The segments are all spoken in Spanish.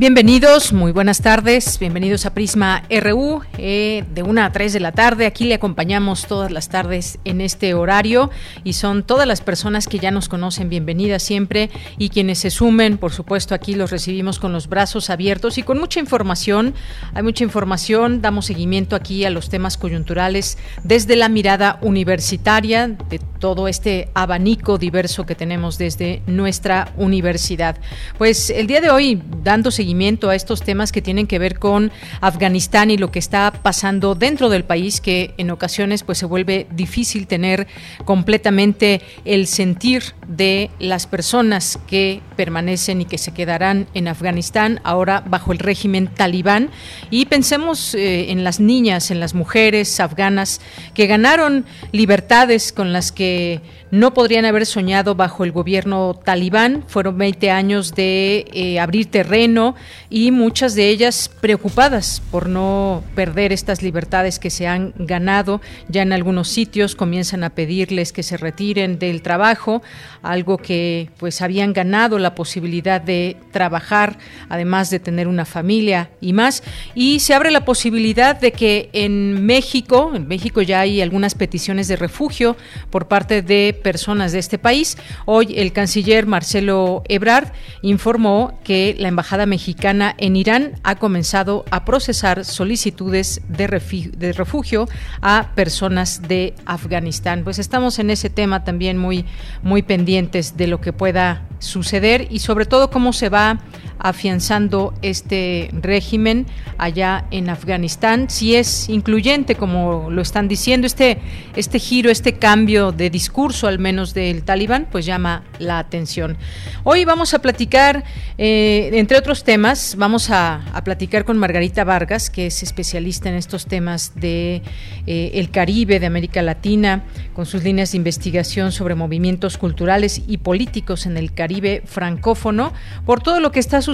Bienvenidos, muy buenas tardes, bienvenidos a Prisma RU eh, de 1 a 3 de la tarde. Aquí le acompañamos todas las tardes en este horario y son todas las personas que ya nos conocen bienvenidas siempre y quienes se sumen, por supuesto, aquí los recibimos con los brazos abiertos y con mucha información. Hay mucha información, damos seguimiento aquí a los temas coyunturales desde la mirada universitaria de todo este abanico diverso que tenemos desde nuestra universidad. Pues el día de hoy, dando seguimiento a estos temas que tienen que ver con Afganistán y lo que está pasando dentro del país, que en ocasiones pues se vuelve difícil tener completamente el sentir de las personas que permanecen y que se quedarán en Afganistán ahora bajo el régimen talibán y pensemos eh, en las niñas, en las mujeres afganas que ganaron libertades con las que de no podrían haber soñado bajo el gobierno talibán. Fueron 20 años de eh, abrir terreno y muchas de ellas preocupadas por no perder estas libertades que se han ganado. Ya en algunos sitios comienzan a pedirles que se retiren del trabajo, algo que pues habían ganado la posibilidad de trabajar, además de tener una familia y más. Y se abre la posibilidad de que en México, en México ya hay algunas peticiones de refugio por parte de personas de este país. Hoy el canciller Marcelo Ebrard informó que la embajada mexicana en Irán ha comenzado a procesar solicitudes de refugio, a personas de Afganistán. Pues estamos en ese tema también muy muy pendientes de lo que pueda suceder y sobre todo cómo se va afianzando este régimen allá en Afganistán, si es incluyente como lo están diciendo este este giro, este cambio de discurso al menos del talibán, pues llama la atención. Hoy vamos a platicar, eh, entre otros temas, vamos a, platicar con Margarita Vargas, que es especialista en estos temas de eh, el Caribe, de América Latina, con sus líneas de investigación sobre movimientos culturales y políticos en el Caribe francófono, por todo lo que está sucediendo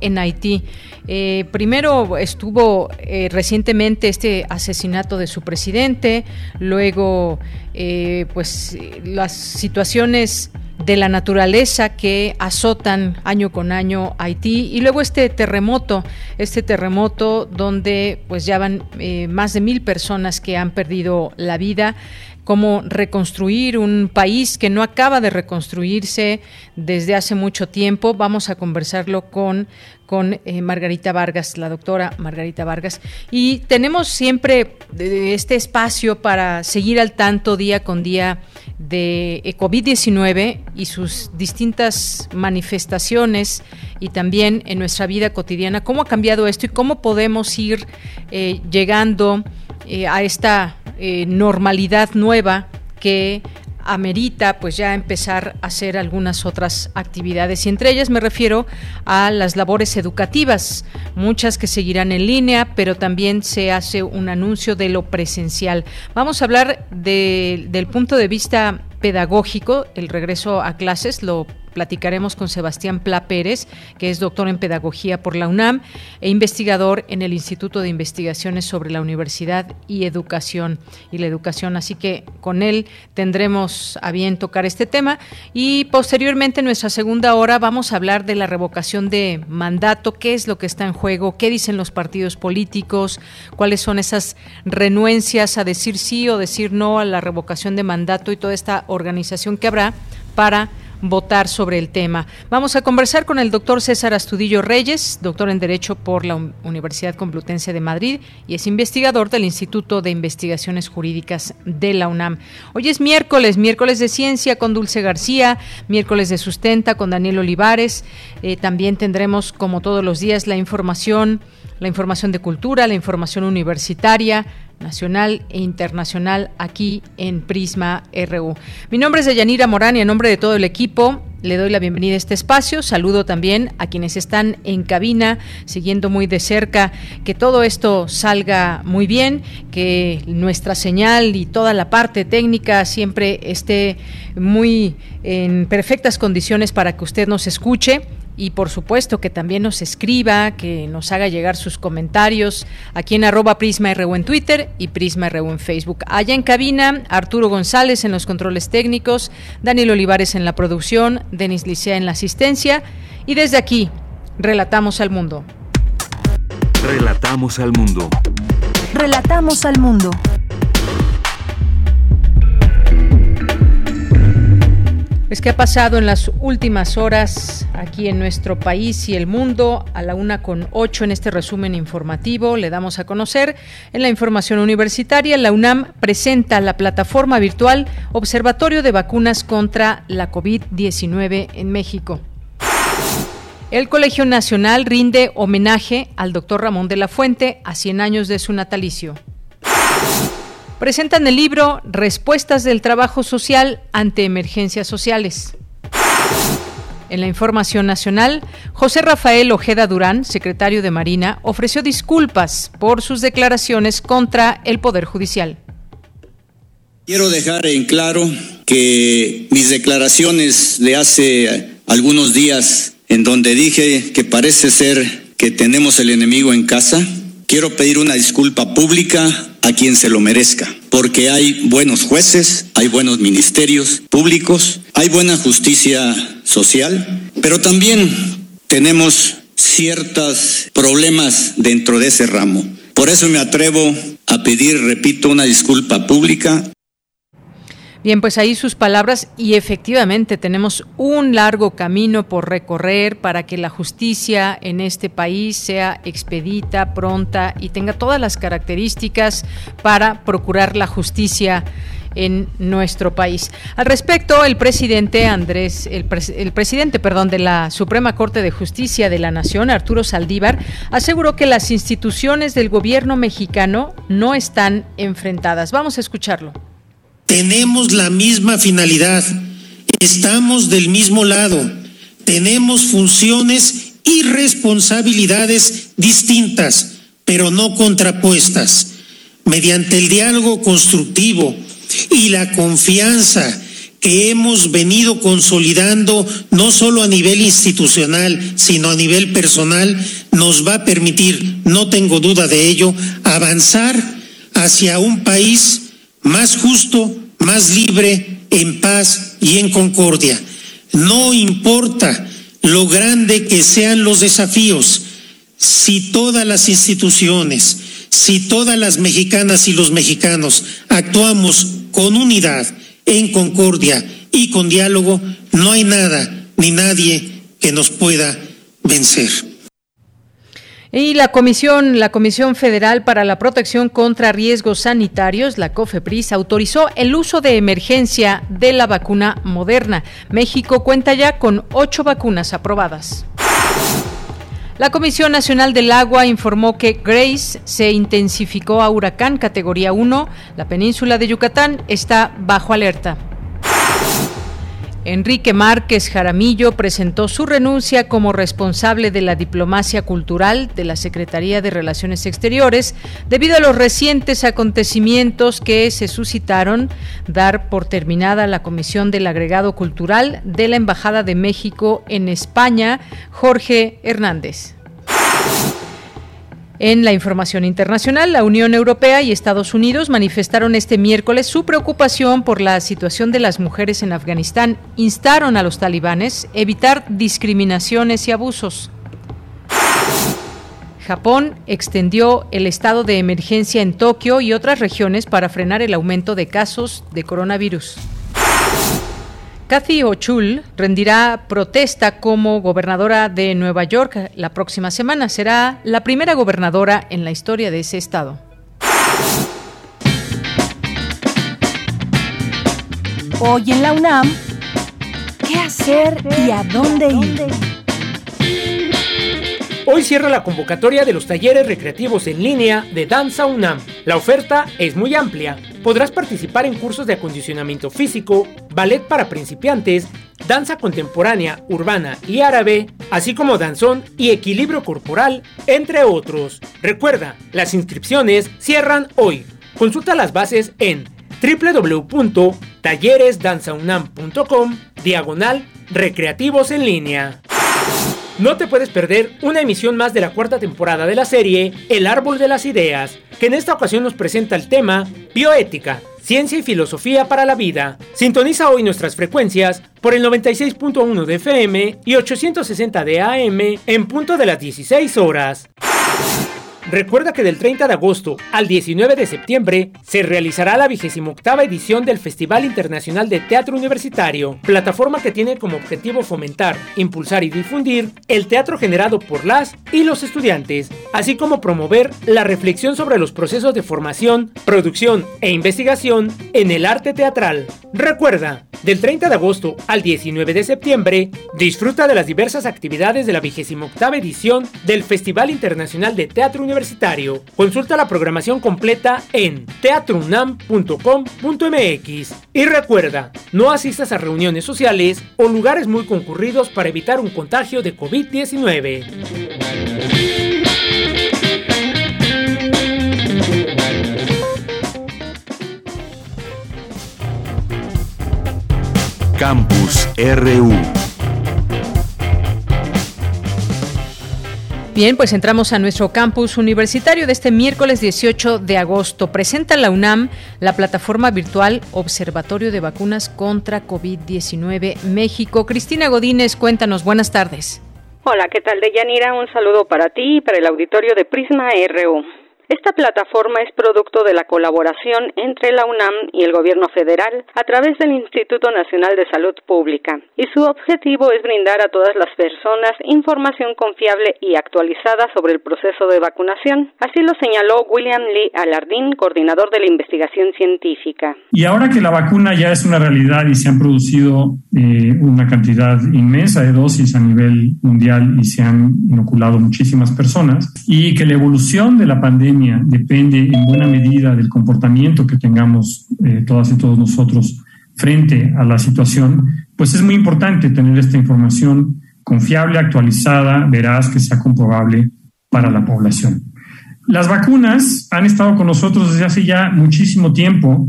en Haití. Eh, primero estuvo recientemente este asesinato de su presidente, luego pues las situaciones de la naturaleza que azotan año con año Haití y luego este terremoto, este terremoto donde pues ya van eh, más de mil personas que han perdido la vida cómo reconstruir un país que no acaba de reconstruirse desde hace mucho tiempo. Vamos a conversarlo con, con eh, Margarita Vargas, la doctora Margarita Vargas. Y tenemos siempre eh, este espacio para seguir al tanto día con día de eh, COVID-19 y sus distintas manifestaciones y también en nuestra vida cotidiana, cómo ha cambiado esto y cómo podemos ir llegando a esta eh, normalidad nueva que amerita pues ya empezar a hacer algunas otras actividades y entre ellas me refiero a las labores educativas, muchas que seguirán en línea, pero también se hace un anuncio de lo presencial. Vamos a hablar del punto de vista pedagógico, el regreso a clases, lo platicaremos con Sebastián Pla Pérez, que es doctor en pedagogía por la UNAM e investigador en el Instituto de Investigaciones sobre la Universidad y Educación y la Educación. Así que con él tendremos a bien tocar este tema y posteriormente en nuestra segunda hora vamos a hablar de la revocación de mandato, qué es lo que está en juego, qué dicen los partidos políticos, cuáles son esas renuencias a decir sí o decir no a la revocación de mandato y toda esta organización que habrá para votar sobre el tema. Vamos a conversar con el doctor César Astudillo Reyes, doctor en Derecho por la Universidad Complutense de Madrid y es investigador del Instituto de Investigaciones Jurídicas de la UNAM. Hoy es miércoles, miércoles de ciencia con Dulce García, miércoles de sustenta con Daniel Olivares. Eh, también tendremos, como todos los días, la información, la información de cultura, la información universitaria nacional e internacional aquí en Prisma RU. Mi nombre es Deyanira Morán y en nombre de todo el equipo le doy la bienvenida a este espacio. Saludo también a quienes están en cabina siguiendo muy de cerca que todo esto salga muy bien, que nuestra señal y toda la parte técnica siempre esté muy en perfectas condiciones para que usted nos escuche y por supuesto que también nos escriba, que nos haga llegar sus comentarios aquí en arroba Prisma RU en Twitter y Prisma RU en Facebook. Allá en cabina, Arturo González en los controles técnicos, Daniel Olivares en la producción, Denis Licea en la asistencia y desde aquí, relatamos al mundo. Relatamos al mundo. Relatamos al mundo. Pues qué ha pasado en las últimas horas aquí en nuestro país y el mundo a la una con ocho en este resumen informativo le damos a conocer. En la información universitaria la UNAM presenta la plataforma virtual Observatorio de Vacunas contra la COVID-19 en México. El Colegio Nacional rinde homenaje al doctor Ramón de la Fuente a 100 años de su natalicio presentan el libro Respuestas del Trabajo Social ante Emergencias Sociales. En la información nacional, José Rafael Ojeda Durán, secretario de Marina, ofreció disculpas por sus declaraciones contra el Poder Judicial. Quiero dejar en claro que mis declaraciones de hace algunos días en donde dije que parece ser que tenemos el enemigo en casa, quiero pedir una disculpa pública a quien se lo merezca, porque hay buenos jueces, hay buenos ministerios públicos, hay buena justicia social, pero también tenemos ciertos problemas dentro de ese ramo. Por eso me atrevo a pedir, repito, una disculpa pública Bien, pues ahí sus palabras y efectivamente tenemos un largo camino por recorrer para que la justicia en este país sea expedita, pronta y tenga todas las características para procurar la justicia en nuestro país. Al respecto, el presidente Andrés, el, el, presidente, perdón, de la Suprema Corte de Justicia de la Nación, Arturo Saldívar, aseguró que las instituciones del gobierno mexicano no están enfrentadas. Vamos a escucharlo tenemos la misma finalidad, estamos del mismo lado, tenemos funciones y responsabilidades distintas, pero no contrapuestas. Mediante el diálogo constructivo y la confianza que hemos venido consolidando no solo a nivel institucional, sino a nivel personal, nos va a permitir, no tengo duda de ello, avanzar hacia un país más justo, más libre, en paz y en concordia. No importa lo grande que sean los desafíos, si todas las instituciones, si todas las mexicanas y los mexicanos actuamos con unidad, en concordia y con diálogo, no hay nada ni nadie que nos pueda vencer. Y la Comisión, la Comisión Federal para la Protección contra Riesgos Sanitarios, la COFEPRIS, autorizó el uso de emergencia de la vacuna moderna. México cuenta ya con ocho vacunas aprobadas. La Comisión Nacional del Agua informó que Grace se intensificó a huracán categoría 1. La península de Yucatán está bajo alerta. Enrique Márquez Jaramillo presentó su renuncia como responsable de la diplomacia cultural de la Secretaría de Relaciones Exteriores debido a los recientes acontecimientos que se suscitaron dar por terminada la Comisión del Agregado Cultural de la Embajada de México en España, Jorge Hernández. En la información internacional, la Unión Europea y Estados Unidos manifestaron este miércoles su preocupación por la situación de las mujeres en Afganistán. Instaron a los talibanes evitar discriminaciones y abusos. Japón extendió el estado de emergencia en Tokio y otras regiones para frenar el aumento de casos de coronavirus. Kathy O'Chul rendirá protesta como gobernadora de Nueva York la próxima semana. Será la primera gobernadora en la historia de ese estado. Hoy en la UNAM, ¿qué hacer y a dónde ir? Hoy cierra la convocatoria de los talleres recreativos en línea de Danza UNAM. La oferta es muy amplia. Podrás participar en cursos de acondicionamiento físico, ballet para principiantes, danza contemporánea, urbana y árabe, así como danzón y equilibrio corporal, entre otros. Recuerda, las inscripciones cierran hoy. Consulta las bases en www.talleresdanzaunam.com diagonal recreativos en línea. No te puedes perder una emisión más de la cuarta temporada de la serie El Árbol de las Ideas, que en esta ocasión nos presenta el tema Bioética, Ciencia y Filosofía para la Vida. Sintoniza hoy nuestras frecuencias por el 96.1 de FM y 860 de AM en punto de las 16 horas. Recuerda que del 30 de agosto al 19 de septiembre se realizará la 28 edición del Festival Internacional de Teatro Universitario, plataforma que tiene como objetivo fomentar, impulsar y difundir el teatro generado por las y los estudiantes, así como promover la reflexión sobre los procesos de formación, producción e investigación en el arte teatral. Recuerda, del 30 de agosto al 19 de septiembre, disfruta de las diversas actividades de la 28 edición del Festival Internacional de Teatro Universitario Consulta la programación completa en teatrunam.com.mx. Y recuerda, no asistas a reuniones sociales o lugares muy concurridos para evitar un contagio de COVID-19. Campus RU Bien, pues entramos a nuestro campus universitario de este miércoles 18 de agosto. Presenta la UNAM la plataforma virtual Observatorio de Vacunas contra COVID-19 México. Cristina Godínez, cuéntanos, buenas tardes. Hola, ¿qué tal, Deyanira? Un saludo para ti y para el auditorio de Prisma RU. Esta plataforma es producto de la colaboración entre la UNAM y el Gobierno federal a través del Instituto Nacional de Salud Pública y su objetivo es brindar a todas las personas información confiable y actualizada sobre el proceso de vacunación. Así lo señaló William Lee Alardín, coordinador de la investigación científica. Y ahora que la vacuna ya es una realidad y se han producido eh, una cantidad inmensa de dosis a nivel mundial y se han inoculado muchísimas personas y que la evolución de la pandemia depende en buena medida del comportamiento que tengamos eh, todas y todos nosotros frente a la situación, pues es muy importante tener esta información confiable, actualizada, veraz, que sea comprobable para la población. Las vacunas han estado con nosotros desde hace ya muchísimo tiempo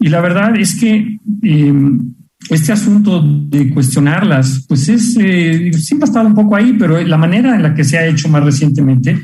y la verdad es que em, este asunto de cuestionarlas, pues es, eh, siempre ha estado un poco ahí, pero la manera en la que se ha hecho más recientemente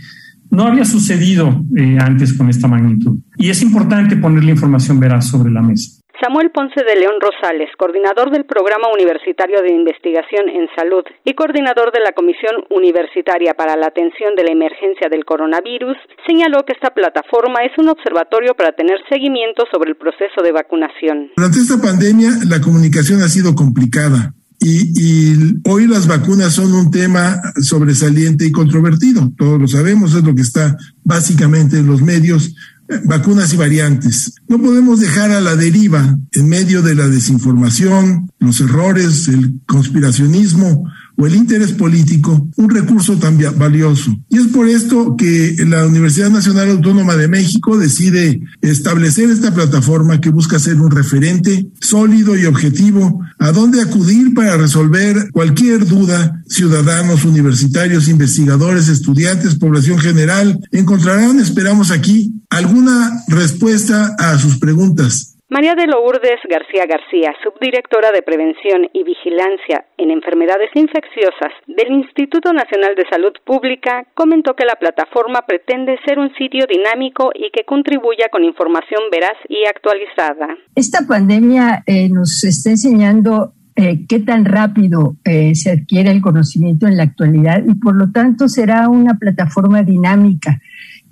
no había sucedido eh, antes con esta magnitud. Y es importante poner la información veraz sobre la mesa. Samuel Ponce de León Rosales, coordinador del Programa Universitario de Investigación en Salud y coordinador de la Comisión Universitaria para la Atención de la Emergencia del Coronavirus, señaló que esta plataforma es un observatorio para tener seguimiento sobre el proceso de vacunación. Durante esta pandemia, la comunicación ha sido complicada. Y, hoy las vacunas son un tema sobresaliente y controvertido, todos lo sabemos, es lo que está básicamente en los medios, eh, vacunas y variantes. No podemos dejar a la deriva, en medio de la desinformación, los errores, el conspiracionismo, o el interés político un recurso tan valioso. Y es por esto que la Universidad Nacional Autónoma de México decide establecer esta plataforma que busca ser un referente sólido y objetivo a dónde acudir para resolver cualquier duda. Ciudadanos, universitarios, investigadores, estudiantes, población general, encontrarán, esperamos aquí, alguna respuesta a sus preguntas. María de Lourdes García García, subdirectora de Prevención y Vigilancia en Enfermedades Infecciosas del Instituto Nacional de Salud Pública, comentó que la plataforma pretende ser un sitio dinámico y que contribuya con información veraz y actualizada. Esta pandemia eh, nos está enseñando eh, qué tan rápido eh, se adquiere el conocimiento en la actualidad y por lo tanto será una plataforma dinámica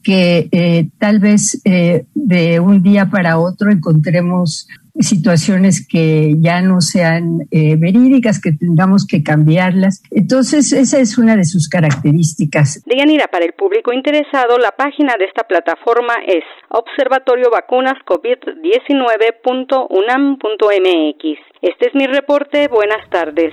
que eh, tal vez eh, de un día para otro encontremos situaciones que ya no sean eh, verídicas, que tengamos que cambiarlas. Entonces, esa es una de sus características. De Yanira, para el público interesado, la página de esta plataforma es observatorio vacunas covid19.unam.mx. Este es mi reporte. Buenas tardes.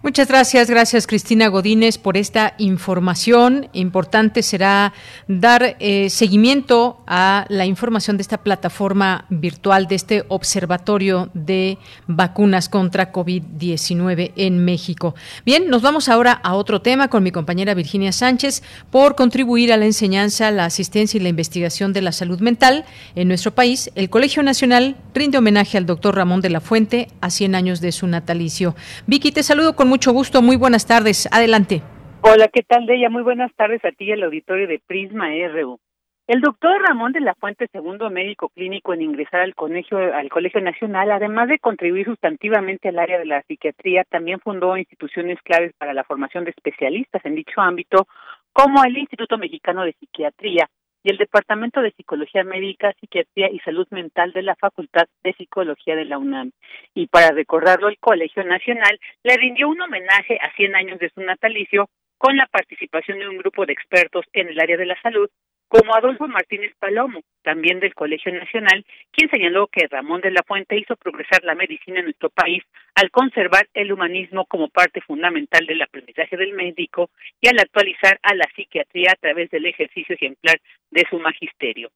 Muchas gracias, gracias Cristina Godínez por esta información. Importante será dar eh, seguimiento a la información de esta plataforma virtual, de este observatorio de vacunas contra COVID-19 en México. Bien, nos vamos ahora a otro tema con mi compañera Virginia Sánchez por contribuir a la enseñanza, la asistencia y la investigación de la salud mental en nuestro país. El Colegio Nacional rinde homenaje al doctor Ramón de la Fuente a 100 años de su natalicio. Vicky, te saludo con mucho gusto. Muy buenas tardes. Adelante. Hola, ¿qué tal, Deya? Muy buenas tardes a ti y al auditorio de Prisma RU. El doctor Ramón de la Fuente, segundo médico clínico en ingresar al colegio, al Colegio Nacional, además de contribuir sustantivamente al área de la psiquiatría, también fundó instituciones claves para la formación de especialistas en dicho ámbito, como el Instituto Mexicano de Psiquiatría, y el Departamento de Psicología Médica, Psiquiatría y Salud Mental de la Facultad de Psicología de la UNAM. Y para recordarlo, el Colegio Nacional le rindió un homenaje a 100 años de su natalicio con la participación de un grupo de expertos en el área de la salud como Adolfo Martínez Palomo, también del Colegio Nacional, quien señaló que Ramón de la Fuente hizo progresar la medicina en nuestro país al conservar el humanismo como parte fundamental del aprendizaje del médico y al actualizar a la psiquiatría a través del ejercicio ejemplar de su magisterio.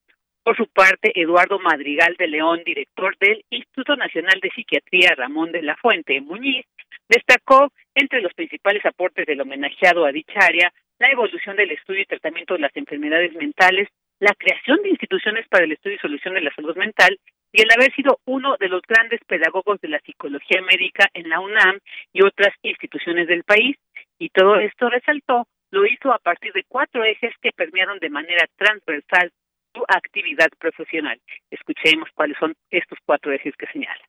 Por su parte, Eduardo Madrigal de León, director del Instituto Nacional de Psiquiatría Ramón de la Fuente Muñiz, destacó entre los principales aportes del homenajeado a dicha área la evolución del estudio y tratamiento de las enfermedades mentales, la creación de instituciones para el estudio y solución de la salud mental y el haber sido uno de los grandes pedagogos de la psicología médica en la UNAM y otras instituciones del país. Y todo esto resaltó, lo hizo a partir de cuatro ejes que permearon de manera transversal su actividad profesional. Escuchemos cuáles son estos cuatro ejes que señala.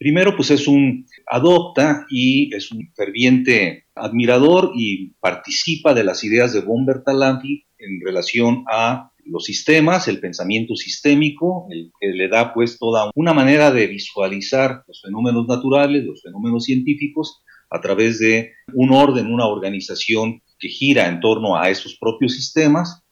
Primero, pues es un adopta y es un ferviente admirador y participa de las ideas de von Bertalanffy en relación a los sistemas, el pensamiento sistémico, el que le da pues toda una manera de visualizar los fenómenos naturales, los fenómenos científicos, a través de un orden, una organización que gira en torno a esos propios sistemas,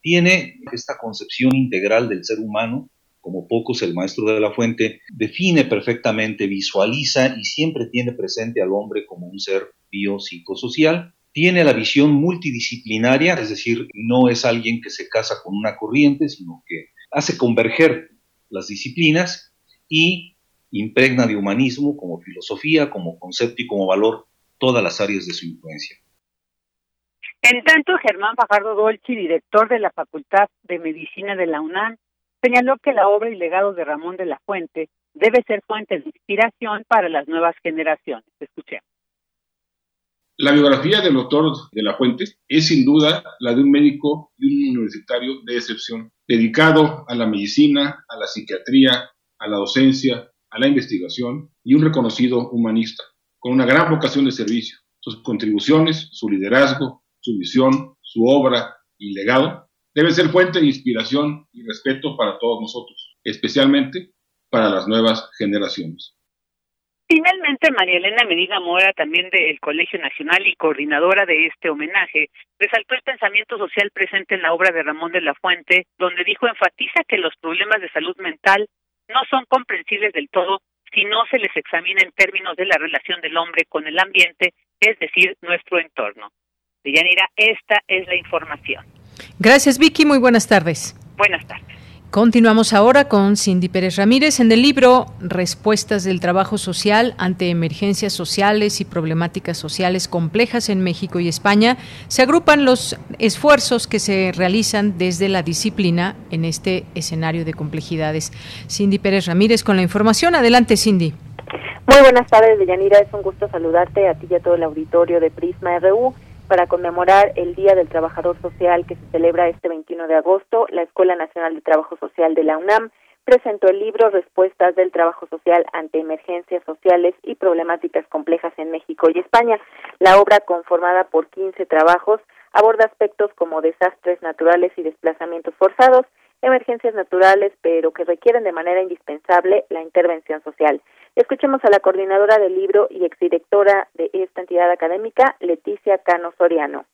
tiene esta concepción integral del ser humano como pocos el maestro de la fuente, define perfectamente, visualiza y siempre tiene presente al hombre como un ser biopsicosocial. Tiene la visión multidisciplinaria, es decir, no es alguien que se casa con una corriente, sino que hace converger las disciplinas y impregna de humanismo como filosofía, como concepto y como valor todas las áreas de su influencia. En tanto, Germán Fajardo Dolci, director de la Facultad de Medicina de la UNAM, señaló que la obra y legado de Ramón de la Fuente debe ser fuente de inspiración para las nuevas generaciones. Escuchemos. La biografía del doctor de la Fuente es sin duda la de un médico y un universitario de excepción, dedicado a la medicina, a la psiquiatría, a la docencia, a la investigación y un reconocido humanista, con una gran vocación de servicio. Sus contribuciones, su liderazgo, su visión, su obra y legado debe ser fuente de inspiración y respeto para todos nosotros, especialmente para las nuevas generaciones. Finalmente, María Elena Medina Mora, también del Colegio Nacional y coordinadora de este homenaje, resaltó el pensamiento social presente en la obra de Ramón de la Fuente, donde dijo enfatiza que los problemas de salud mental no son comprensibles del todo si no se les examina en términos de la relación del hombre con el ambiente, es decir, nuestro entorno. Deyanira, esta es la información. Gracias, Vicky. Muy buenas tardes. Buenas tardes. Continuamos ahora con Cindy Pérez Ramírez en el libro Respuestas del Trabajo Social ante emergencias sociales y problemáticas sociales complejas en México y España. Se agrupan los esfuerzos que se realizan desde la disciplina en este escenario de complejidades. Cindy Pérez Ramírez con la información. Adelante, Cindy. Muy buenas tardes, Deyanira. Es un gusto saludarte a ti y a todo el auditorio de Prisma RU para conmemorar el Día del Trabajador Social que se celebra este 21 de agosto, la Escuela Nacional de Trabajo Social de la UNAM presentó el libro Respuestas del Trabajo Social ante Emergencias Sociales y Problemáticas Complejas en México y España. La obra, conformada por 15 trabajos, aborda aspectos como desastres naturales y desplazamientos forzados, emergencias naturales, pero que requieren de manera indispensable la intervención social. Escuchemos a la coordinadora del libro y exdirectora de esta entidad académica, Leticia Cano Soriano.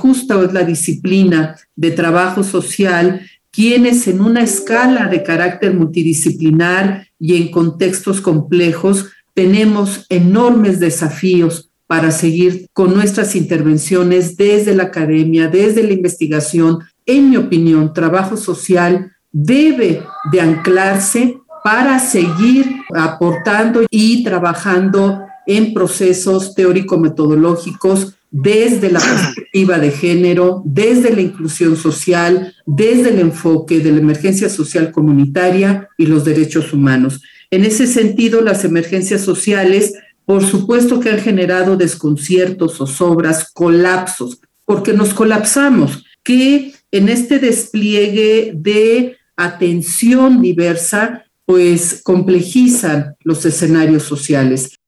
Justo es la disciplina de trabajo social quienes en una escala de carácter multidisciplinar y en contextos complejos tenemos enormes desafíos para seguir con nuestras intervenciones desde la academia, desde la investigación. En mi opinión, trabajo social debe de anclarse para seguir aportando y trabajando en procesos teórico-metodológicos desde la perspectiva de género, desde la inclusión social, desde el enfoque de la emergencia social comunitaria y los derechos humanos. En ese sentido, las emergencias sociales, por supuesto que han generado desconciertos, zozobras, colapsos, porque nos colapsamos, que en este despliegue de atención diversa, pues complejizan los escenarios sociales.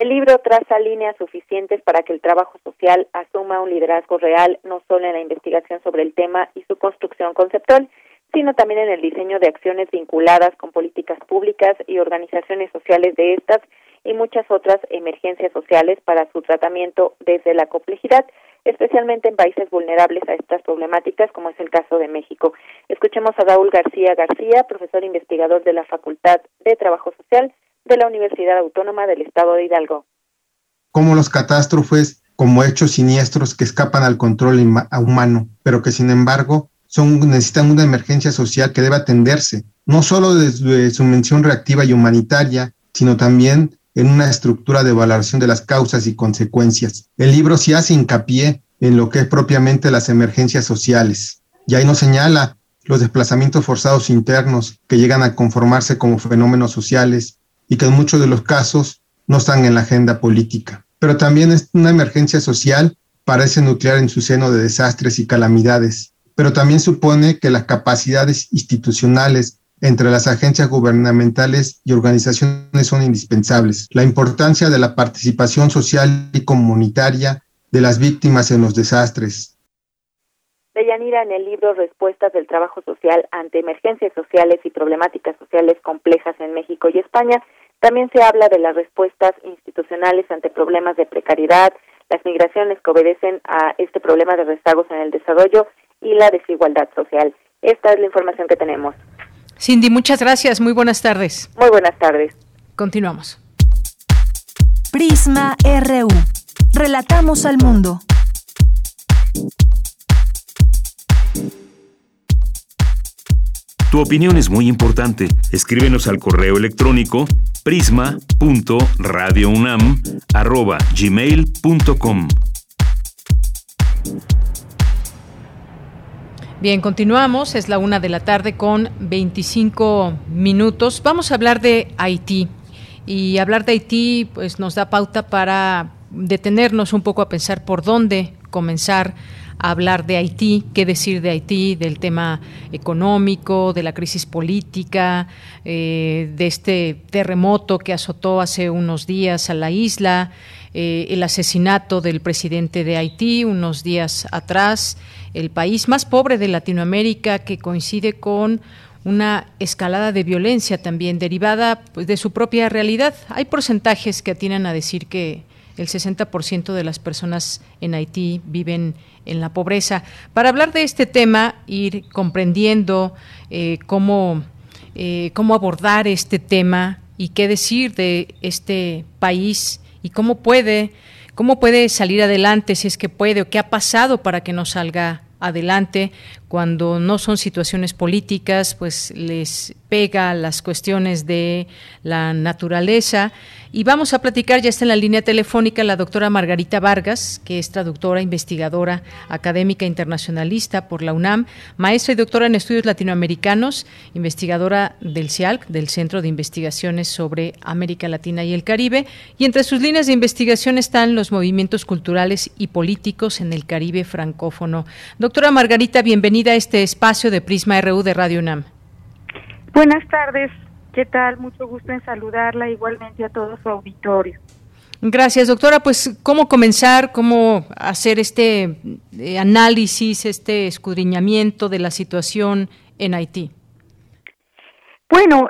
El libro traza líneas suficientes para que el trabajo social asuma un liderazgo real no solo en la investigación sobre el tema y su construcción conceptual, sino también en el diseño de acciones vinculadas con políticas públicas y organizaciones sociales de estas y muchas otras emergencias sociales para su tratamiento desde la complejidad, especialmente en países vulnerables a estas problemáticas, como es el caso de México. Escuchemos a Raúl García García, profesor investigador de la Facultad de Trabajo Social de la Universidad Autónoma del Estado de Hidalgo. Como los catástrofes, como hechos siniestros que escapan al control humano, pero que sin embargo son, necesitan una emergencia social que debe atenderse, no solo desde su mención reactiva y humanitaria, sino también en una estructura de valoración de las causas y consecuencias. El libro sí hace hincapié en lo que es propiamente las emergencias sociales. Y ahí nos señala los desplazamientos forzados internos que llegan a conformarse como fenómenos sociales y que en muchos de los casos no están en la agenda política. Pero también es una emergencia social parece nuclear en su seno de desastres y calamidades, pero también supone que las capacidades institucionales entre las agencias gubernamentales y organizaciones son indispensables. La importancia de la participación social y comunitaria de las víctimas en los desastres. Deyanira, en el libro Respuestas del Trabajo Social ante Emergencias Sociales y Problemáticas Sociales Complejas en México y España, también se habla de las respuestas institucionales ante problemas de precariedad, las migraciones que obedecen a este problema de rezagos en el desarrollo y la desigualdad social. Esta es la información que tenemos. Cindy, muchas gracias. Muy buenas tardes. Muy buenas tardes. Continuamos. Prisma RU. Relatamos al mundo. Tu opinión es muy importante. Escríbenos al correo electrónico prisma.radiounam@gmail.com. Bien, continuamos. Es la una de la tarde con 25 minutos. Vamos a hablar de Haití. Y hablar de Haití, pues nos da pauta para detenernos un poco a pensar por dónde comenzar hablar de Haití, qué decir de Haití, del tema económico, de la crisis política, eh, de este terremoto que azotó hace unos días a la isla, eh, el asesinato del presidente de Haití unos días atrás, el país más pobre de Latinoamérica que coincide con una escalada de violencia también derivada pues, de su propia realidad. Hay porcentajes que atinan a decir que el 60% de las personas en Haití viven en la pobreza. Para hablar de este tema, ir comprendiendo eh, cómo, eh, cómo abordar este tema y qué decir de este país y cómo puede, cómo puede salir adelante, si es que puede, o qué ha pasado para que no salga adelante cuando no son situaciones políticas, pues les pega las cuestiones de la naturaleza. Y vamos a platicar, ya está en la línea telefónica la doctora Margarita Vargas, que es traductora, investigadora, académica internacionalista por la UNAM, maestra y doctora en estudios latinoamericanos, investigadora del CIALC, del Centro de Investigaciones sobre América Latina y el Caribe. Y entre sus líneas de investigación están los movimientos culturales y políticos en el Caribe francófono. Doctora Margarita, bienvenida a este espacio de Prisma RU de Radio UNAM. Buenas tardes. ¿Qué tal? Mucho gusto en saludarla igualmente a todo su auditorio. Gracias, doctora. Pues, ¿cómo comenzar? ¿Cómo hacer este eh, análisis, este escudriñamiento de la situación en Haití? Bueno,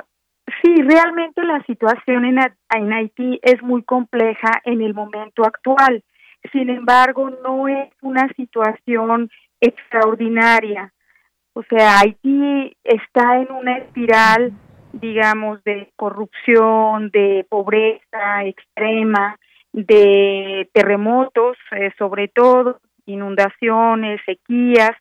sí, realmente la situación en, en Haití es muy compleja en el momento actual. Sin embargo, no es una situación extraordinaria. O sea, Haití está en una espiral digamos, de corrupción, de pobreza extrema, de terremotos, eh, sobre todo inundaciones, sequías,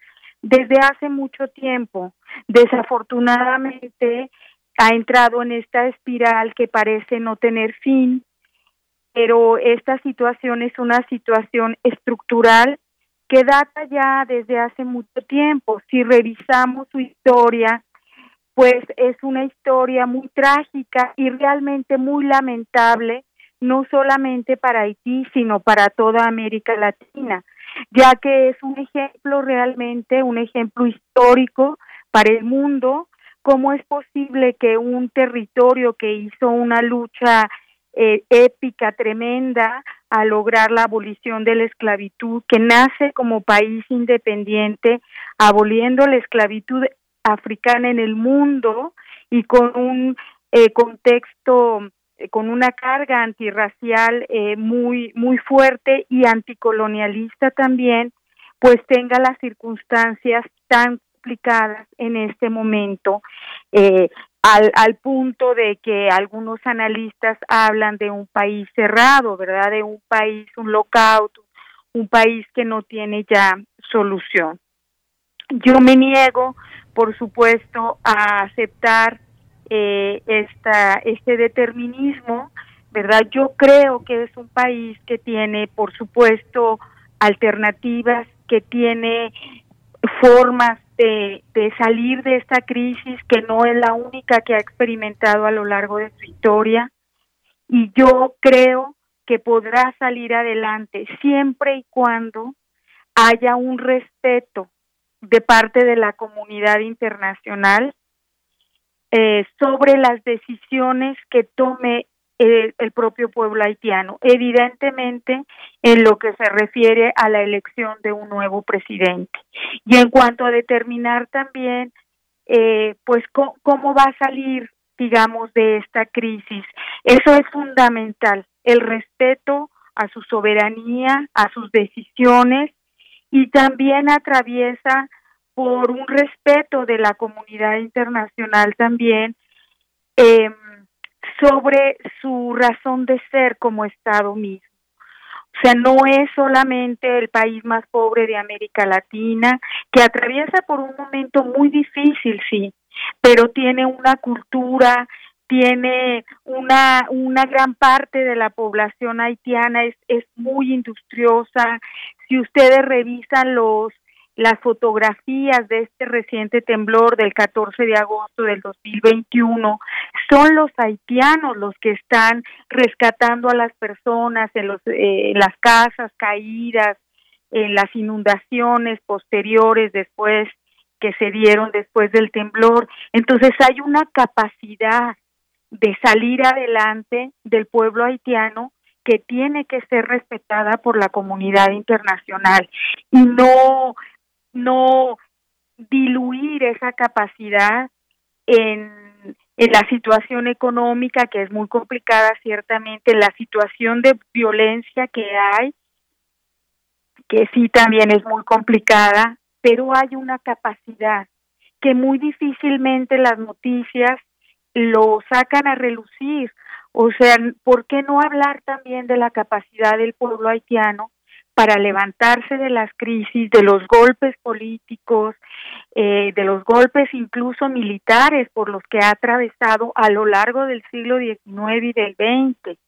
desde hace mucho tiempo. Desafortunadamente ha entrado en esta espiral que parece no tener fin, pero esta situación es una situación estructural que data ya desde hace mucho tiempo. Si revisamos su historia, pues es una historia muy trágica y realmente muy lamentable, no solamente para Haití, sino para toda América Latina, ya que es un ejemplo realmente, un ejemplo histórico para el mundo, cómo es posible que un territorio que hizo una lucha eh, épica, tremenda, a lograr la abolición de la esclavitud, que nace como país independiente, aboliendo la esclavitud africana en el mundo y con un eh, contexto eh, con una carga antirracial eh, muy muy fuerte y anticolonialista también pues tenga las circunstancias tan complicadas en este momento al, al punto de que algunos analistas hablan de un país cerrado, ¿verdad? De un país, un lockout, un país que no tiene ya solución. Yo me niego, por supuesto, a aceptar eh, esta, este determinismo, ¿verdad? Yo creo que es un país que tiene, por supuesto, alternativas, que tiene formas de, salir de esta crisis que no es la única que ha experimentado a lo largo de su historia. Y yo creo que podrá salir adelante siempre y cuando haya un respeto de parte de la comunidad internacional eh, sobre las decisiones que tome el, propio pueblo haitiano, evidentemente en lo que se refiere a la elección de un nuevo presidente. Y en cuanto a determinar también, eh, pues, cómo va a salir, digamos, de esta crisis, eso es fundamental, el respeto a su soberanía, a sus decisiones y también atraviesa por un respeto de la comunidad internacional también eh, sobre su razón de ser como Estado mismo. O sea, no es solamente el país más pobre de América Latina, que atraviesa por un momento muy difícil, sí, pero tiene una cultura, tiene una, una gran parte de la población haitiana, es, es muy industriosa. Si ustedes revisan los las fotografías de este reciente temblor del 14 de agosto del 2021 son los haitianos los que están rescatando a las personas en, los, eh, las casas caídas, en las inundaciones posteriores después que se dieron después del temblor. Entonces hay una capacidad de salir adelante del pueblo haitiano que tiene que ser respetada por la comunidad internacional y no no diluir esa capacidad en, en la situación económica que es muy complicada ciertamente, la situación de violencia que hay, que sí también es muy complicada, pero hay una capacidad que muy difícilmente las noticias lo sacan a relucir. O sea, ¿por qué no hablar también de la capacidad del pueblo haitiano para levantarse de las crisis, de los golpes políticos, eh, de los golpes incluso militares por los que ha atravesado a lo largo del siglo XIX y del XX.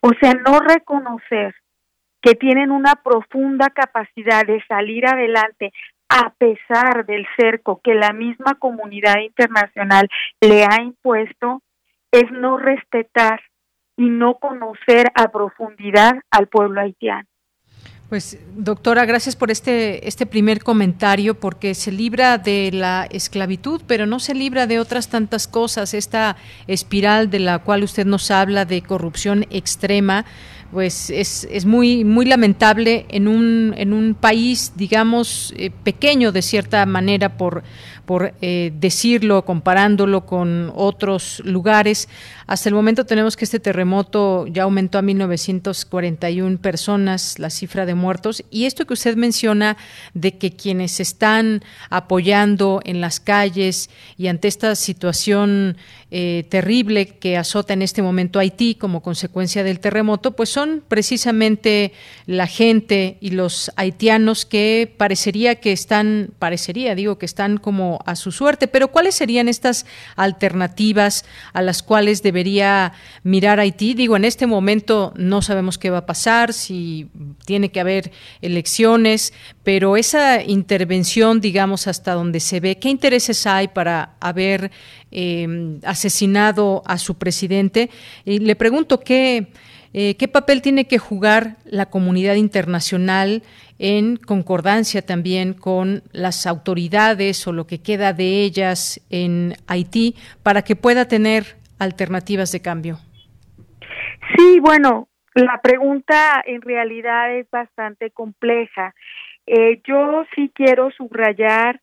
O sea, no reconocer que tienen una profunda capacidad de salir adelante a pesar del cerco que la misma comunidad internacional le ha impuesto, es no respetar y no conocer a profundidad al pueblo haitiano. Pues doctora, gracias por este, este primer comentario, porque se libra de la esclavitud, pero no se libra de otras tantas cosas. Esta espiral de la cual usted nos habla de corrupción extrema, pues es, es muy, muy lamentable en un, en un país, digamos, eh, pequeño de cierta manera por por eh, decirlo, comparándolo con otros lugares. Hasta el momento tenemos que este terremoto ya aumentó a 1.941 personas la cifra de muertos. Y esto que usted menciona de que quienes están apoyando en las calles y ante esta situación eh, terrible que azota en este momento Haití como consecuencia del terremoto, pues son precisamente la gente y los haitianos que parecería que están, parecería, digo, que están como a su suerte. Pero ¿cuáles serían estas alternativas a las cuales debería mirar Haití? Digo, en este momento no sabemos qué va a pasar, si tiene que haber elecciones, pero esa intervención, digamos, hasta donde se ve, ¿qué intereses hay para haber eh, asesinado a su presidente? Y le pregunto qué, eh, qué papel tiene que jugar la comunidad internacional en concordancia también con las autoridades o lo que queda de ellas en Haití para que pueda tener alternativas de cambio. Sí, bueno, la pregunta en realidad es bastante compleja. Eh, yo sí quiero subrayar,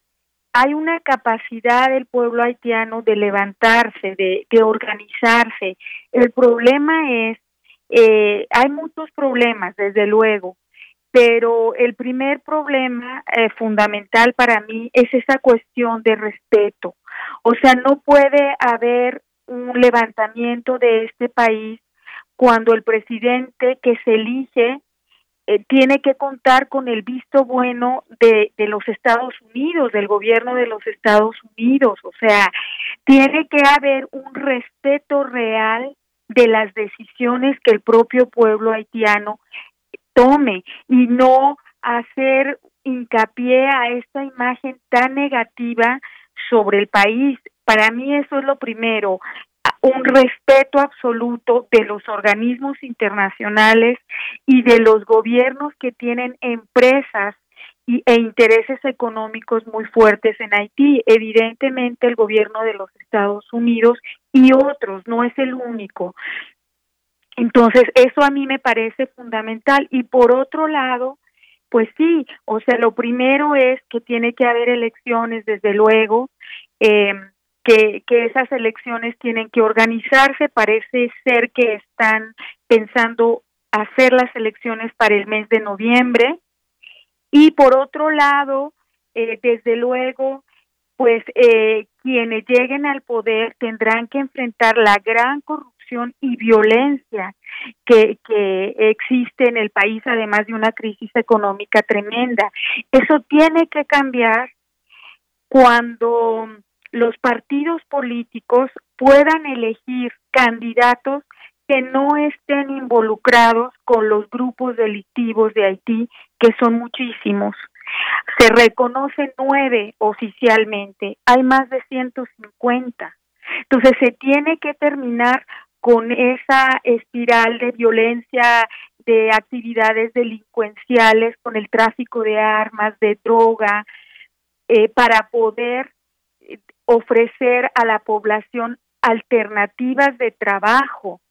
hay una capacidad del pueblo haitiano de levantarse, de, de organizarse. El problema es, eh, hay muchos problemas, desde luego, pero el primer problema eh, fundamental para mí es esa cuestión de respeto. O sea, no puede haber un levantamiento de este país cuando el presidente que se elige eh, tiene que contar con el visto bueno de, de los Estados Unidos, del gobierno de los Estados Unidos. O sea, tiene que haber un respeto real de las decisiones que el propio pueblo haitiano tome y no hacer hincapié a esta imagen tan negativa sobre el país. Para mí eso es lo primero, un respeto absoluto de los organismos internacionales y de los gobiernos que tienen empresas y, e intereses económicos muy fuertes en Haití. Evidentemente el gobierno de los Estados Unidos y otros, no es el único. Entonces, eso a mí me parece fundamental. Y por otro lado, pues sí, o sea, lo primero es que tiene que haber elecciones, desde luego. Eh, que, que esas elecciones tienen que organizarse. Parece ser que están pensando hacer las elecciones para el mes de noviembre. Y por otro lado, eh, desde luego, pues eh, quienes lleguen al poder tendrán que enfrentar la gran corrupción y violencia que, que existe en el país, además de una crisis económica tremenda. Eso tiene que cambiar cuando los partidos políticos puedan elegir candidatos que no estén involucrados con los grupos delictivos de Haití, que son muchísimos. Se reconocen nueve oficialmente, hay más de 150. Entonces se tiene que terminar con esa espiral de violencia, de actividades delincuenciales, con el tráfico de armas, de droga, eh, para poder ofrecer a la población alternativas de trabajo,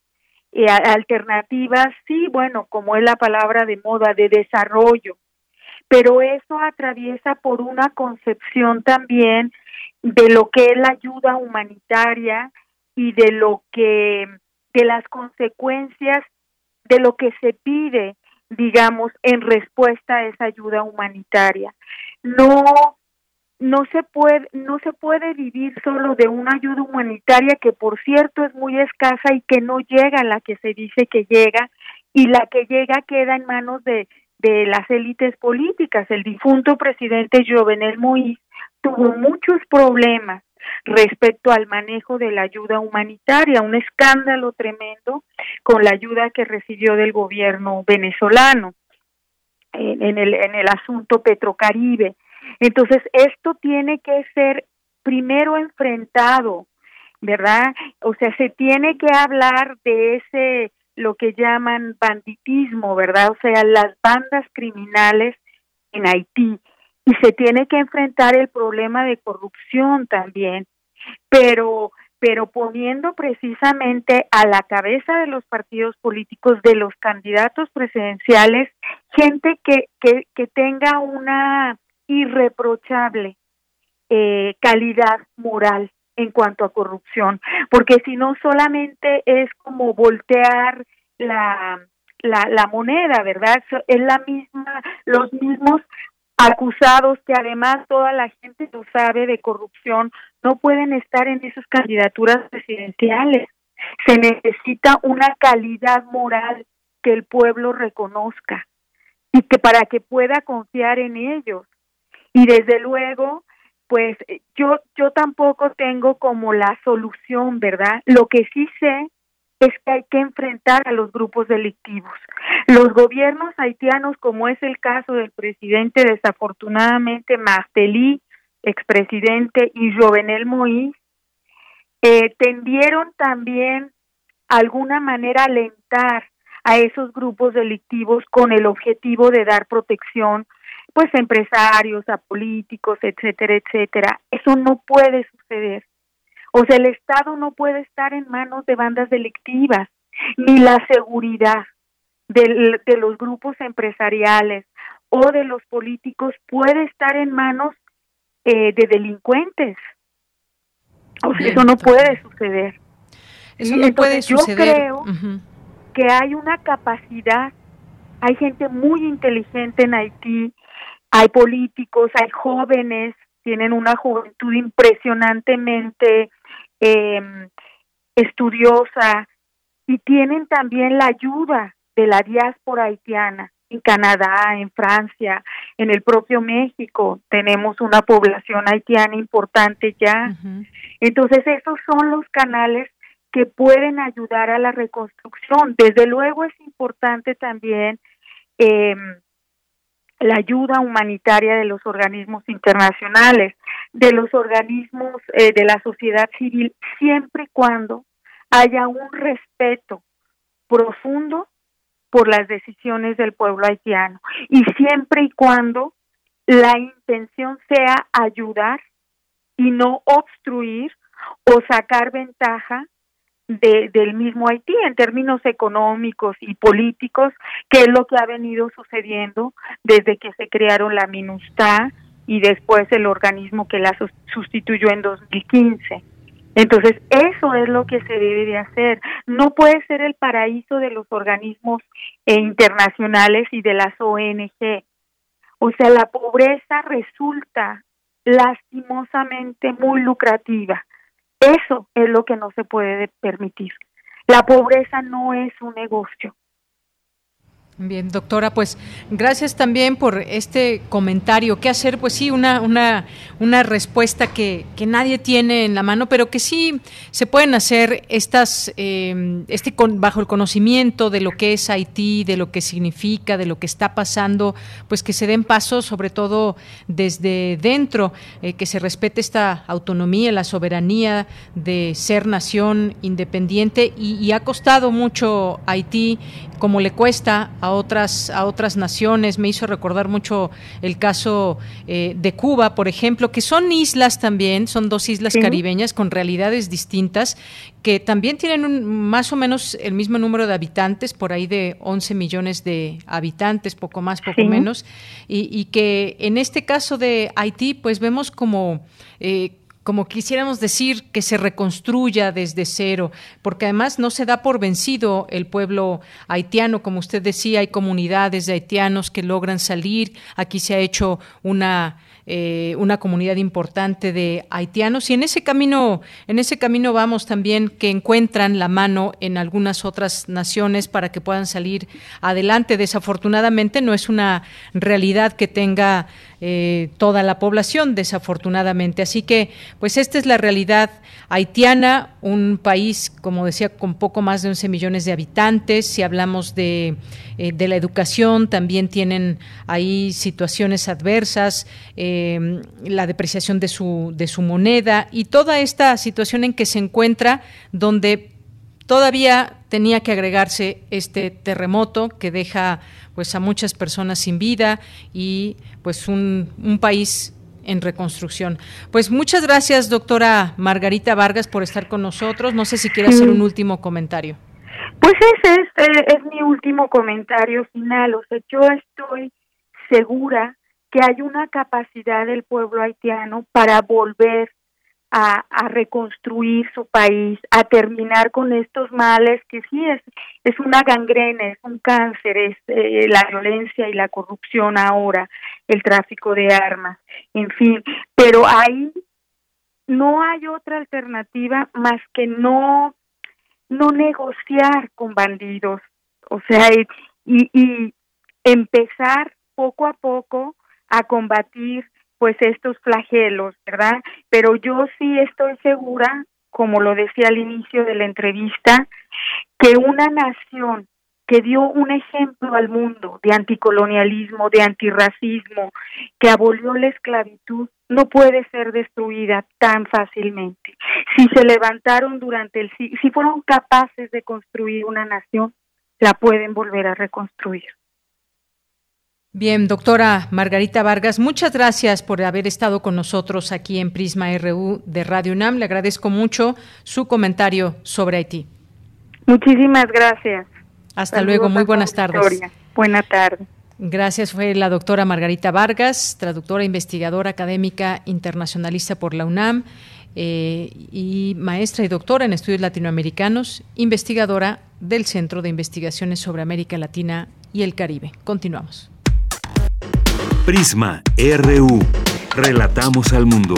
alternativas, sí, bueno, como es la palabra de moda, de desarrollo, pero eso atraviesa por una concepción también de lo que es la ayuda humanitaria y de lo que, de las consecuencias de lo que se pide, digamos, en respuesta a esa ayuda humanitaria. No no se puede no se puede vivir solo de una ayuda humanitaria que por cierto es muy escasa y que no llega a la que se dice que llega y la que llega queda en manos de de las élites políticas. El difunto presidente Jovenel Moïse tuvo muchos problemas respecto al manejo de la ayuda humanitaria, un escándalo tremendo con la ayuda que recibió del gobierno venezolano en, el en el asunto Petrocaribe entonces, esto tiene que ser primero enfrentado, ¿verdad? O sea, se tiene que hablar de ese, lo que llaman banditismo, ¿verdad? O sea, las bandas criminales en Haití. Y se tiene que enfrentar el problema de corrupción también. Pero pero poniendo precisamente a la cabeza de los partidos políticos, de los candidatos presidenciales, gente que, que, que tenga una irreprochable eh, calidad moral en cuanto a corrupción, porque si no solamente es como voltear la, la, la moneda, ¿verdad? Es la misma, los mismos acusados que además toda la gente lo sabe de corrupción, no pueden estar en esas candidaturas presidenciales. Se necesita una calidad moral que el pueblo reconozca y que para que pueda confiar en ellos. Y desde luego, pues yo yo tampoco tengo como la solución, ¿verdad? Lo que sí sé es que hay que enfrentar a los grupos delictivos. Los gobiernos haitianos, como es el caso del presidente desafortunadamente Martelly, expresidente, y Jovenel Moïse, eh, tendieron también alguna manera a alentar a esos grupos delictivos con el objetivo de dar protección pues a empresarios, a políticos, etcétera, etcétera. Eso no puede suceder. O sea, el Estado no puede estar en manos de bandas delictivas, ni la seguridad de, los grupos empresariales o de los políticos puede estar en manos eh, de delincuentes. O sea, eso no puede suceder. Eso no puede suceder. Yo creo que hay una capacidad, hay gente muy inteligente en Haití, hay políticos, hay jóvenes, tienen una juventud impresionantemente eh, estudiosa y tienen también la ayuda de la diáspora haitiana en Canadá, en Francia, en el propio México. Tenemos una población haitiana importante ya. Entonces, esos son los canales que pueden ayudar a la reconstrucción. Desde luego es importante también eh, la ayuda humanitaria de los organismos internacionales, de los organismos eh, de la sociedad civil, siempre y cuando haya un respeto profundo por las decisiones del pueblo haitiano. Y siempre y cuando la intención sea ayudar y no obstruir o sacar ventaja de, del mismo Haití en términos económicos y políticos, que es lo que ha venido sucediendo desde que se crearon la MINUSTA y después el organismo que la sustituyó en 2015. Entonces, eso es lo que se debe de hacer. No puede ser el paraíso de los organismos eh, internacionales y de las ONG. O sea, la pobreza resulta lastimosamente muy lucrativa eso es lo que no se puede permitir. La pobreza no es un negocio. Bien, doctora, pues gracias también por este comentario. ¿Qué hacer? Pues sí, una, una, una respuesta que, que nadie tiene en la mano, pero que sí se pueden hacer estas, eh, este con, bajo el conocimiento de lo que es Haití, de lo que significa, de lo que está pasando, pues que se den pasos, sobre todo desde dentro, eh, que se respete esta autonomía, la soberanía de ser nación independiente y, y ha costado mucho Haití, como le cuesta a otras, a otras naciones. Me hizo recordar mucho el caso eh, de Cuba, por ejemplo, que son islas también, son dos islas caribeñas con realidades distintas, que también tienen más o menos el mismo número de habitantes, por ahí de 11 millones de habitantes, poco más, poco menos, y, que en este caso de Haití, pues vemos como... Eh, como quisiéramos decir, que se reconstruya desde cero, porque además no se da por vencido el pueblo haitiano, como usted decía, hay comunidades de haitianos que logran salir, aquí se ha hecho una eh, una comunidad importante de haitianos. Y en ese camino en ese camino vamos también que encuentran la mano en algunas otras naciones para que puedan salir adelante. Desafortunadamente no es una realidad que tenga eh, toda la población, desafortunadamente. Así que, pues esta es la realidad haitiana, un país, como decía, con poco más de 11 millones de habitantes. Si hablamos de, eh, de la educación, también tienen ahí situaciones adversas, eh, la depreciación de su, de su moneda y toda esta situación en que se encuentra donde todavía tenía que agregarse este terremoto que deja pues a muchas personas sin vida y pues un, un país en reconstrucción. Pues muchas gracias, doctora Margarita Vargas, por estar con nosotros. No sé si quiere hacer un último comentario. Pues ese es, es mi último comentario final. O sea, yo estoy segura que hay una capacidad del pueblo haitiano para volver a, reconstruir su país, a terminar con estos males que sí es, es una gangrena, es un cáncer, es eh, la violencia y la corrupción ahora, el tráfico de armas, en fin, pero ahí no hay otra alternativa más que no no negociar con bandidos, o sea, y, y empezar poco a poco a combatir pues estos flagelos, ¿verdad? Pero yo sí estoy segura, como lo decía al inicio de la entrevista, que una nación que dio un ejemplo al mundo de anticolonialismo, de antirracismo, que abolió la esclavitud, no puede ser destruida tan fácilmente. Si se levantaron durante el si fueron capaces de construir una nación, la pueden volver a reconstruir. Bien, doctora Margarita Vargas, muchas gracias por haber estado con nosotros aquí en Prisma RU de Radio UNAM. Le agradezco mucho su comentario sobre Haití. Muchísimas gracias. Hasta luego, muy buenas tardes. Buenas tardes. Gracias, fue la doctora Margarita Vargas, traductora, investigadora académica internacionalista por la UNAM eh, y maestra y doctora en estudios latinoamericanos, investigadora del Centro de Investigaciones sobre América Latina y el Caribe. Continuamos. Prisma RU. Relatamos al mundo.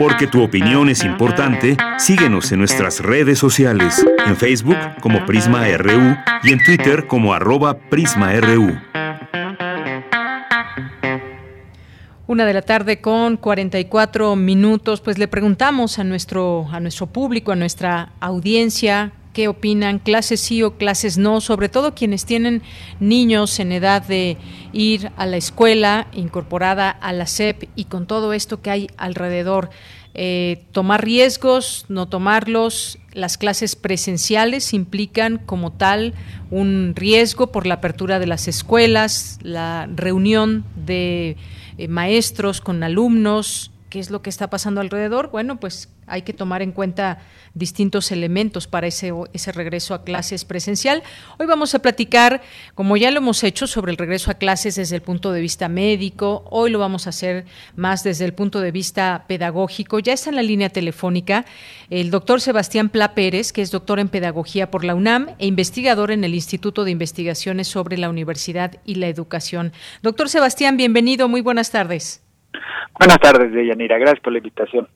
Porque tu opinión es importante, síguenos en nuestras redes sociales, en Facebook como Prisma RU y en Twitter como arroba PrismaRU. Una de la tarde con 44 minutos, pues le preguntamos a nuestro, a nuestro público, a nuestra audiencia, qué opinan, clases sí o clases no, sobre todo quienes tienen niños en edad de ir a la escuela incorporada a la SEP y con todo esto que hay alrededor. Eh, tomar riesgos, no tomarlos. Las clases presenciales implican como tal un riesgo por la apertura de las escuelas, la reunión de eh, maestros con alumnos, qué es lo que está pasando alrededor. Bueno, pues hay que tomar en cuenta distintos elementos para ese, ese regreso a clases presencial. Hoy vamos a platicar, como ya lo hemos hecho, sobre el regreso a clases desde el punto de vista médico. Hoy lo vamos a hacer más desde el punto de vista pedagógico. Ya está en la línea telefónica el doctor Sebastián Pla Pérez, que es doctor en pedagogía por la UNAM e investigador en el Instituto de Investigaciones sobre la Universidad y la Educación. Doctor Sebastián, bienvenido. Muy buenas tardes. Buenas tardes, Deyanira. Gracias por la invitación.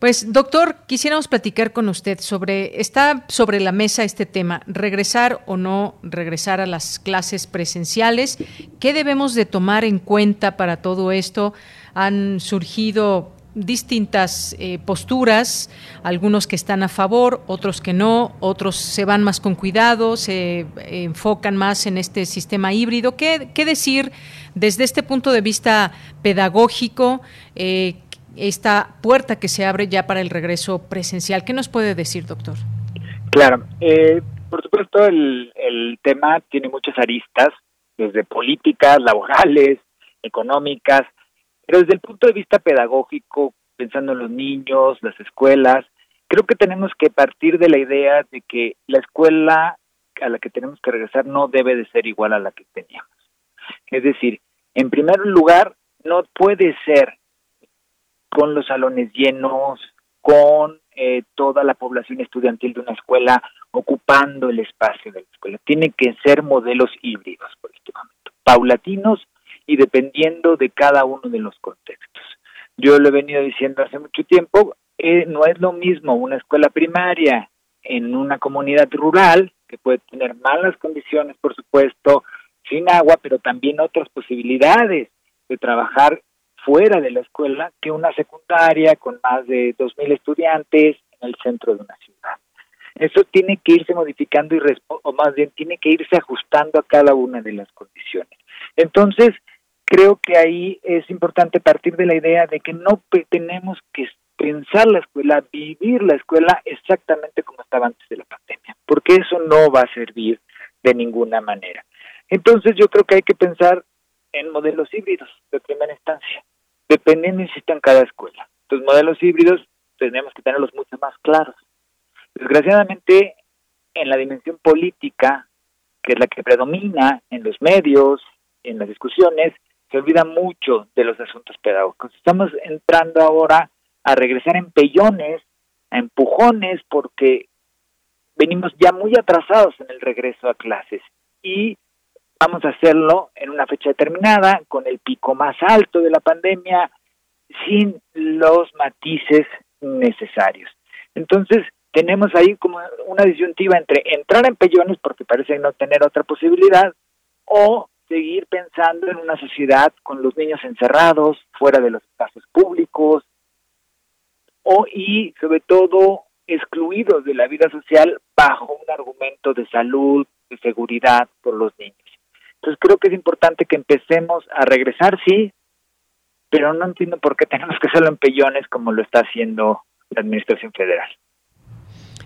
Pues, doctor, quisiéramos platicar con usted sobre, está sobre la mesa este tema, regresar o no regresar a las clases presenciales. ¿Qué debemos de tomar en cuenta para todo esto? Han surgido distintas eh, posturas, algunos que están a favor, otros que no, otros se van más con cuidado, se enfocan más en este sistema híbrido. ¿Qué, qué decir desde este punto de vista pedagógico? Eh, esta puerta que se abre ya para el regreso presencial. ¿Qué nos puede decir, doctor? Claro, eh, por supuesto el, el tema tiene muchas aristas, desde políticas, laborales, económicas, pero desde el punto de vista pedagógico, pensando en los niños, las escuelas, creo que tenemos que partir de la idea de que la escuela a la que tenemos que regresar no debe de ser igual a la que teníamos. Es decir, en primer lugar, no puede ser con los salones llenos, con eh, toda la población estudiantil de una escuela ocupando el espacio de la escuela. Tiene que ser modelos híbridos por este momento, paulatinos y dependiendo de cada uno de los contextos. Yo lo he venido diciendo hace mucho tiempo, eh, no es lo mismo una escuela primaria en una comunidad rural, que puede tener malas condiciones, por supuesto, sin agua, pero también otras posibilidades de trabajar fuera de la escuela que una secundaria con más de 2.000 estudiantes en el centro de una ciudad. Eso tiene que irse modificando y o más bien tiene que irse ajustando a cada una de las condiciones. Entonces, creo que ahí es importante partir de la idea de que no tenemos que pensar la escuela, vivir la escuela exactamente como estaba antes de la pandemia, porque eso no va a servir de ninguna manera. Entonces yo creo que hay que pensar en modelos híbridos de primera instancia dependiendo, insisto, en cada escuela. Los modelos híbridos tenemos que tenerlos mucho más claros. Desgraciadamente, en la dimensión política, que es la que predomina en los medios, en las discusiones, se olvida mucho de los asuntos pedagógicos. Estamos entrando ahora a regresar en pellones, a empujones, porque venimos ya muy atrasados en el regreso a clases y vamos a hacerlo en una fecha determinada, con el pico más alto de la pandemia, sin los matices necesarios. Entonces, tenemos ahí como una disyuntiva entre entrar en pellones porque parece no tener otra posibilidad o seguir pensando en una sociedad con los niños encerrados, fuera de los espacios públicos, o y sobre todo excluidos de la vida social bajo un argumento de salud, de seguridad por los niños. Entonces creo que es importante que empecemos a regresar, sí, pero no entiendo por qué tenemos que hacerlo en pellones como lo está haciendo la Administración Federal.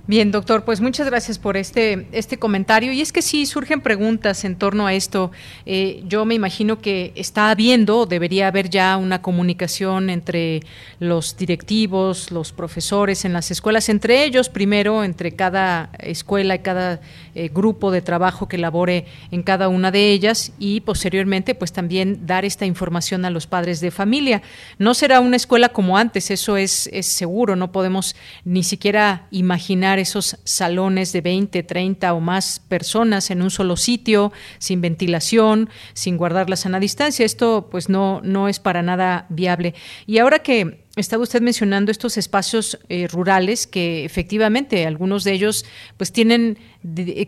Bien, doctor, pues muchas gracias por este, este comentario. Y es que sí, surgen preguntas en torno a esto. Eh, yo me imagino que está habiendo, debería haber ya una comunicación entre los directivos, los profesores en las escuelas, entre ellos primero, entre cada escuela y cada eh, grupo de trabajo que labore en cada una de ellas y posteriormente pues también dar esta información a los padres de familia. No será una escuela como antes, eso es, es seguro, no podemos ni siquiera imaginar esos salones de 20, 30 o más personas en un solo sitio, sin ventilación, sin guardar la sana distancia. Esto pues no, no es para nada viable. Y ahora que estaba usted mencionando estos espacios eh, rurales que efectivamente algunos de ellos pues tienen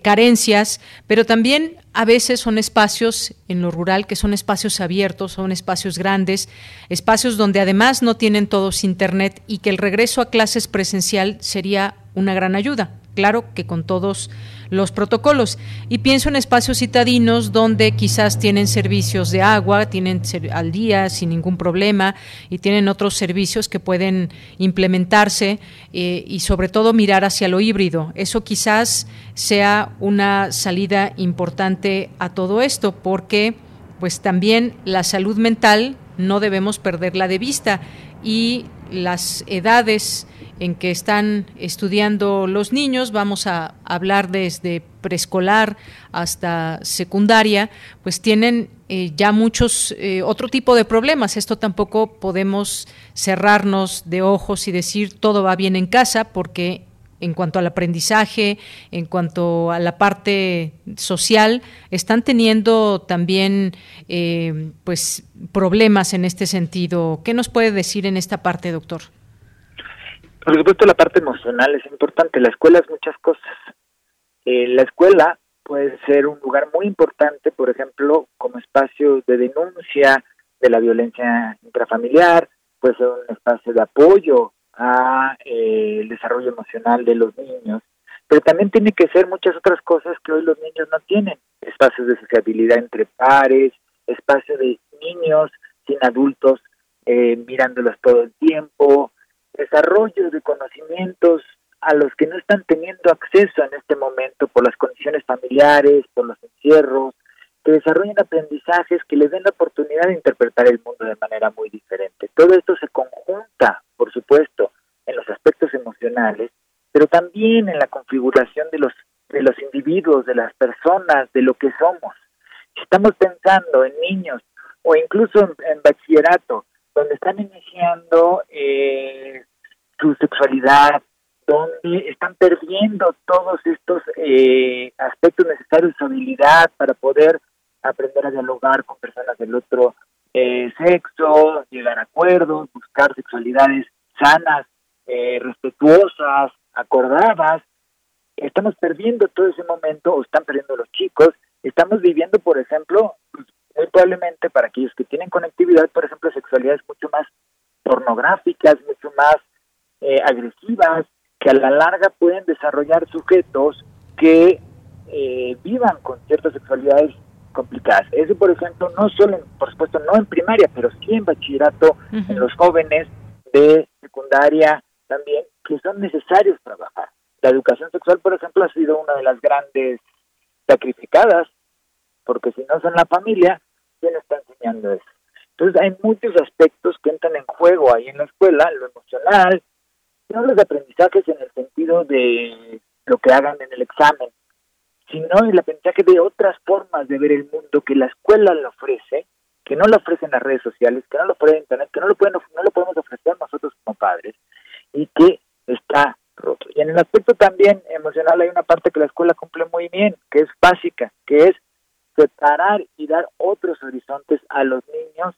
carencias, pero también a veces son espacios en lo rural que son espacios abiertos, son espacios grandes, espacios donde además no tienen todos internet y que el regreso a clases presencial sería una gran ayuda. Claro que con todos los protocolos. Y pienso en espacios citadinos donde quizás tienen servicios de agua, tienen al día sin ningún problema y tienen otros servicios que pueden implementarse eh, y sobre todo mirar hacia lo híbrido. Eso quizás sea una salida importante a todo esto porque pues también la salud mental no debemos perderla de vista y las edades en que están estudiando los niños, vamos a hablar desde preescolar hasta secundaria, pues tienen eh, ya muchos eh, otro tipo de problemas. Esto tampoco podemos cerrarnos de ojos y decir todo va bien en casa, porque en cuanto al aprendizaje, en cuanto a la parte social, están teniendo también eh, pues problemas en este sentido. ¿Qué nos puede decir en esta parte, doctor? Por supuesto, la parte emocional es importante. La escuela es muchas cosas. Eh, la escuela puede ser un lugar muy importante, por ejemplo, como espacio de denuncia de la violencia intrafamiliar, puede ser un espacio de apoyo a eh, el desarrollo emocional de los niños, pero también tiene que ser muchas otras cosas que hoy los niños no tienen, espacios de sociabilidad entre pares, espacio de niños sin adultos eh, mirándolos todo el tiempo, desarrollo de conocimientos a los que no están teniendo acceso en este momento por las condiciones familiares, por los encierros, que desarrollen aprendizajes que les den la oportunidad de interpretar el mundo de manera muy diferente. Todo esto se conjunta, por supuesto, en los aspectos emocionales, pero también en la configuración de los de los individuos, de las personas, de lo que somos. Si estamos pensando en niños o incluso en bachillerato, donde están iniciando eh, su sexualidad, donde están perdiendo todos estos eh, aspectos necesarios de su habilidad para poder aprender a dialogar con personas del otro eh, sexo, llegar a acuerdos, buscar sexualidades sanas, respetuosas, acordadas. Estamos perdiendo todo ese momento, o están perdiendo los chicos. Estamos viviendo, por ejemplo, muy probablemente para aquellos que tienen conectividad, por ejemplo, sexualidades mucho más pornográficas, mucho más eh, agresivas, que a la larga pueden desarrollar sujetos que eh, vivan con ciertas sexualidades complicadas. Eso, por ejemplo, no solo, por supuesto, no en primaria, pero sí en bachillerato, en los jóvenes de secundaria también, que son necesarios trabajar. La educación sexual, por ejemplo, ha sido una de las grandes sacrificadas, porque si no son la familia, ¿quién está enseñando eso? Entonces hay muchos aspectos que entran en juego ahí en la escuela, lo emocional, no los aprendizajes en el sentido de lo que hagan en el examen, sino el aprendizaje de otras formas de ver el mundo que la escuela le ofrece, que no lo ofrecen las redes sociales, que no lo ofrece internet, que no lo, pueden, no lo podemos ofrecer nosotros como padres, y que está roto. Y en el aspecto también emocional hay una parte que la escuela cumple muy bien, que es básica, que es separar y dar otros horizontes a los niños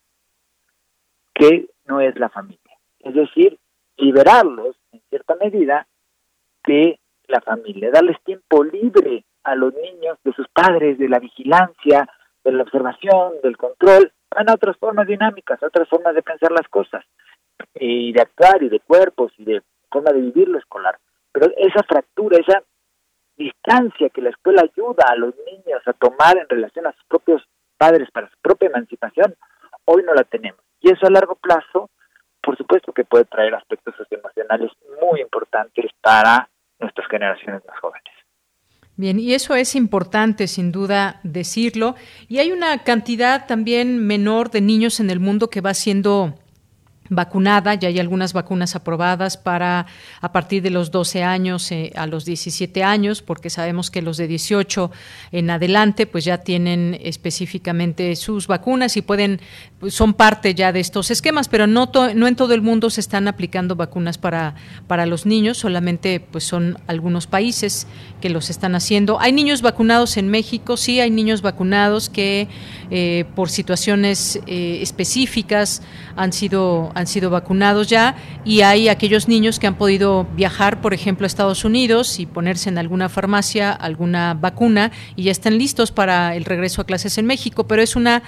que no es la familia. Es decir, liberarlos en cierta medida de la familia, darles tiempo libre a los niños de sus padres, de la vigilancia, de la observación, del control, van a otras formas dinámicas, otras formas de pensar las cosas, y de actuar, y de cuerpos, y de forma de vivir lo escolar. Pero esa fractura, esa distancia que la escuela ayuda a los niños a tomar en relación a sus propios padres para su propia emancipación, hoy no la tenemos. Y eso a largo plazo, por supuesto que puede traer aspectos socioemocionales muy importantes para nuestras generaciones más jóvenes. Bien, y eso es importante, sin duda, decirlo. Y hay una cantidad también menor de niños en el mundo que va siendo vacunada, ya hay algunas vacunas aprobadas para a partir de los 12 años eh, a los 17 años, porque sabemos que los de 18 en adelante pues ya tienen específicamente sus vacunas y pueden pues, son parte ya de estos esquemas, pero no no en todo el mundo se están aplicando vacunas para para los niños, solamente pues son algunos países que los están haciendo. Hay niños vacunados en México, sí hay niños vacunados que eh, por situaciones eh, específicas han sido han sido vacunados ya y hay aquellos niños que han podido viajar, por ejemplo, a Estados Unidos y ponerse en alguna farmacia alguna vacuna y ya están listos para el regreso a clases en México, pero es una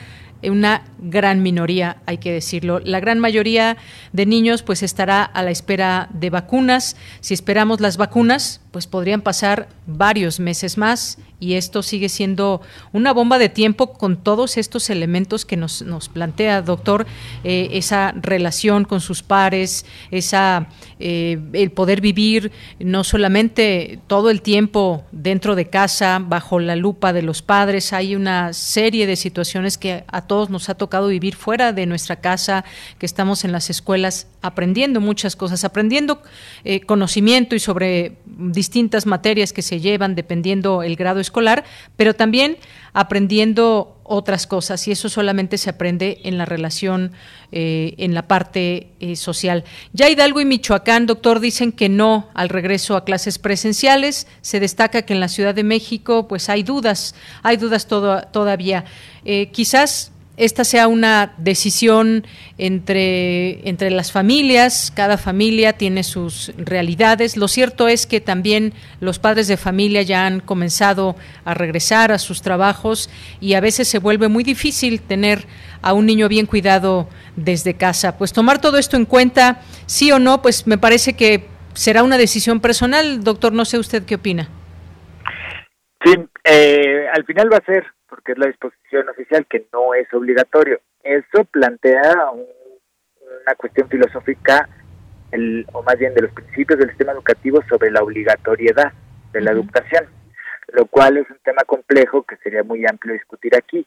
una gran minoría, hay que decirlo. La gran mayoría de niños pues estará a la espera de vacunas. Si esperamos las vacunas, pues podrían pasar varios meses más y esto sigue siendo una bomba de tiempo con todos estos elementos que nos, nos plantea, doctor, eh, esa relación con sus pares, esa, eh, el poder vivir no solamente todo el tiempo dentro de casa, bajo la lupa de los padres, hay una serie de situaciones que a todos nos ha tocado vivir fuera de nuestra casa, que estamos en las escuelas aprendiendo muchas cosas, aprendiendo eh, conocimiento y sobre distintas materias que se llevan dependiendo el grado escolar, pero también aprendiendo otras cosas y eso solamente se aprende en la relación, eh, en la parte eh, social. Ya Hidalgo y Michoacán, doctor, dicen que no al regreso a clases presenciales. Se destaca que en la Ciudad de México, pues hay dudas, hay dudas todavía. Eh, quizás esta sea una decisión entre, entre las familias, cada familia tiene sus realidades. Lo cierto es que también los padres de familia ya han comenzado a regresar a sus trabajos y a veces se vuelve muy difícil tener a un niño bien cuidado desde casa. Pues tomar todo esto en cuenta, sí o no, pues me parece que será una decisión personal. Doctor, no sé usted qué opina. Sí, eh, al final va a ser porque es la disposición oficial que no es obligatorio. Eso plantea una cuestión filosófica, el, o más bien de los principios del sistema educativo sobre la obligatoriedad de la educación, lo cual es un tema complejo que sería muy amplio discutir aquí.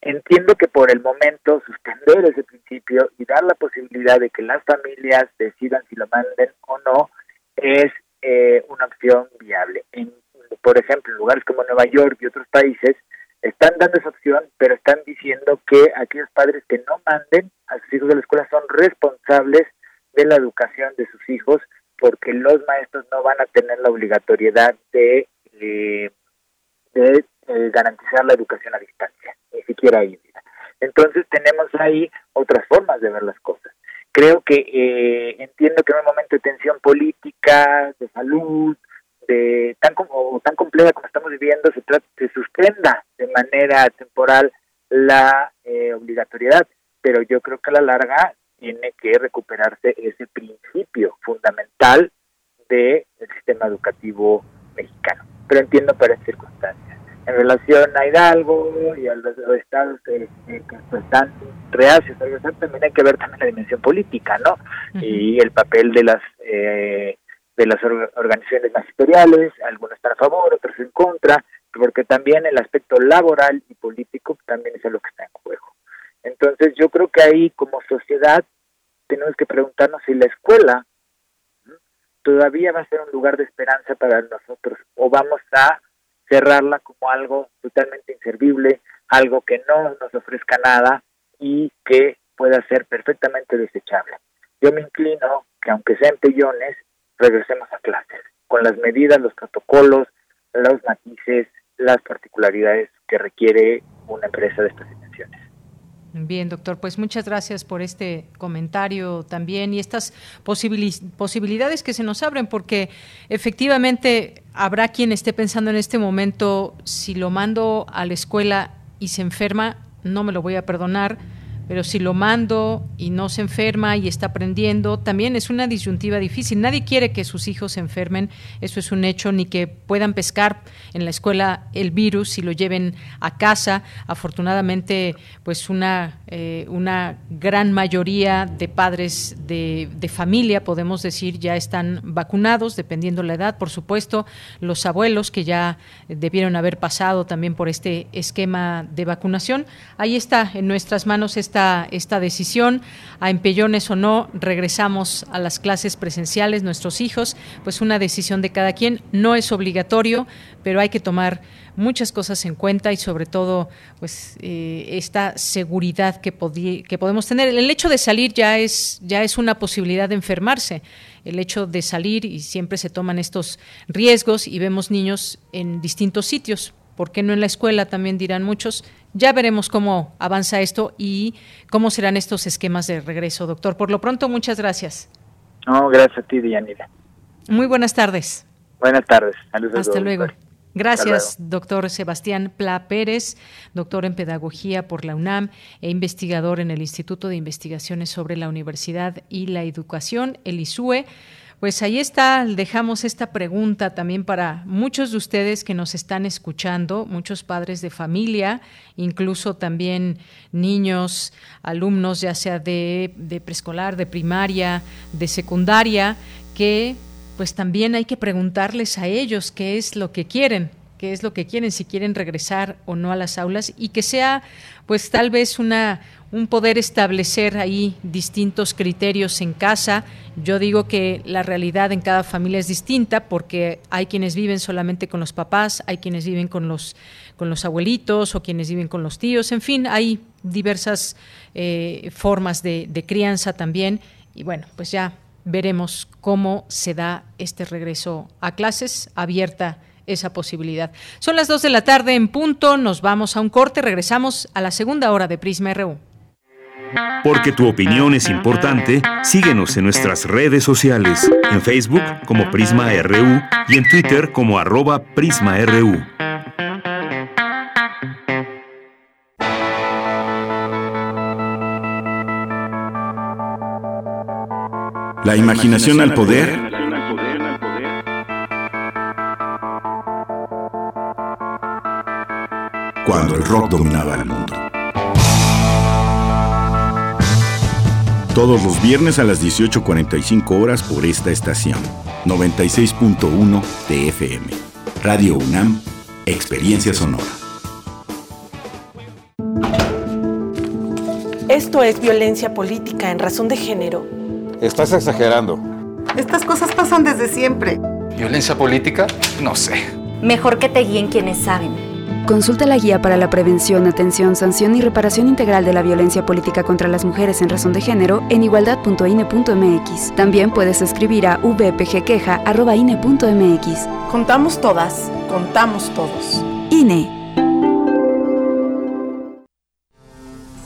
Entiendo que por el momento suspender ese principio y dar la posibilidad de que las familias decidan si lo manden o no es eh, una opción viable. En, por ejemplo, en lugares como Nueva York y otros países, están dando esa opción, pero están diciendo que aquellos padres que no manden a sus hijos de la escuela son responsables de la educación de sus hijos porque los maestros no van a tener la obligatoriedad de, eh, de garantizar la educación a distancia, ni siquiera híbrida. Entonces tenemos ahí otras formas de ver las cosas. Creo que eh, entiendo que en un momento de tensión política, de salud, de tan como tan compleja como estamos viviendo se, se suspenda de manera temporal la eh, obligatoriedad, pero yo creo que a la larga tiene que recuperarse ese principio fundamental del sistema educativo mexicano. Pero entiendo para circunstancias. En relación a Hidalgo y a los, estados que, están reacios también hay que ver también la dimensión política, ¿no? Y el papel de las eh, de las organizaciones magisteriales, algunos están a favor, otros en contra, porque también el aspecto laboral y político también es lo que está en juego. Entonces yo creo que ahí como sociedad tenemos que preguntarnos si la escuela todavía va a ser un lugar de esperanza para nosotros o vamos a cerrarla como algo totalmente inservible, algo que no nos ofrezca nada y que pueda ser perfectamente desechable. Yo me inclino que aunque sean pellones, regresemos a clases, con las medidas, los protocolos, los matices, las particularidades que requiere una empresa de estas dimensiones. Bien, doctor, pues muchas gracias por este comentario también y estas posibilidades que se nos abren, porque efectivamente habrá quien esté pensando en este momento, si lo mando a la escuela y se enferma, no me lo voy a perdonar pero si lo mando y no se enferma y está aprendiendo, también es una disyuntiva difícil. Nadie quiere que sus hijos se enfermen, eso es un hecho, ni que puedan pescar en la escuela el virus y lo lleven a casa. Afortunadamente, pues una, eh, una gran mayoría de padres de, de familia, podemos decir, ya están vacunados, dependiendo la edad, por supuesto, los abuelos que ya debieron haber pasado también por este esquema de vacunación. Ahí está en nuestras manos esta decisión. A empellones o no, regresamos a las clases presenciales, nuestros hijos, pues una decisión de cada quien. No es obligatorio, pero hay que tomar muchas cosas en cuenta y sobre todo pues eh, esta seguridad que, que podemos tener. El hecho de salir ya es, ya es una posibilidad de enfermarse. El hecho de salir y siempre se toman estos riesgos y vemos niños en distintos sitios. ¿Por qué no en la escuela? También dirán muchos. Ya veremos cómo avanza esto y cómo serán estos esquemas de regreso, doctor. Por lo pronto, muchas gracias. No, gracias a ti, Dianira. Muy buenas tardes. Buenas tardes. Saludos Hasta luego. Gracias, doctor Sebastián Pla Pérez, doctor en Pedagogía por la UNAM e investigador en el Instituto de Investigaciones sobre la Universidad y la Educación, el ISUE. Pues ahí está, dejamos esta pregunta también para muchos de ustedes que nos están escuchando, muchos padres de familia, incluso también niños, alumnos ya sea de, de preescolar, de primaria, de secundaria, que pues también hay que preguntarles a ellos qué es lo que quieren, qué es lo que quieren, si quieren regresar o no a las aulas y que sea pues tal vez una un poder establecer ahí distintos criterios en casa. Yo digo que la realidad en cada familia es distinta porque hay quienes viven solamente con los papás, hay quienes viven con los, con los abuelitos o quienes viven con los tíos, en fin, hay diversas eh, formas de, de crianza también. Y bueno, pues ya veremos cómo se da este regreso a clases abierta esa posibilidad. Son las dos de la tarde en punto, nos vamos a un corte, regresamos a la segunda hora de Prisma RU. Porque tu opinión es importante, síguenos en nuestras redes sociales, en Facebook como Prisma RU y en Twitter como arroba PrismaRU. La imaginación al poder. Cuando el rock dominaba el mundo. Todos los viernes a las 18.45 horas por esta estación. 96.1 TFM. Radio UNAM, Experiencia Sonora. Esto es violencia política en razón de género. Estás exagerando. Estas cosas pasan desde siempre. ¿Violencia política? No sé. Mejor que te guíen quienes saben. Consulta la guía para la prevención, atención, sanción y reparación integral de la violencia política contra las mujeres en razón de género en igualdad.ine.mx. También puedes escribir a vpgqueja.ine.mx. Contamos todas, contamos todos. INE.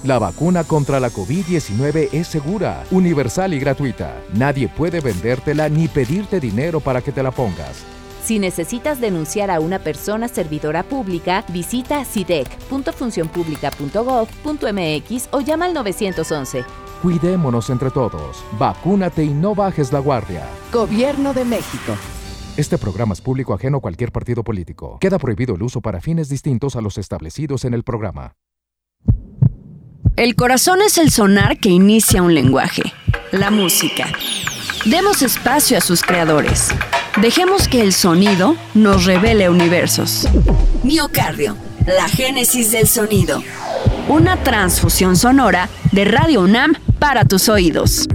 La vacuna contra la COVID-19 es segura, universal y gratuita. Nadie puede vendértela ni pedirte dinero para que te la pongas. Si necesitas denunciar a una persona servidora pública, visita sidec.funcionpublica.gov.mx o llama al 911. Cuidémonos entre todos. Vacúnate y no bajes la guardia. Gobierno de México. Este programa es público ajeno a cualquier partido político. Queda prohibido el uso para fines distintos a los establecidos en el programa. El corazón es el sonar que inicia un lenguaje, la música. Demos espacio a sus creadores. Dejemos que el sonido nos revele universos. Miocardio, la génesis del sonido. Una transfusión sonora de Radio UNAM para tus oídos.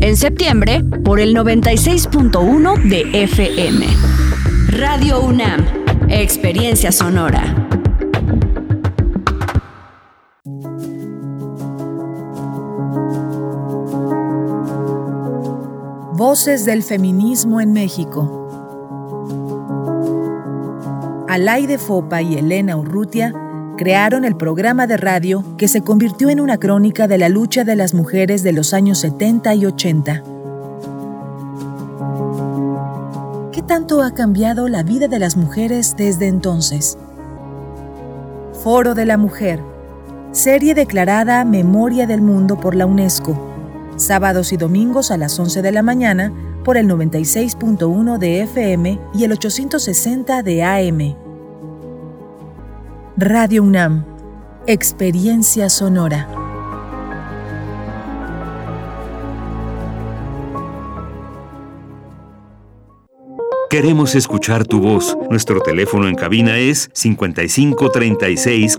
En septiembre, por el 96.1 de FM. Radio UNAM Experiencia Sonora. Voces del feminismo en México. Alaide Fopa y Elena Urrutia crearon el programa de radio que se convirtió en una crónica de la lucha de las mujeres de los años 70 y 80. ¿Qué tanto ha cambiado la vida de las mujeres desde entonces? Foro de la Mujer, serie declarada Memoria del Mundo por la UNESCO, sábados y domingos a las 11 de la mañana por el 96.1 de FM y el 860 de AM. Radio UNAM, Experiencia Sonora. Queremos escuchar tu voz. Nuestro teléfono en cabina es 55 36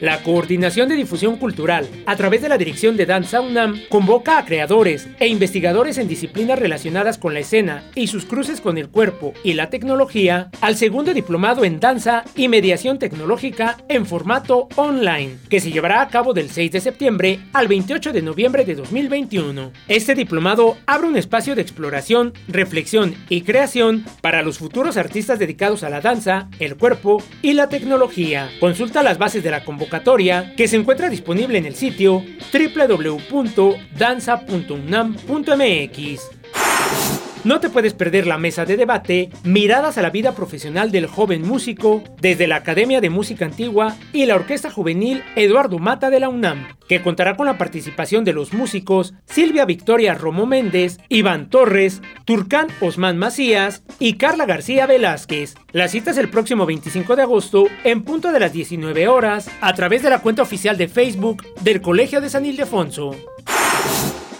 La Coordinación de Difusión Cultural, a través de la Dirección de Danza UNAM, convoca a creadores e investigadores en disciplinas relacionadas con la escena y sus cruces con el cuerpo y la tecnología al segundo diplomado en danza y mediación tecnológica en formato online, que se llevará a cabo del 6 de septiembre al 28 de noviembre de 2021. Este diplomado abre un espacio de exploración, reflexión y creación para los futuros artistas dedicados a la danza, el cuerpo y la tecnología. Consulta las bases de la que se encuentra disponible en el sitio www.danza.unam.mx. No te puedes perder la mesa de debate Miradas a la vida profesional del joven músico desde la Academia de Música Antigua y la Orquesta Juvenil Eduardo Mata de la UNAM, que contará con la participación de los músicos Silvia Victoria Romo Méndez, Iván Torres, Turcán Osman Macías y Carla García Velázquez. La cita es el próximo 25 de agosto en punto de las 19 horas a través de la cuenta oficial de Facebook del Colegio de San Ildefonso.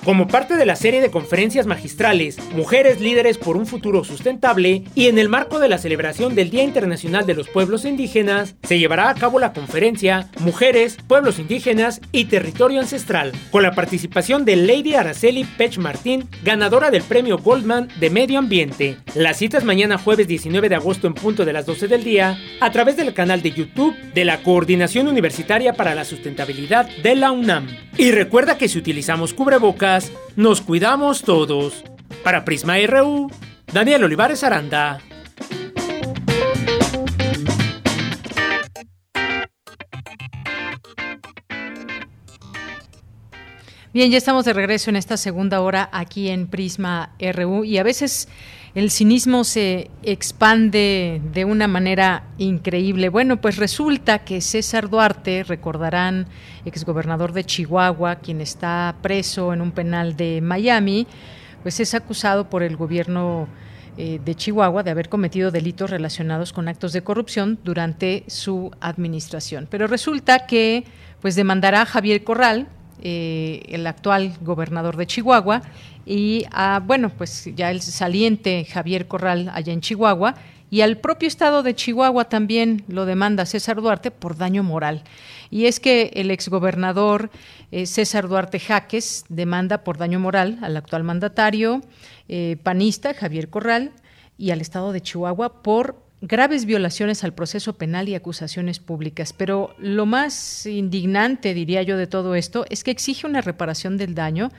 Como parte de la serie de conferencias magistrales Mujeres Líderes por un Futuro Sustentable y en el marco de la celebración del Día Internacional de los Pueblos Indígenas, se llevará a cabo la conferencia Mujeres, Pueblos Indígenas y Territorio Ancestral, con la participación de Lady Araceli Pech Martín, ganadora del Premio Goldman de Medio Ambiente. La cita es mañana jueves 19 de agosto en punto de las 12 del día a través del canal de YouTube de la Coordinación Universitaria para la Sustentabilidad de la UNAM. Y recuerda que si utilizamos cubrebocas, nos cuidamos todos. Para Prisma RU, Daniel Olivares Aranda. Bien, ya estamos de regreso en esta segunda hora aquí en Prisma RU y a veces el cinismo se expande de una manera increíble. Bueno, pues resulta que César Duarte, recordarán, exgobernador de Chihuahua, quien está preso en un penal de Miami, pues es acusado por el gobierno eh, de Chihuahua de haber cometido delitos relacionados con actos de corrupción durante su administración. Pero resulta que pues demandará a Javier Corral, eh, el actual gobernador de Chihuahua, y a, bueno, pues ya el saliente Javier Corral allá en Chihuahua, y al propio estado de Chihuahua también lo demanda César Duarte por daño moral. Y es que el exgobernador eh, César Duarte Jaques demanda por daño moral al actual mandatario eh, panista Javier Corral y al estado de Chihuahua por graves violaciones al proceso penal y acusaciones públicas. Pero lo más indignante, diría yo, de todo esto es que exige una reparación del daño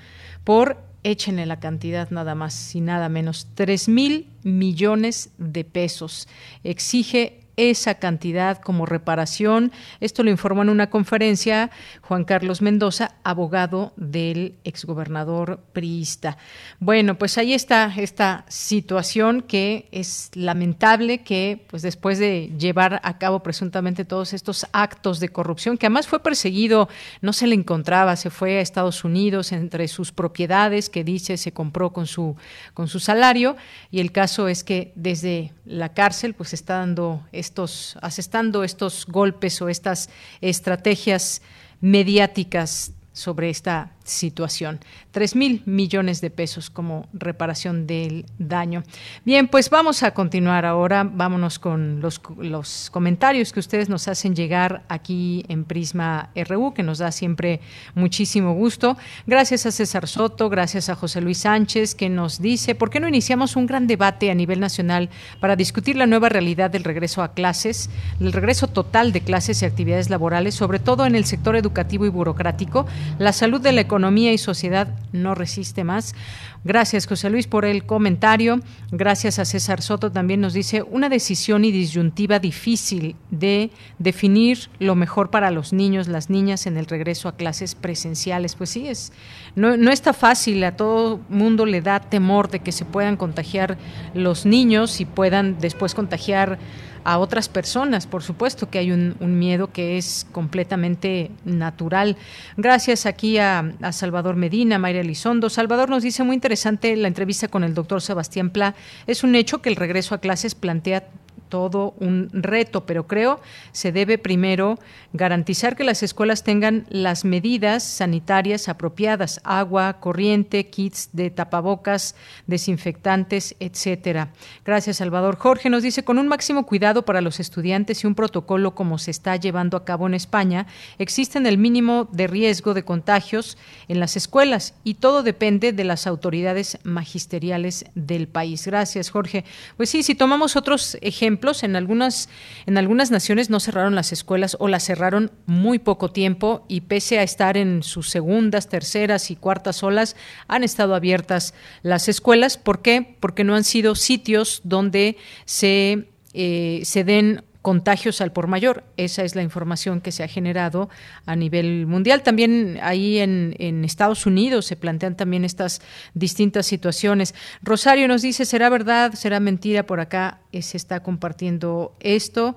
por, échenle la cantidad nada más y nada menos, tres mil millones de pesos. Exige esa cantidad como reparación. Esto lo informó en una conferencia Juan Carlos Mendoza, abogado del exgobernador priista. Bueno, pues ahí está esta situación que es lamentable que pues después de llevar a cabo presuntamente todos estos actos de corrupción, que además fue perseguido, no se le encontraba, se fue a Estados Unidos entre sus propiedades que dice se compró con su con su salario y el caso es que desde la cárcel pues está dando estos, asestando estos golpes o estas estrategias mediáticas sobre esta situación. Tres mil millones de pesos como reparación del daño. Bien, pues vamos a continuar ahora. Vámonos con los, los comentarios que ustedes nos hacen llegar aquí en Prisma RU, que nos da siempre muchísimo gusto. Gracias a César Soto, gracias a José Luis Sánchez, que nos dice, ¿por qué no iniciamos un gran debate a nivel nacional para discutir la nueva realidad del regreso a clases, el regreso total de clases y actividades laborales, sobre todo en el sector educativo y burocrático? La salud de la economía y sociedad no resiste más. Gracias, José Luis, por el comentario. Gracias a César Soto también nos dice una decisión y disyuntiva difícil de definir lo mejor para los niños, las niñas en el regreso a clases presenciales. Pues sí, es no, no está fácil. A todo mundo le da temor de que se puedan contagiar los niños y puedan después contagiar a otras personas. Por supuesto que hay un, miedo que es completamente natural. Gracias aquí a, a, Salvador Medina, Mayra Elizondo. Salvador nos dice muy interesante la entrevista con el doctor Sebastián Pla. Es un hecho que el regreso a clases plantea todo un reto, pero creo se debe primero garantizar que las escuelas tengan las medidas sanitarias apropiadas, agua, corriente, kits de tapabocas, desinfectantes, etcétera. Gracias, Salvador. Jorge nos dice con un máximo cuidado para los estudiantes y un protocolo como se está llevando a cabo en España, existen el mínimo de riesgo de contagios en las escuelas y todo depende de las autoridades magisteriales del país. Gracias, Jorge. Pues sí, si tomamos otros ejemplos en algunas, en algunas naciones no cerraron las escuelas o las cerraron muy poco tiempo y pese a estar en sus segundas, terceras y cuartas olas, han estado abiertas las escuelas. ¿Por qué? Porque no han sido sitios donde se, eh, se den contagios al por mayor. Esa es la información que se ha generado a nivel mundial. También ahí en, Estados Unidos se plantean también estas distintas situaciones. Rosario nos dice, ¿será verdad? ¿Será mentira? Por acá eh, se está compartiendo esto.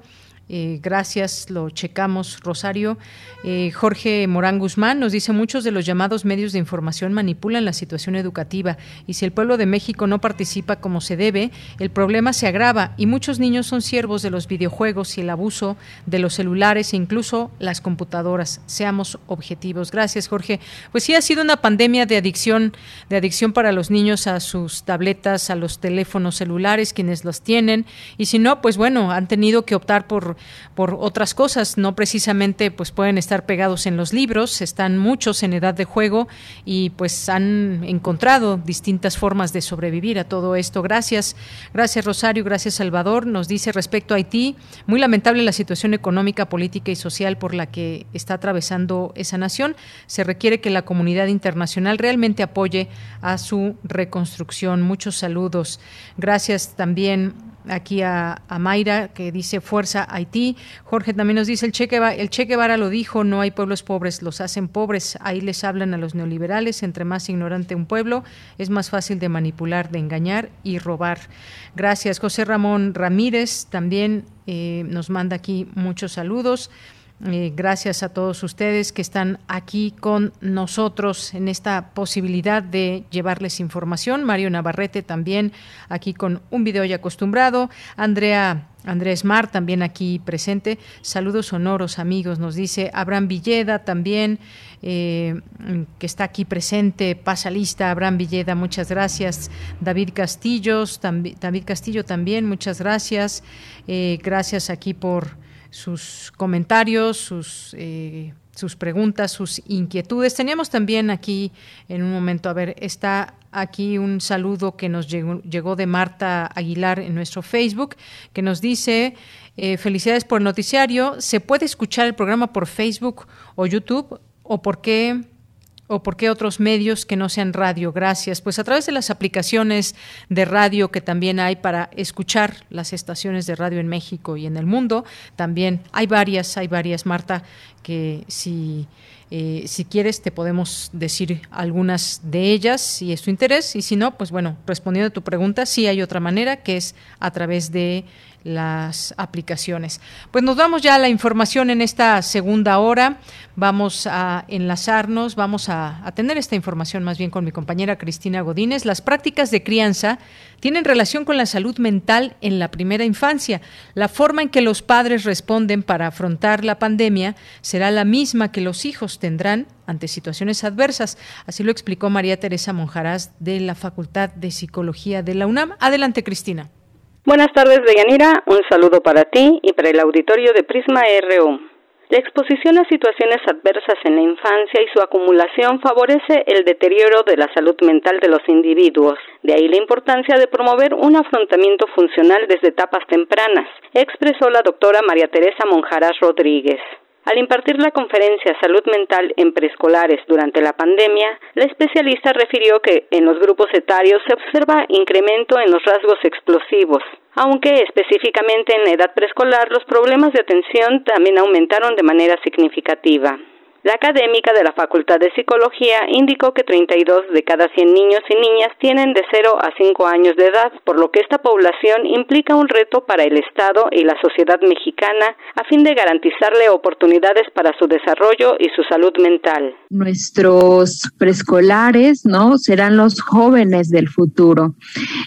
Eh, gracias, lo checamos, Rosario. Eh, Jorge Morán Guzmán nos dice, muchos de los llamados medios de información manipulan la situación educativa y si el pueblo de México no participa como se debe, el problema se agrava y muchos niños son siervos de los videojuegos y el abuso de los celulares e incluso las computadoras. Seamos objetivos. Gracias, Jorge. Pues sí ha sido una pandemia de adicción, de adicción para los niños a sus tabletas, a los teléfonos celulares, quienes los tienen, y si no, pues bueno, han tenido que optar por por otras cosas, no precisamente pues pueden estar pegados en los libros, están muchos en edad de juego y pues han encontrado distintas formas de sobrevivir a todo esto. Gracias, gracias Rosario, gracias Salvador. Nos dice respecto a Haití, muy lamentable la situación económica, política y social por la que está atravesando esa nación. Se requiere que la comunidad internacional realmente apoye a su reconstrucción. Muchos saludos. Gracias también aquí a, Mayra que dice Fuerza Haití. Jorge también nos dice el Che, el che lo dijo, no hay pueblos pobres, los hacen pobres. Ahí les hablan a los neoliberales, entre más ignorante un pueblo, es más fácil de manipular, de engañar y robar. Gracias. José Ramón Ramírez también eh, nos manda aquí muchos saludos. Gracias a todos ustedes que están aquí con nosotros en esta posibilidad de llevarles información. Mario Navarrete también aquí con un video ya acostumbrado. Andrea Andrés Mar también aquí presente. Saludos sonoros, amigos, nos dice Abraham Villeda también, eh, que está aquí presente. Pasa lista, Abraham Villeda, muchas gracias. David Castillos, David Castillo también, muchas gracias. Eh, gracias aquí por sus comentarios, sus, eh, sus preguntas, sus inquietudes. Teníamos también aquí en un momento, a ver, está aquí un saludo que nos llegó, llegó de Marta Aguilar en nuestro Facebook, que nos dice, eh, felicidades por el noticiario, ¿se puede escuchar el programa por Facebook o YouTube? ¿O por qué? ¿O por qué otros medios que no sean radio? Gracias. Pues a través de las aplicaciones de radio que también hay para escuchar las estaciones de radio en México y en el mundo, también hay varias, hay varias, Marta, que si, eh, si quieres te podemos decir algunas de ellas, si es tu interés, y si no, pues bueno, respondiendo a tu pregunta, sí hay otra manera, que es a través de las aplicaciones. Pues nos vamos ya la información en esta segunda hora. Vamos a enlazarnos, vamos a, a, tener esta información más bien con mi compañera Cristina Godínez. Las prácticas de crianza tienen relación con la salud mental en la primera infancia. La forma en que los padres responden para afrontar la pandemia será la misma que los hijos tendrán ante situaciones adversas. Así lo explicó María Teresa Monjarás de la Facultad de Psicología de la UNAM. Adelante, Cristina. Buenas tardes, Deyanira. Un saludo para ti y para el auditorio de Prisma RU. La exposición a situaciones adversas en la infancia y su acumulación favorece el deterioro de la salud mental de los individuos. De ahí la importancia de promover un afrontamiento funcional desde etapas tempranas, expresó la doctora María Teresa Monjaras Rodríguez. Al impartir la conferencia Salud Mental en preescolares durante la pandemia, la especialista refirió que en los grupos etarios se observa incremento en los rasgos explosivos, aunque específicamente en la edad preescolar los problemas de atención también aumentaron de manera significativa. La académica de la Facultad de Psicología indicó que 32 de cada 100 niños y niñas tienen de 0 a 5 años de edad, por lo que esta población implica un reto para el Estado y la sociedad mexicana a fin de garantizarle oportunidades para su desarrollo y su salud mental. Nuestros preescolares, ¿no? Serán los jóvenes del futuro.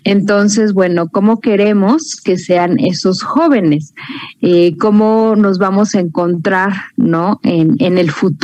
Entonces, bueno, ¿cómo queremos que sean esos jóvenes? Eh, ¿Cómo nos vamos a encontrar, ¿no? En, en el futuro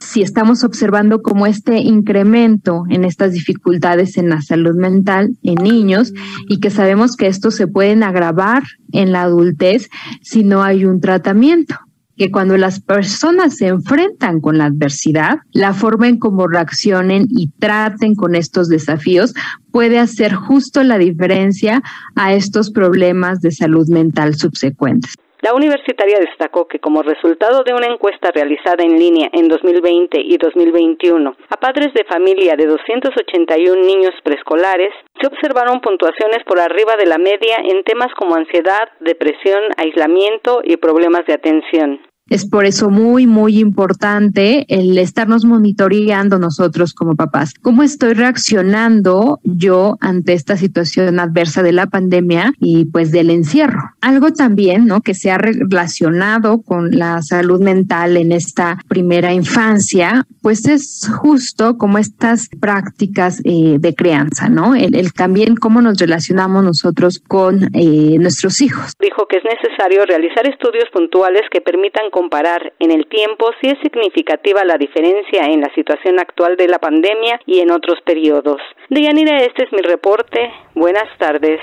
si estamos observando como este incremento en estas dificultades en la salud mental en niños y que sabemos que estos se pueden agravar en la adultez si no hay un tratamiento que cuando las personas se enfrentan con la adversidad, la forma en cómo reaccionen y traten con estos desafíos puede hacer justo la diferencia a estos problemas de salud mental subsecuentes. La universitaria destacó que como resultado de una encuesta realizada en línea en 2020 y 2021 a padres de familia de 281 niños preescolares, se observaron puntuaciones por arriba de la media en temas como ansiedad, depresión, aislamiento y problemas de atención. Es por eso muy, muy importante el estarnos monitoreando nosotros como papás. ¿Cómo estoy reaccionando yo ante esta situación adversa de la pandemia y pues del encierro? Algo también, ¿no? Que se ha relacionado con la salud mental en esta primera infancia, pues es justo como estas prácticas eh, de crianza, ¿no? El, también cómo nos relacionamos nosotros con eh, nuestros hijos. Dijo que es necesario realizar estudios puntuales que permitan comparar en el tiempo si es significativa la diferencia en la situación actual de la pandemia y en otros periodos. Deyanira, este es mi reporte. Buenas tardes.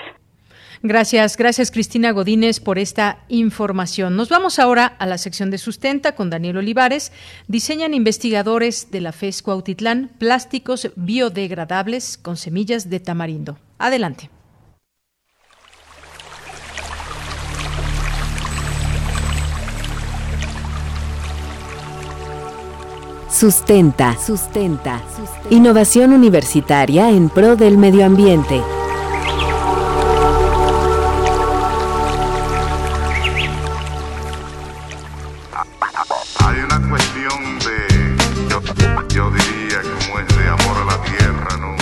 Gracias, gracias Cristina Godínez por esta información. Nos vamos ahora a la sección de sustenta con Daniel Olivares. Diseñan investigadores de la FES Cuautitlán plásticos biodegradables con semillas de tamarindo. Adelante. Sustenta. Sustenta. Innovación universitaria en pro del medio ambiente. Hay una cuestión de, yo, diría, como es de amor a la tierra, ¿no?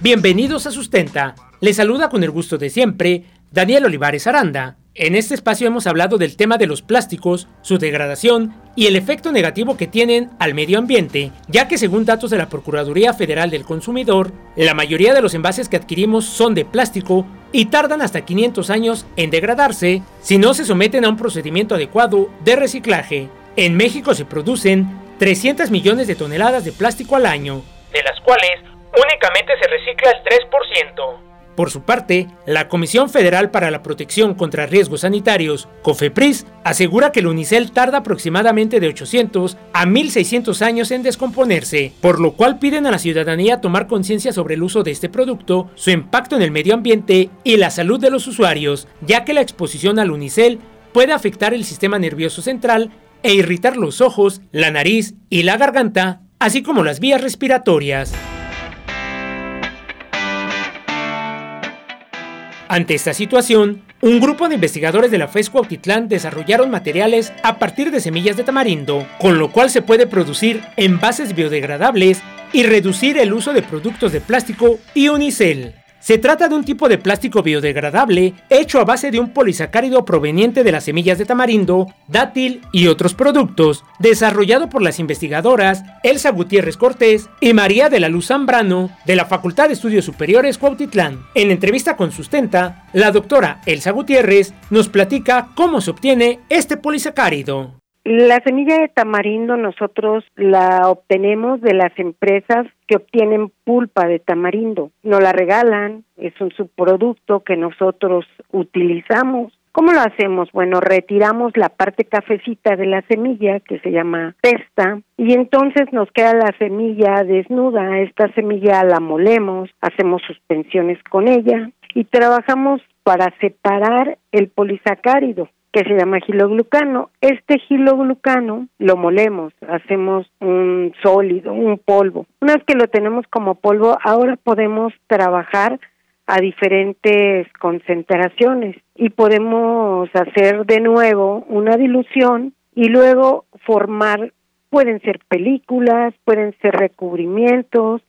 Bienvenidos a Sustenta. Les saluda con el gusto de siempre Daniel Olivares Aranda. En este espacio hemos hablado del tema de los plásticos, su degradación y el efecto negativo que tienen al medio ambiente, ya que según datos de la Procuraduría Federal del Consumidor, la mayoría de los envases que adquirimos son de plástico y tardan hasta 500 años en degradarse si no se someten a un procedimiento adecuado de reciclaje. En México se producen 300 millones de toneladas de plástico al año, de las cuales únicamente se recicla el 3%. Por su parte, la Comisión Federal para la Protección contra Riesgos Sanitarios, COFEPRIS, asegura que el unicel tarda aproximadamente de 800 a 1600 años en descomponerse, por lo cual piden a la ciudadanía tomar conciencia sobre el uso de este producto, su impacto en el medio ambiente y la salud de los usuarios, ya que la exposición al unicel puede afectar el sistema nervioso central e irritar los ojos, la nariz y la garganta, así como las vías respiratorias. Ante esta situación, un grupo de investigadores de la FES Cuautitlán desarrollaron materiales a partir de semillas de tamarindo, con lo cual se puede producir envases biodegradables y reducir el uso de productos de plástico y unicel. Se trata de un tipo de plástico biodegradable hecho a base de un polisacárido proveniente de las semillas de tamarindo, dátil y otros productos, desarrollado por las investigadoras Elsa Gutiérrez Cortés y María de la Luz Zambrano de la Facultad de Estudios Superiores Cuautitlán. En entrevista con Sustenta, la doctora Elsa Gutiérrez nos platica cómo se obtiene este polisacárido. La semilla de tamarindo nosotros la obtenemos de las empresas que obtienen pulpa de tamarindo. Nos la regalan, es un subproducto que nosotros utilizamos. ¿Cómo lo hacemos? Bueno, retiramos la parte cafecita de la semilla, que se llama pesta, y entonces nos queda la semilla desnuda. Esta semilla la molemos, hacemos suspensiones con ella y trabajamos para separar el polisacárido que se llama giloglucano. Este giloglucano lo molemos, hacemos un sólido, un polvo. Una vez que lo tenemos como polvo, ahora podemos trabajar a diferentes concentraciones y podemos hacer de nuevo una dilución y luego formar, pueden ser películas, pueden ser recubrimientos,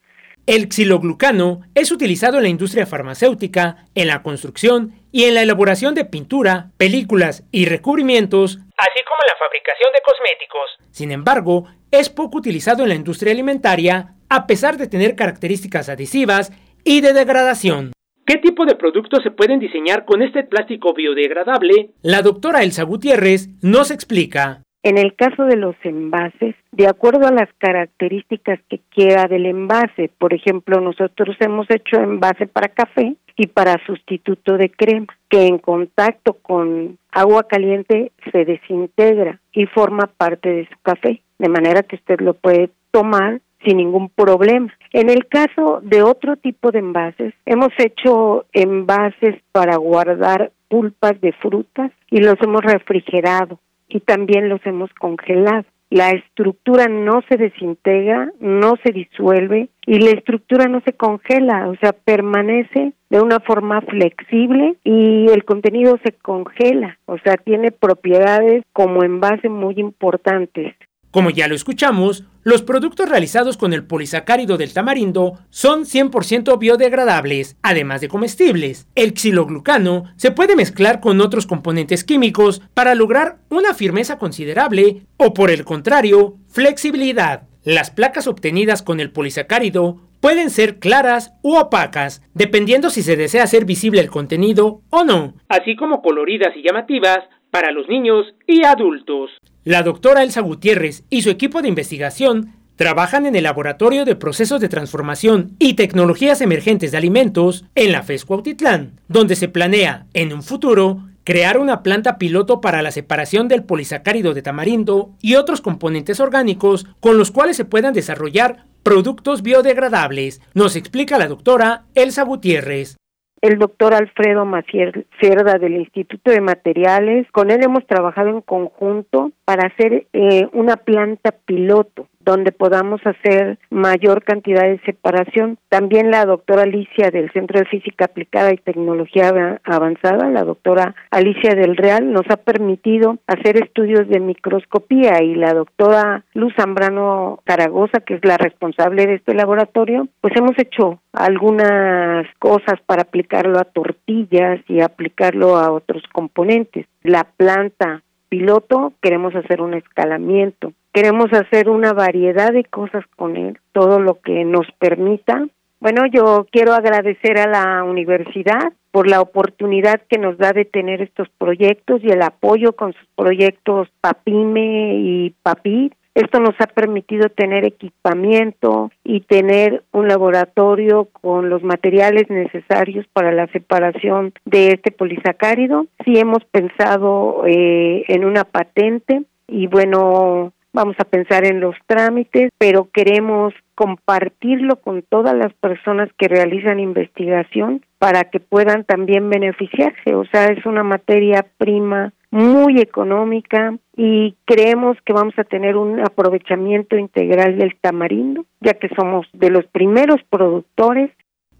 el xiloglucano es utilizado en la industria farmacéutica, en la construcción y en la elaboración de pintura, películas y recubrimientos, así como en la fabricación de cosméticos. Sin embargo, es poco utilizado en la industria alimentaria, a pesar de tener características adhesivas y de degradación. ¿Qué tipo de productos se pueden diseñar con este plástico biodegradable? La doctora Elsa Gutiérrez nos explica. En el caso de los envases, de acuerdo a las características que quiera del envase, por ejemplo, nosotros hemos hecho envase para café y para sustituto de crema, que en contacto con agua caliente se desintegra y forma parte de su café, de manera que usted lo puede tomar sin ningún problema. En el caso de otro tipo de envases, hemos hecho envases para guardar pulpas de frutas y los hemos refrigerado y también los hemos congelado. La estructura no se desintegra, no se disuelve y la estructura no se congela, o sea, permanece de una forma flexible y el contenido se congela, o sea, tiene propiedades como envase muy importantes. Como ya lo escuchamos, los productos realizados con el polisacárido del tamarindo son 100% biodegradables, además de comestibles. El xiloglucano se puede mezclar con otros componentes químicos para lograr una firmeza considerable o por el contrario, flexibilidad. Las placas obtenidas con el polisacárido pueden ser claras u opacas, dependiendo si se desea hacer visible el contenido o no, así como coloridas y llamativas para los niños y adultos. La doctora Elsa Gutiérrez y su equipo de investigación trabajan en el Laboratorio de Procesos de Transformación y Tecnologías Emergentes de Alimentos en la FES Cuautitlán, donde se planea, en un futuro, crear una planta piloto para la separación del polisacárido de tamarindo y otros componentes orgánicos con los cuales se puedan desarrollar productos biodegradables, nos explica la doctora Elsa Gutiérrez el doctor Alfredo Macier Cerda del Instituto de Materiales. Con él hemos trabajado en conjunto para hacer eh, una planta piloto donde podamos hacer mayor cantidad de separación. También la doctora Alicia del Centro de Física Aplicada y Tecnología Avanzada, la doctora Alicia del Real, nos ha permitido hacer estudios de microscopía y la doctora Luz Zambrano Zaragoza, que es la responsable de este laboratorio, pues hemos hecho algunas cosas para aplicarlo a tortillas y aplicarlo a otros componentes. La planta piloto queremos hacer un escalamiento Queremos hacer una variedad de cosas con él, todo lo que nos permita. Bueno, yo quiero agradecer a la universidad por la oportunidad que nos da de tener estos proyectos y el apoyo con sus proyectos PAPIME y PAPIT. Esto nos ha permitido tener equipamiento y tener un laboratorio con los materiales necesarios para la separación de este polisacárido. Sí hemos pensado eh, en una patente y bueno, vamos a pensar en los trámites, pero queremos compartirlo con todas las personas que realizan investigación para que puedan también beneficiarse. O sea, es una materia prima muy económica y creemos que vamos a tener un aprovechamiento integral del tamarindo, ya que somos de los primeros productores.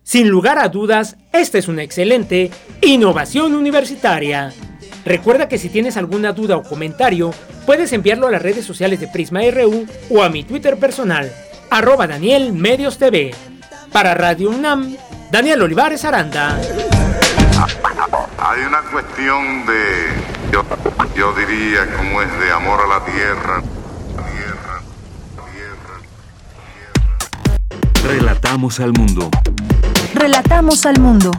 Sin lugar a dudas, esta es una excelente innovación universitaria. Recuerda que si tienes alguna duda o comentario, puedes enviarlo a las redes sociales de Prisma RU o a mi Twitter personal, arroba Daniel Medios TV. Para Radio UNAM, Daniel Olivares Aranda. Hay una cuestión de, yo, yo diría, como es de amor a la tierra. Relatamos al mundo. Relatamos al mundo.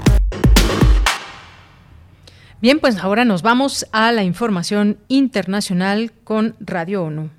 Bien, pues ahora nos vamos a la información internacional con Radio ONU.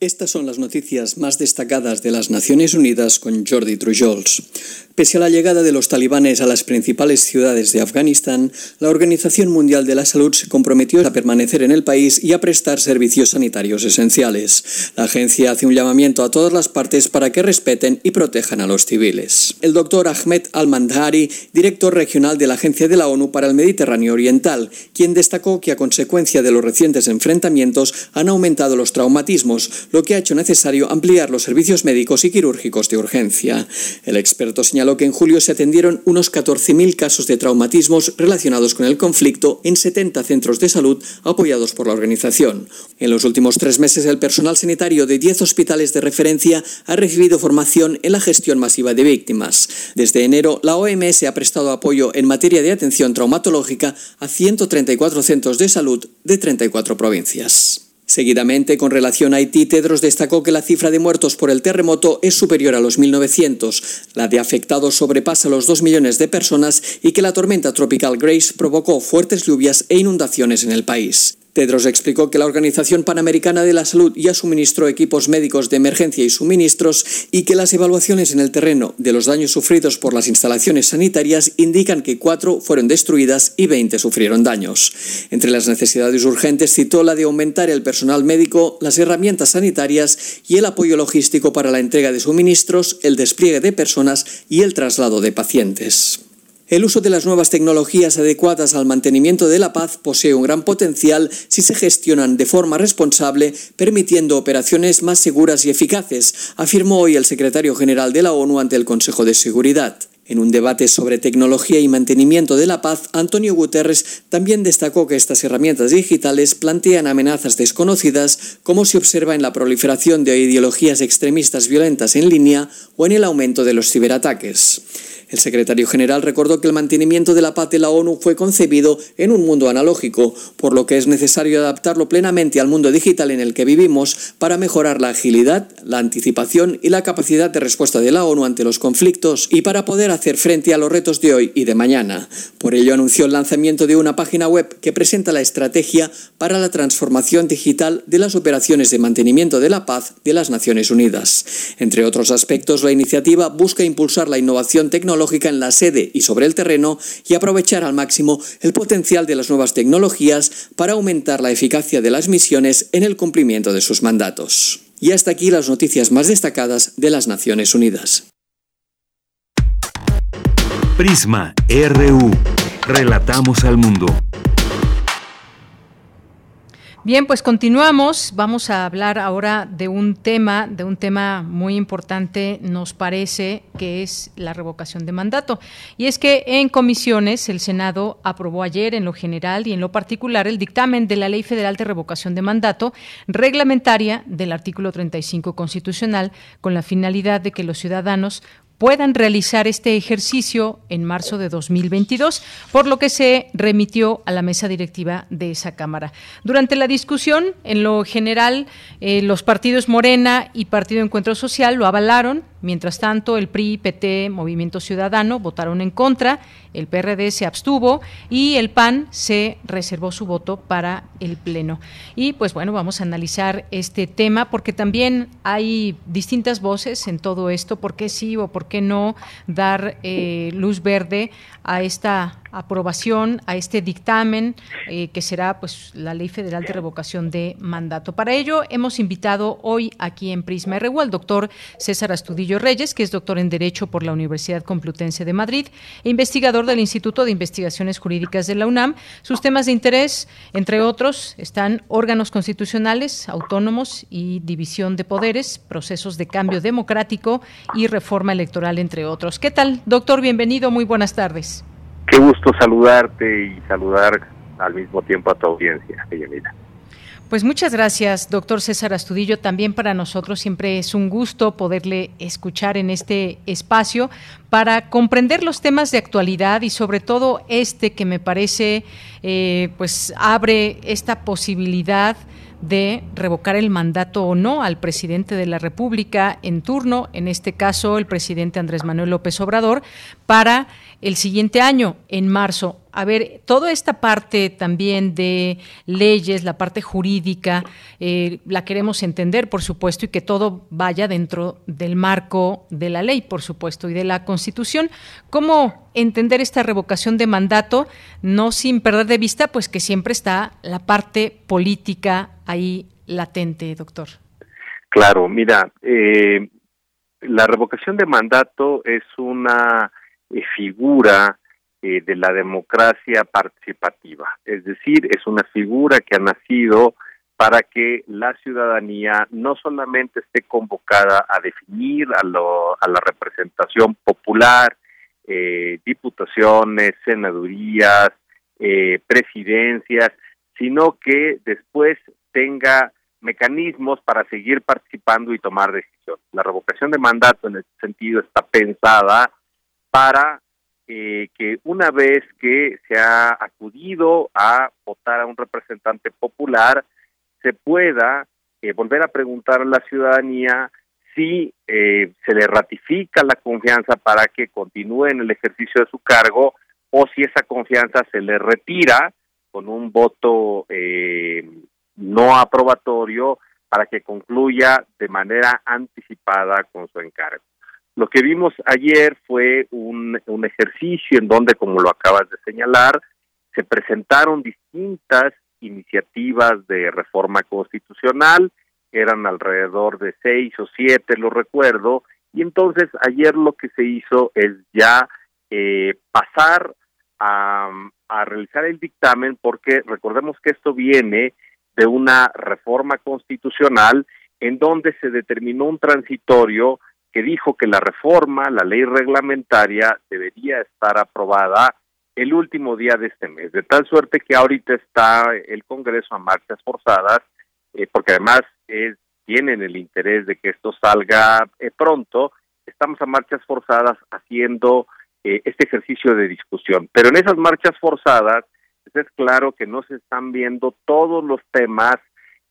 Estas son las noticias más destacadas de las Naciones Unidas con Jordi Trujols. Pese a la llegada de los talibanes a las principales ciudades de Afganistán, la Organización Mundial de la Salud se comprometió a permanecer en el país y a prestar servicios sanitarios esenciales. La agencia hace un llamamiento a todas las partes para que respeten y protejan a los civiles. El doctor Ahmed Al-Mandhari, director regional de la Agencia de la ONU para el Mediterráneo Oriental, quien destacó que a consecuencia de los recientes enfrentamientos han aumentado los traumatismos, lo que ha hecho necesario ampliar los servicios médicos y quirúrgicos de urgencia. El experto señaló que en julio se atendieron unos 14.000 casos de traumatismos relacionados con el conflicto en 70 centros de salud apoyados por la organización. En los últimos tres meses, el personal sanitario de 10 hospitales de referencia ha recibido formación en la gestión masiva de víctimas. Desde enero, la OMS ha prestado apoyo en materia de atención traumatológica a 134 centros de salud de 34 provincias. Seguidamente, con relación a Haití, Tedros destacó que la cifra de muertos por el terremoto es superior a los 1.900, la de afectados sobrepasa los 2 millones de personas y que la tormenta tropical Grace provocó fuertes lluvias e inundaciones en el país. Tedros explicó que la Organización Panamericana de la Salud ya suministró equipos médicos de emergencia y suministros y que las evaluaciones en el terreno de los daños sufridos por las instalaciones sanitarias indican que cuatro fueron destruidas y 20 sufrieron daños. Entre las necesidades urgentes citó la de aumentar el personal médico, las herramientas sanitarias y el apoyo logístico para la entrega de suministros, el despliegue de personas y el traslado de pacientes. El uso de las nuevas tecnologías adecuadas al mantenimiento de la paz posee un gran potencial si se gestionan de forma responsable, permitiendo operaciones más seguras y eficaces, afirmó hoy el secretario general de la ONU ante el Consejo de Seguridad. En un debate sobre tecnología y mantenimiento de la paz, Antonio Guterres también destacó que estas herramientas digitales plantean amenazas desconocidas, como se observa en la proliferación de ideologías extremistas violentas en línea o en el aumento de los ciberataques. El secretario general recordó que el mantenimiento de la paz de la ONU fue concebido en un mundo analógico, por lo que es necesario adaptarlo plenamente al mundo digital en el que vivimos para mejorar la agilidad, la anticipación y la capacidad de respuesta de la ONU ante los conflictos y para poder hacer frente a los retos de hoy y de mañana. Por ello anunció el lanzamiento de una página web que presenta la estrategia para la transformación digital de las operaciones de mantenimiento de la paz de las Naciones Unidas. Entre otros aspectos, la iniciativa busca impulsar la innovación tecnológica en la sede y sobre el terreno y aprovechar al máximo el potencial de las nuevas tecnologías para aumentar la eficacia de las misiones en el cumplimiento de sus mandatos. Y hasta aquí las noticias más destacadas de las Naciones Unidas. Prisma RU. Relatamos al mundo. Bien, pues continuamos. Vamos a hablar ahora de un tema, de un tema muy importante, nos parece, que es la revocación de mandato. Y es que en comisiones el Senado aprobó ayer en lo general y en lo particular el dictamen de la Ley Federal de Revocación de Mandato reglamentaria del artículo 35 constitucional con la finalidad de que los ciudadanos puedan realizar este ejercicio en marzo de 2022, por lo que se remitió a la mesa directiva de esa Cámara. Durante la discusión, en lo general, eh, los partidos Morena y Partido Encuentro Social lo avalaron, Mientras tanto, el PRI, PT, Movimiento Ciudadano votaron en contra, el PRD se abstuvo y el PAN se reservó su voto para el Pleno. Y pues bueno, vamos a analizar este tema porque también hay distintas voces en todo esto, por qué sí o por qué no dar eh, luz verde a esta aprobación a este dictamen eh, que será pues la Ley Federal de Revocación de Mandato. Para ello hemos invitado hoy aquí en Prisma RU al doctor César Astudillo Reyes, que es doctor en Derecho por la Universidad Complutense de Madrid e investigador del Instituto de Investigaciones Jurídicas de la UNAM. Sus temas de interés, entre otros, están órganos constitucionales, autónomos y división de poderes, procesos de cambio democrático y reforma electoral, entre otros. ¿Qué tal, doctor? Bienvenido, muy buenas tardes. Qué gusto saludarte y saludar al mismo tiempo a tu audiencia, Yanira. Pues muchas gracias, doctor César Astudillo. También para nosotros siempre es un gusto poderle escuchar en este espacio para comprender los temas de actualidad y sobre todo este que me parece eh, pues abre esta posibilidad de revocar el mandato o no al presidente de la República en turno, en este caso el presidente Andrés Manuel López Obrador, para el siguiente año, en marzo. A ver, toda esta parte también de leyes, la parte jurídica, eh, la queremos entender, por supuesto, y que todo vaya dentro del marco de la ley, por supuesto, y de la Constitución. ¿Cómo entender esta revocación de mandato, no sin perder de vista, pues que siempre está la parte política ahí latente, doctor? Claro, mira, eh, la revocación de mandato es una figura eh, de la democracia participativa. Es decir, es una figura que ha nacido para que la ciudadanía no solamente esté convocada a definir a, la representación popular, eh, diputaciones, senadurías, presidencias, sino que después tenga mecanismos para seguir participando y tomar decisiones. La revocación de mandato en ese sentido está pensada para eh, que una vez que se ha acudido a votar a un representante popular, se pueda eh, volver a preguntar a la ciudadanía si eh, se le ratifica la confianza para que continúe en el ejercicio de su cargo o si esa confianza se le retira con un voto no aprobatorio para que concluya de manera anticipada con su encargo. Lo que vimos ayer fue un, ejercicio en donde, como lo acabas de señalar, se presentaron distintas iniciativas de reforma constitucional, eran alrededor de seis o siete, lo recuerdo, y entonces ayer lo que se hizo es ya eh, pasar a, a realizar el dictamen, porque recordemos que esto viene de una reforma constitucional en donde se determinó un transitorio dijo que la reforma, la ley reglamentaria, debería estar aprobada el último día de este mes, de tal suerte que ahorita está el Congreso a marchas forzadas, eh, porque además tienen el interés de que esto salga eh, pronto, estamos a marchas forzadas haciendo eh, este ejercicio de discusión. Pero en esas marchas forzadas, es claro que no se están viendo todos los temas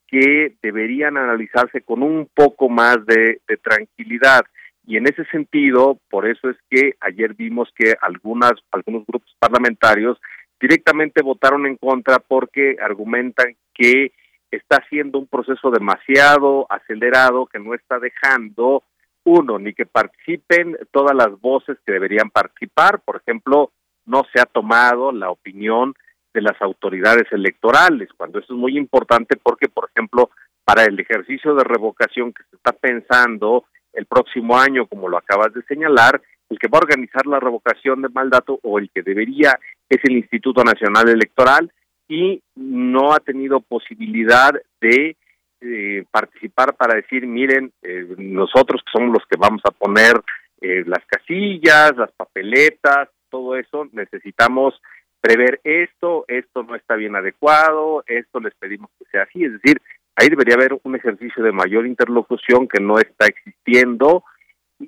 que deberían analizarse con un poco más de, tranquilidad. Y en ese sentido, por eso es que ayer vimos que algunas, algunos grupos parlamentarios directamente votaron en contra porque argumentan que está haciendo un proceso demasiado acelerado que no está dejando, uno, ni que participen todas las voces que deberían participar. Por ejemplo, no se ha tomado la opinión de las autoridades electorales, cuando eso es muy importante porque, por ejemplo, para el ejercicio de revocación que se está pensando el próximo año, como lo acabas de señalar, el que va a organizar la revocación de mandato o el que debería es el Instituto Nacional Electoral y no ha tenido posibilidad de eh, participar para decir, miren, eh, nosotros somos los que vamos a poner eh, las casillas, las papeletas, todo eso, necesitamos prever esto, esto no está bien adecuado, esto les pedimos que sea así, es decir, ahí debería haber un ejercicio de mayor interlocución que no está existiendo,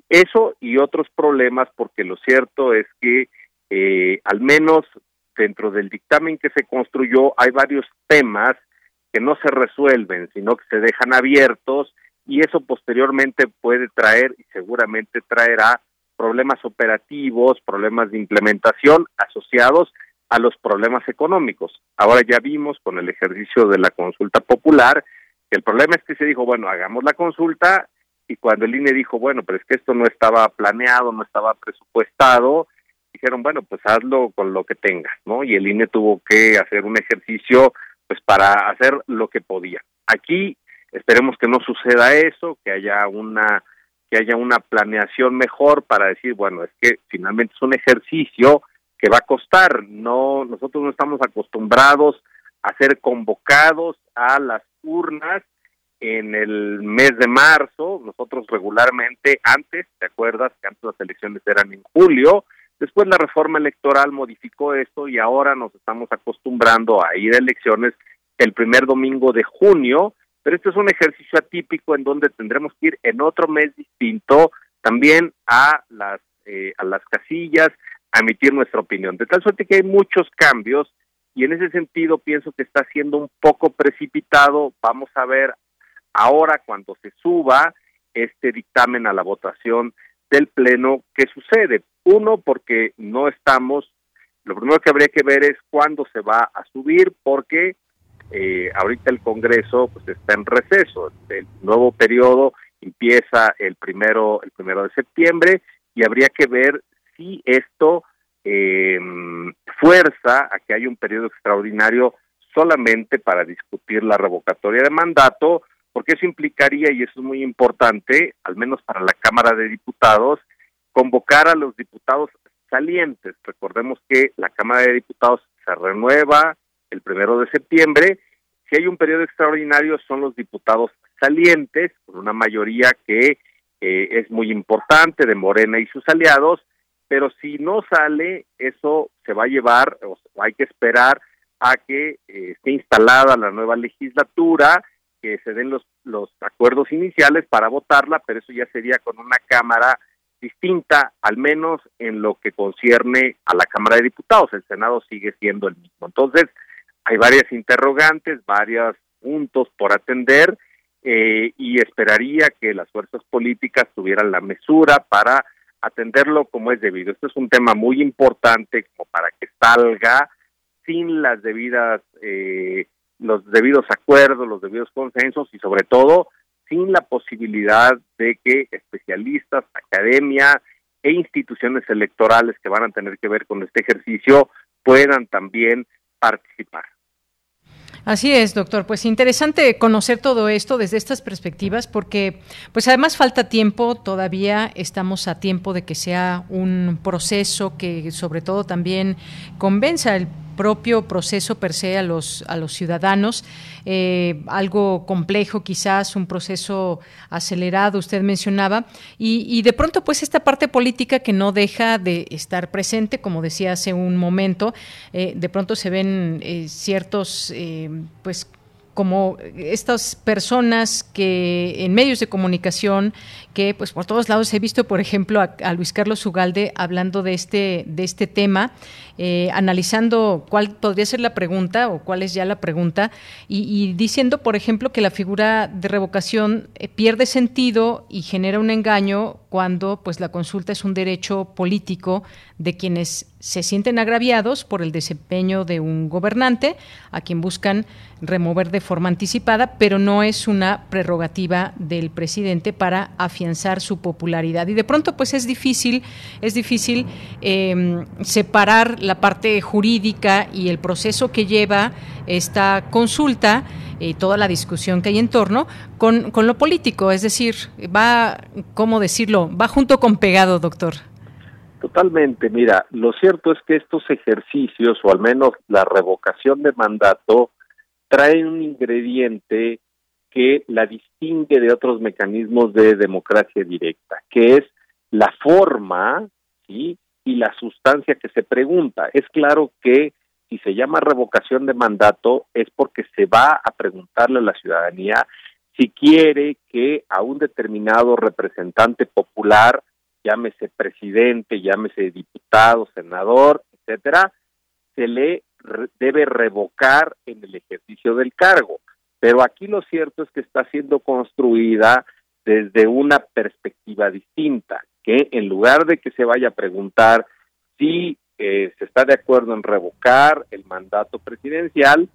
eso y otros problemas, porque lo cierto es que eh, al menos dentro del dictamen que se construyó hay varios temas que no se resuelven, sino que se dejan abiertos y eso posteriormente puede traer y seguramente traerá problemas operativos, problemas de implementación asociados a los problemas económicos. Ahora ya vimos con el ejercicio de la consulta popular el problema es que se dijo, bueno, hagamos la consulta y cuando el INE dijo, bueno, pero es que esto no estaba planeado, no estaba presupuestado, dijeron, bueno, pues hazlo con lo que tengas, ¿no? Y el INE tuvo que hacer un ejercicio pues para hacer lo que podía. Aquí esperemos que no suceda eso, que haya una que haya una planeación mejor para decir, bueno, es que finalmente es un ejercicio que va a costar. No, nosotros no estamos acostumbrados a ser convocados a las urnas en el mes de marzo. Nosotros regularmente antes, ¿te acuerdas que antes las elecciones eran en julio? Después la reforma electoral modificó esto y ahora nos estamos acostumbrando a ir a elecciones el primer domingo de junio, pero este es un ejercicio atípico en donde tendremos que ir en otro mes distinto también a las eh, a las casillas a emitir nuestra opinión. De tal suerte que hay muchos cambios y en ese sentido pienso que está siendo un poco precipitado. Vamos a ver ahora cuando se suba este dictamen a la votación del Pleno qué sucede. Uno, porque no estamos, lo primero que habría que ver es cuándo se va a subir, porque eh, ahorita el Congreso pues está en receso. El nuevo periodo empieza el primero, el primero de septiembre y habría que ver si esto eh, fuerza a que haya un periodo extraordinario solamente para discutir la revocatoria de mandato, porque eso implicaría, y eso es muy importante, al menos para la Cámara de Diputados, convocar a los diputados salientes. Recordemos que la Cámara de Diputados se renueva el primero de septiembre. Si hay un periodo extraordinario, son los diputados salientes, con una mayoría que eh, es muy importante de Morena y sus aliados, pero si no sale, eso se va a llevar, o hay que esperar a que eh, esté instalada la nueva legislatura, que se den los, los acuerdos iniciales para votarla, pero eso ya sería con una Cámara distinta, al menos en lo que concierne a la Cámara de Diputados. El Senado sigue siendo el mismo. Entonces, hay varias interrogantes, varios puntos por atender eh, y esperaría que las fuerzas políticas tuvieran la mesura para atenderlo como es debido. Esto es un tema muy importante como para que salga sin las debidas, eh, los debidos acuerdos, los debidos consensos y sobre todo sin la posibilidad de que especialistas, academia e instituciones electorales que van a tener que ver con este ejercicio puedan también participar. Así es, doctor. Pues interesante conocer todo esto desde estas perspectivas porque pues además falta tiempo, todavía estamos a tiempo de que sea un proceso que sobre todo también convenza el propio proceso per se a los, a los ciudadanos. Eh, algo complejo quizás, un proceso acelerado, usted mencionaba, y, de pronto pues esta parte política que no deja de estar presente, como decía hace un momento, eh, de pronto se ven eh, ciertos pues como estas personas que en medios de comunicación pues por todos lados he visto por ejemplo a, Luis Carlos Ugalde hablando de este de este tema eh, analizando cuál podría ser la pregunta o cuál es ya la pregunta y, diciendo por ejemplo que la figura de revocación eh, pierde sentido y genera un engaño cuando pues la consulta es un derecho político de quienes se sienten agraviados por el desempeño de un gobernante a quien buscan remover de forma anticipada, pero no es una prerrogativa del presidente para afianzar su popularidad. Y de pronto, pues es difícil, es difícil em, separar la parte jurídica y el proceso que lleva esta consulta y toda la discusión que hay en torno con, con lo político, es decir, va, ¿cómo decirlo? Va junto con pegado, doctor. Totalmente, mira, lo cierto es que estos ejercicios, o al menos la revocación de mandato, traen un ingrediente que la distingue de otros mecanismos de democracia directa, que es la forma y la sustancia que se pregunta. Es claro que si se llama revocación de mandato es porque se va a preguntarle a la ciudadanía si quiere que a un determinado representante popular, llámese presidente, llámese diputado, senador, etcétera, se le debe revocar en el ejercicio del cargo. Pero aquí lo cierto es que está siendo construida desde una perspectiva distinta, que en lugar de que se vaya a preguntar si se está de acuerdo en revocar el mandato presidencial.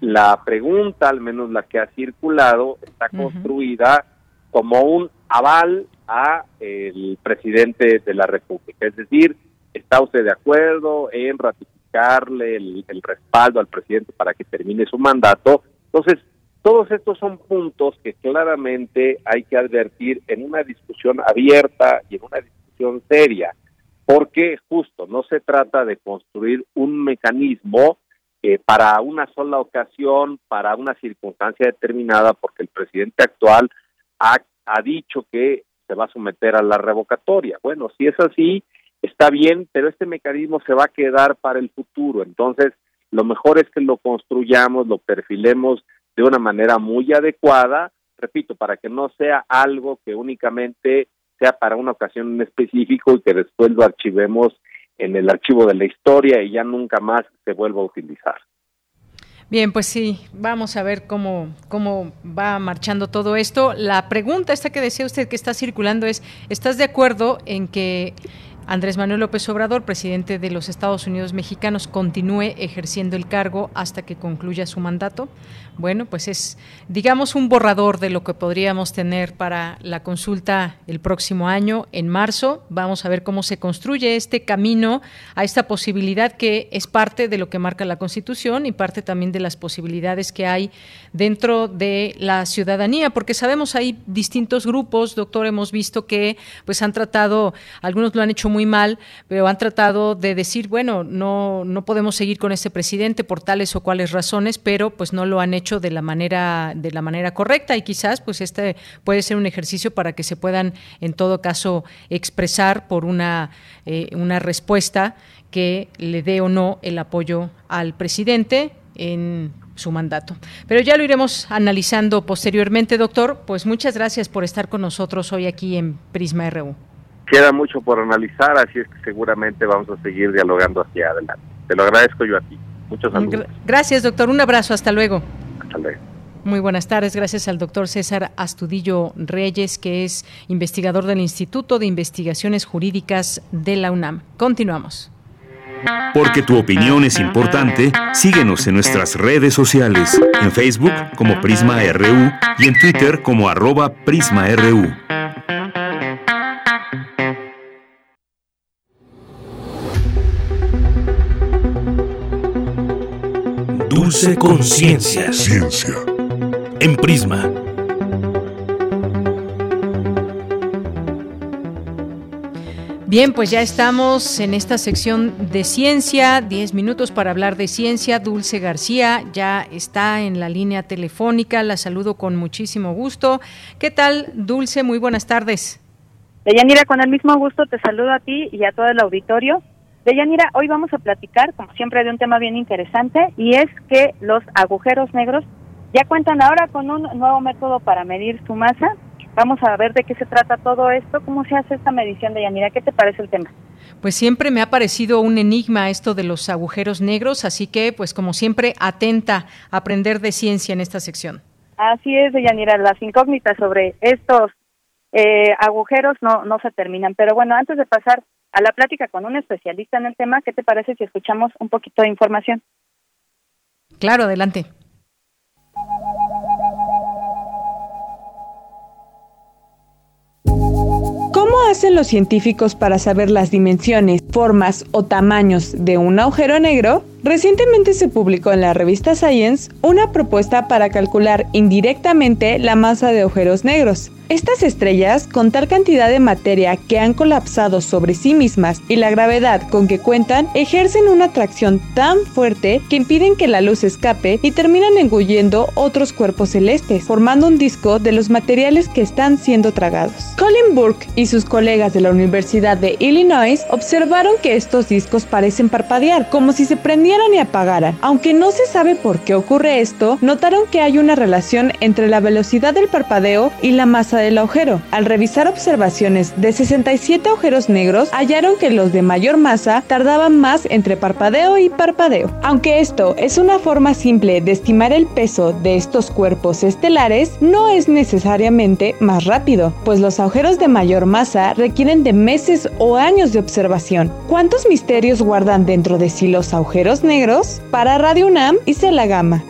La pregunta, al menos la que ha circulado, está construida como un aval a el presidente de la República. Es decir, ¿está usted de acuerdo en ratificarle el, el respaldo al presidente para que termine su mandato? Entonces, todos estos son puntos que claramente hay que advertir en una discusión abierta y en una discusión seria porque justo no se trata de construir un mecanismo eh, para una sola ocasión, para una circunstancia determinada, porque el presidente actual ha, ha dicho que se va a someter a la revocatoria. Bueno, si es así, está bien, pero este mecanismo se va a quedar para el futuro. Entonces, lo mejor es que lo construyamos, lo perfilemos de una manera muy adecuada, repito, para que no sea algo que únicamente sea para una ocasión en específico y que después lo archivemos en el archivo de la historia y ya nunca más se vuelva a utilizar. Bien, pues sí, vamos a ver cómo, cómo va marchando todo esto. La pregunta esta que decía usted que está circulando es, ¿estás de acuerdo en que Andrés Manuel López Obrador, presidente de los Estados Unidos mexicanos, continúe ejerciendo el cargo hasta que concluya su mandato? Bueno, pues es, digamos, un borrador de lo que podríamos tener para la consulta el próximo año, en marzo. Vamos a ver cómo se construye este camino a esta posibilidad que es parte de lo que marca la Constitución y parte también de las posibilidades que hay dentro de la ciudadanía, porque sabemos hay distintos grupos, doctor, hemos visto que pues han tratado, algunos lo han hecho muy mal, pero han tratado de decir, bueno, no, no podemos seguir con este presidente por tales o cuales razones, pero pues no lo han hecho de la manera de la manera correcta y quizás pues este puede ser un ejercicio para que se puedan en todo caso expresar por una eh, una respuesta que le dé o no el apoyo al presidente en su mandato. Pero ya lo iremos analizando posteriormente, doctor. Pues muchas gracias por estar con nosotros hoy aquí en Prisma RU. Queda mucho por analizar, así es que seguramente vamos a seguir dialogando hacia adelante. Te lo agradezco yo a ti. Muchos saludos. Gracias, doctor. Un abrazo. Hasta luego. Muy buenas tardes. Gracias al doctor César Astudillo Reyes, que es investigador del Instituto de Investigaciones Jurídicas de la UNAM. Continuamos. Porque tu opinión es importante, síguenos en nuestras redes sociales, en Facebook como Prisma RU y en Twitter como arroba PrismaRU. Dulce Conciencia. Ciencia. En Prisma. Bien, pues ya estamos en esta sección de ciencia, 10 minutos para hablar de ciencia. Dulce García ya está en la línea telefónica, la saludo con muchísimo gusto. ¿Qué tal, Dulce? Muy buenas tardes. Deyanira, con el mismo gusto te saludo a ti y a todo el auditorio. Deyanira, hoy vamos a platicar, como siempre, de un tema bien interesante y es que los agujeros negros ya cuentan ahora con un nuevo método para medir su masa. Vamos a ver de qué se trata todo esto, cómo se hace esta medición de Yanira. ¿Qué te parece el tema? Pues siempre me ha parecido un enigma esto de los agujeros negros, así que, pues como siempre, atenta a aprender de ciencia en esta sección. Así es, Yanira, las incógnitas sobre estos eh, agujeros no, no se terminan. Pero bueno, antes de pasar a la plática con un especialista en el tema. ¿Qué te parece si escuchamos un poquito de información? Claro, adelante. ¿Cómo hacen los científicos para saber las dimensiones, formas o tamaños de un agujero negro? Recientemente se publicó en la revista Science una propuesta para calcular indirectamente la masa de agujeros negros. Estas estrellas, con tal cantidad de materia que han colapsado sobre sí mismas y la gravedad con que cuentan, ejercen una atracción tan fuerte que impiden que la luz escape y terminan engullendo otros cuerpos celestes, formando un disco de los materiales que están siendo tragados. Colin Burke y sus colegas de la Universidad de Illinois observaron que estos discos parecen parpadear, como si se prendieran y apagaran. Aunque no se sabe por qué ocurre esto, notaron que hay una relación entre la velocidad del parpadeo y la masa del agujero. Al revisar observaciones de 67 agujeros negros, hallaron que los de mayor masa tardaban más entre parpadeo y parpadeo. Aunque esto es una forma simple de estimar el peso de estos cuerpos estelares, no es necesariamente más rápido, pues los agujeros de mayor masa requieren de meses o años de observación. ¿Cuántos misterios guardan dentro de sí los agujeros negros? Para Radio UNAM, hice la gama.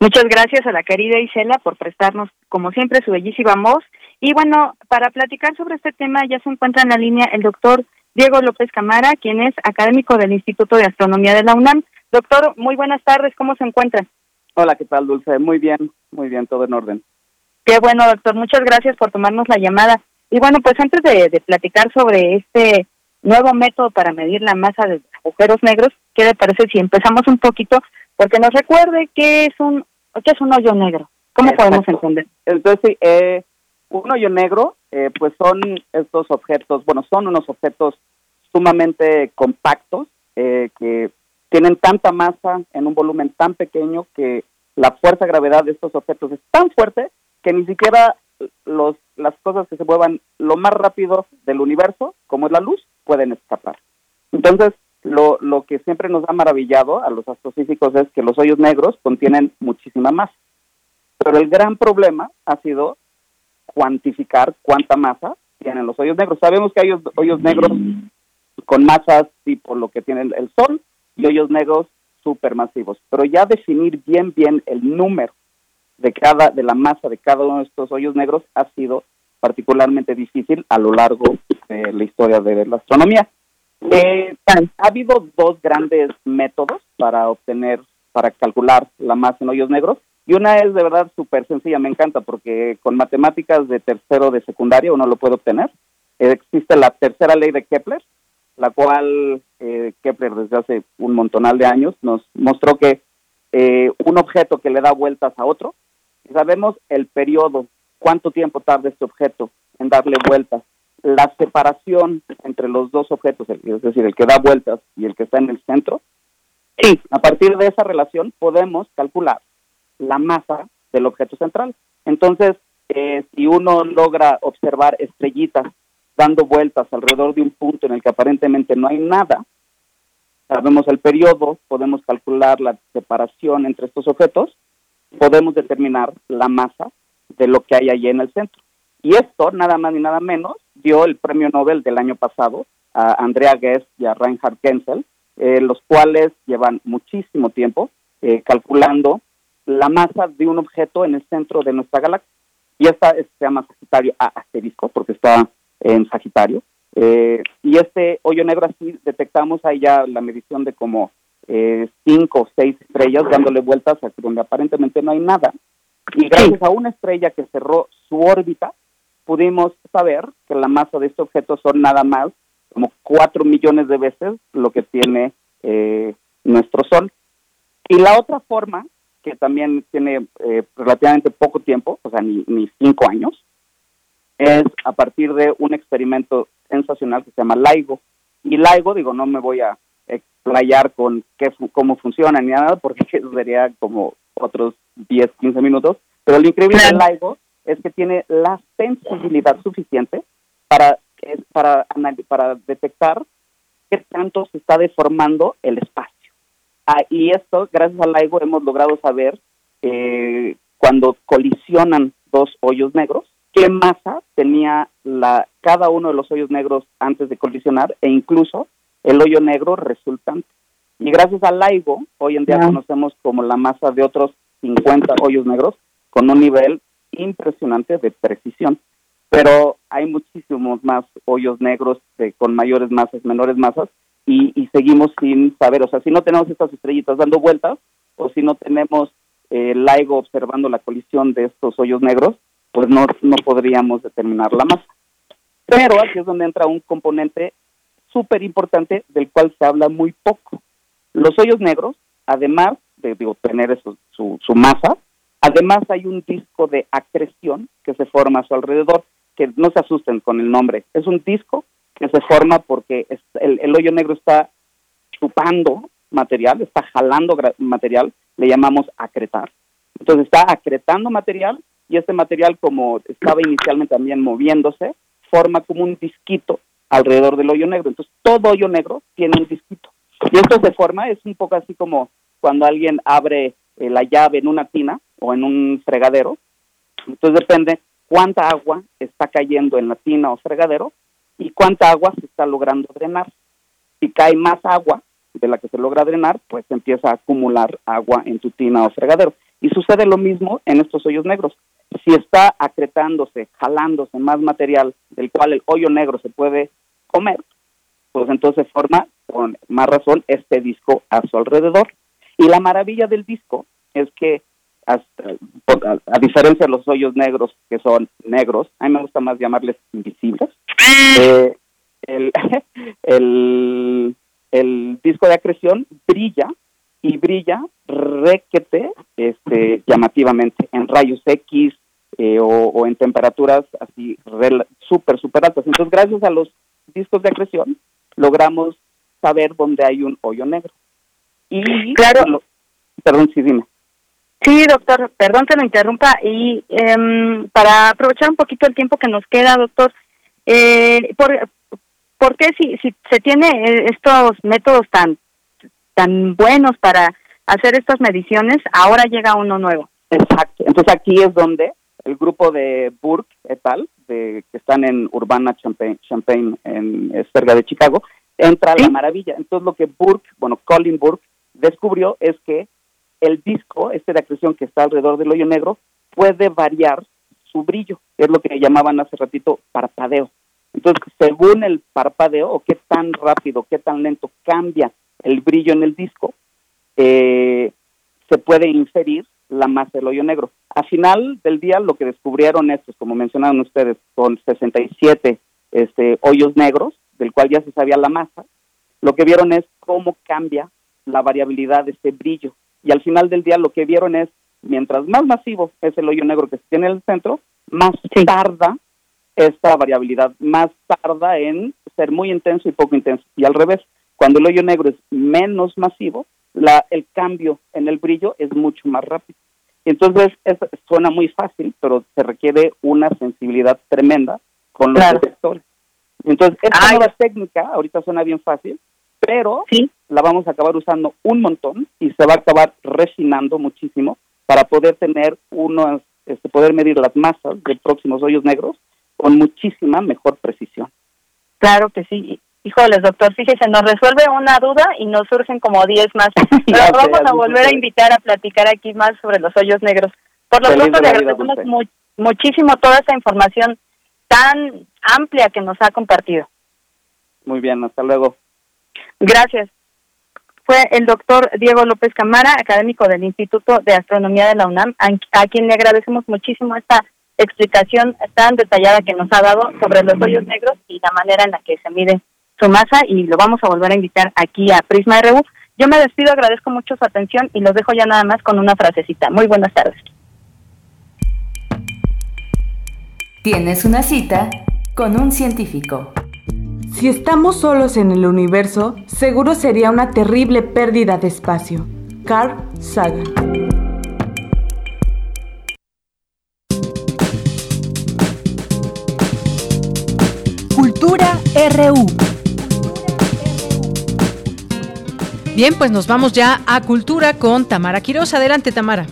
Muchas gracias a la querida Isela por prestarnos, como siempre, su bellísima voz. Y bueno, para platicar sobre este tema ya se encuentra en la línea el doctor Diego López Camara, quien es académico del Instituto de Astronomía de la UNAM. Doctor, muy buenas tardes, ¿cómo se encuentra? Hola, ¿qué tal, Dulce? Muy bien, muy bien, todo en orden. Qué bueno, doctor, muchas gracias por tomarnos la llamada. Y bueno, pues antes de, de platicar sobre este nuevo método para medir la masa de agujeros negros, ¿qué le parece si empezamos un poquito porque nos recuerde qué es un qué es un hoyo negro. ¿Cómo podemos entender? Entonces, eh, un hoyo negro, eh, pues son estos objetos, bueno, son unos objetos sumamente compactos eh, que tienen tanta masa en un volumen tan pequeño que la fuerza de gravedad de estos objetos es tan fuerte que ni siquiera los, las cosas que se muevan lo más rápido del universo, como es la luz, pueden escapar. Entonces, lo, lo que siempre nos ha maravillado a los astrofísicos es que los hoyos negros contienen muchísima masa. Pero el gran problema ha sido cuantificar cuánta masa tienen los hoyos negros. Sabemos que hay hoyos, negros con masas tipo lo que tiene el Sol y hoyos negros supermasivos, pero ya definir bien bien el número de cada de la masa de cada uno de estos hoyos negros ha sido particularmente difícil a lo largo de la historia de la astronomía. Eh, ha habido dos grandes métodos para obtener, para calcular la masa en hoyos negros. Y una es de verdad súper sencilla, me encanta, porque con matemáticas de tercero de secundaria uno lo puede obtener. existe la tercera ley de Kepler, la cual eh, Kepler desde hace un montonal de años nos mostró que eh, un objeto que le da vueltas a otro, sabemos el periodo, cuánto tiempo tarda este objeto en darle vueltas, la separación entre los dos objetos, es decir, el que da vueltas y el que está en el centro, y a partir de esa relación podemos calcular la masa del objeto central. Entonces, eh, si uno logra observar estrellitas dando vueltas alrededor de un punto en el que aparentemente no hay nada, sabemos el periodo, podemos calcular la separación entre estos objetos, podemos determinar la masa de lo que hay allí en el centro. Y esto, nada más ni nada menos, dio el premio Nobel del año pasado a Andrea Ghez y a Reinhard Genzel, eh, los cuales llevan muchísimo tiempo eh, calculando la masa de un objeto en el centro de nuestra galaxia. Y esta se llama Sagitario A asterisco, porque está en Sagitario. Eh, y este hoyo negro así detectamos ahí ya la medición de como eh, cinco o seis estrellas dándole vueltas a donde aparentemente no hay nada. Y gracias a una estrella que cerró su órbita, pudimos saber que la masa de este objeto son nada más como cuatro millones de veces lo que tiene eh, nuestro Sol. Y la otra forma, que también tiene relativamente poco tiempo, o sea, ni, ni cinco años, es a partir de un experimento sensacional que se llama LIGO. Y LIGO, digo, no me voy a explayar con qué, cómo funciona ni nada, porque sería como otros 10, 15 minutos. Pero lo increíble de LIGO es que tiene la sensibilidad suficiente para, para, para detectar qué tanto se está deformando el espacio. Ah, y esto, gracias a LIGO, hemos logrado saber eh, cuando colisionan dos hoyos negros, qué masa tenía la, cada uno de los hoyos negros antes de colisionar e incluso el hoyo negro resultante. Y gracias al LIGO, hoy en día conocemos como la masa de otros 50 hoyos negros con un nivel impresionante de precisión. Pero hay muchísimos más hoyos negros con mayores masas, menores masas, y, seguimos sin saber, o sea, si no tenemos estas estrellitas dando vueltas, o si no tenemos el LIGO observando la colisión de estos hoyos negros, pues no, no podríamos determinar la masa. Pero aquí es donde entra un componente súper importante del cual se habla muy poco. Los hoyos negros, además de digo, tener su, su masa, además hay un disco de acreción que se forma a su alrededor, que no se asusten con el nombre, es un disco que se forma porque el, el hoyo negro está chupando material, está jalando material, le llamamos acretar. Entonces está acretando material y este material como estaba inicialmente también moviéndose, forma como un disquito alrededor del hoyo negro. Entonces todo hoyo negro tiene un disquito. Y esto se forma, es un poco así como cuando alguien abre eh, la llave en una tina o en un fregadero. Entonces depende cuánta agua está cayendo en la tina o fregadero y cuánta agua se está logrando drenar. Si cae más agua de la que se logra drenar, pues empieza a acumular agua en tu tina o fregadero. Y sucede lo mismo en estos hoyos negros si está acretándose, jalándose más material del cual el hoyo negro se puede comer, pues entonces forma con más razón este disco a su alrededor. Y la maravilla del disco es que, a, diferencia de los hoyos negros que son negros, a mí me gusta más llamarles invisibles, eh, el, el, el disco de acreción brilla y brilla requete este, llamativamente en rayos X eh, o, en temperaturas así súper, súper altas. Entonces, gracias a los discos de acreción, logramos saber dónde hay un hoyo negro. Y claro. perdón, sí, dime. Sí, doctor, perdón que lo interrumpa. Y em, para aprovechar un poquito el tiempo que nos queda, doctor, eh, ¿por, ¿por qué si, si se tiene eh, estos métodos tan, tan buenos para hacer estas mediciones, ahora llega uno nuevo? Exacto. Entonces aquí es donde el grupo de Burke et al, de, que están en Urbana Champaign, Champaign en cerca de Chicago, entra la maravilla. Entonces lo que Burke, bueno, Colin Burke, descubrió es que el disco, este de acreción que está alrededor del hoyo negro, puede variar su brillo, es lo que llamaban hace ratito parpadeo. Entonces, según el parpadeo o qué tan rápido, qué tan lento cambia el brillo en el disco, eh, se puede inferir la masa del hoyo negro. A final del día, lo que descubrieron estos, como mencionaron ustedes, con 67 este, hoyos negros, del cual ya se sabía la masa, lo que vieron es cómo cambia la variabilidad de este brillo. Y al final del día lo que vieron es, mientras más masivo es el hoyo negro que se tiene en el centro, más tarda esta variabilidad, más tarda en ser muy intenso y poco intenso. Y al revés, cuando el hoyo negro es menos masivo, la, el cambio en el brillo es mucho más rápido. Entonces, suena muy fácil, pero se requiere una sensibilidad tremenda con los detectores. Entonces, esta nueva técnica, ahorita suena bien fácil, pero la vamos a acabar usando un montón y se va a acabar refinando muchísimo para poder tener unos, este, poder medir las masas de próximos hoyos negros con muchísima mejor precisión. Claro que sí. Híjoles, doctor, fíjese, nos resuelve una duda y nos surgen como 10 más. Pero vamos a volver a invitar a platicar aquí más sobre los hoyos negros. Por lo pronto, le agradecemos muchísimo toda esta información tan amplia que nos ha compartido. Muy bien, hasta luego. Gracias. Fue el doctor Diego López Camara, académico del Instituto de Astronomía de la UNAM, a, quien le agradecemos muchísimo esta explicación tan detallada que nos ha dado sobre los hoyos negros y la manera en la que se mide su masa y lo vamos a volver a invitar aquí a Prisma RU. Yo me despido, agradezco mucho su atención y los dejo ya nada más con una frasecita. Muy buenas tardes. Tienes una cita con un científico. Si estamos solos en el universo, seguro sería una terrible pérdida de espacio. Carl Sagan. Cultura RU. Bien, pues nos vamos ya a Cultura con Tamara Quiroz. Adelante, Tamara.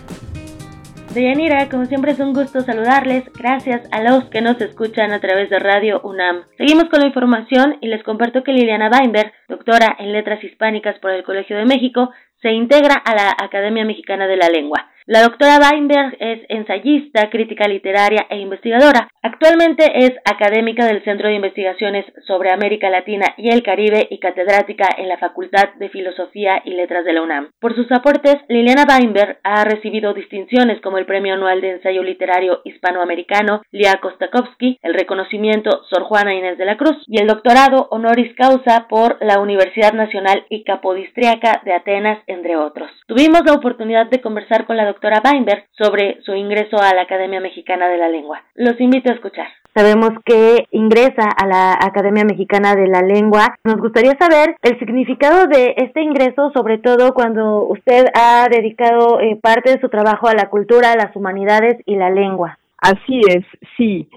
Deyanira, como siempre es un gusto saludarles, gracias a los que nos escuchan a través de Radio UNAM. Seguimos con la información y les comparto que Liliana Weinberg, doctora en Letras Hispánicas por el Colegio de México, se integra a la Academia Mexicana de la Lengua. La doctora Weinberg es ensayista, crítica literaria e investigadora. Actualmente es académica del Centro de Investigaciones sobre América Latina y el Caribe y catedrática en la Facultad de Filosofía y Letras de la UNAM. Por sus aportes, Liliana Weinberg ha recibido distinciones como el Premio Anual de Ensayo Literario Hispanoamericano Lia Kostakovsky, el reconocimiento Sor Juana Inés de la Cruz y el doctorado honoris causa por la Universidad Nacional y Capodistriaca de Atenas, entre otros. Tuvimos la oportunidad de conversar con la doctora Weinberg sobre su ingreso a la Academia Mexicana de la Lengua. Los invito a escuchar. Sabemos que ingresa a la Academia Mexicana de la Lengua. Nos gustaría saber el significado de este ingreso, sobre todo cuando usted ha dedicado eh, parte de su trabajo a la cultura, las humanidades y la lengua. Así es, sí.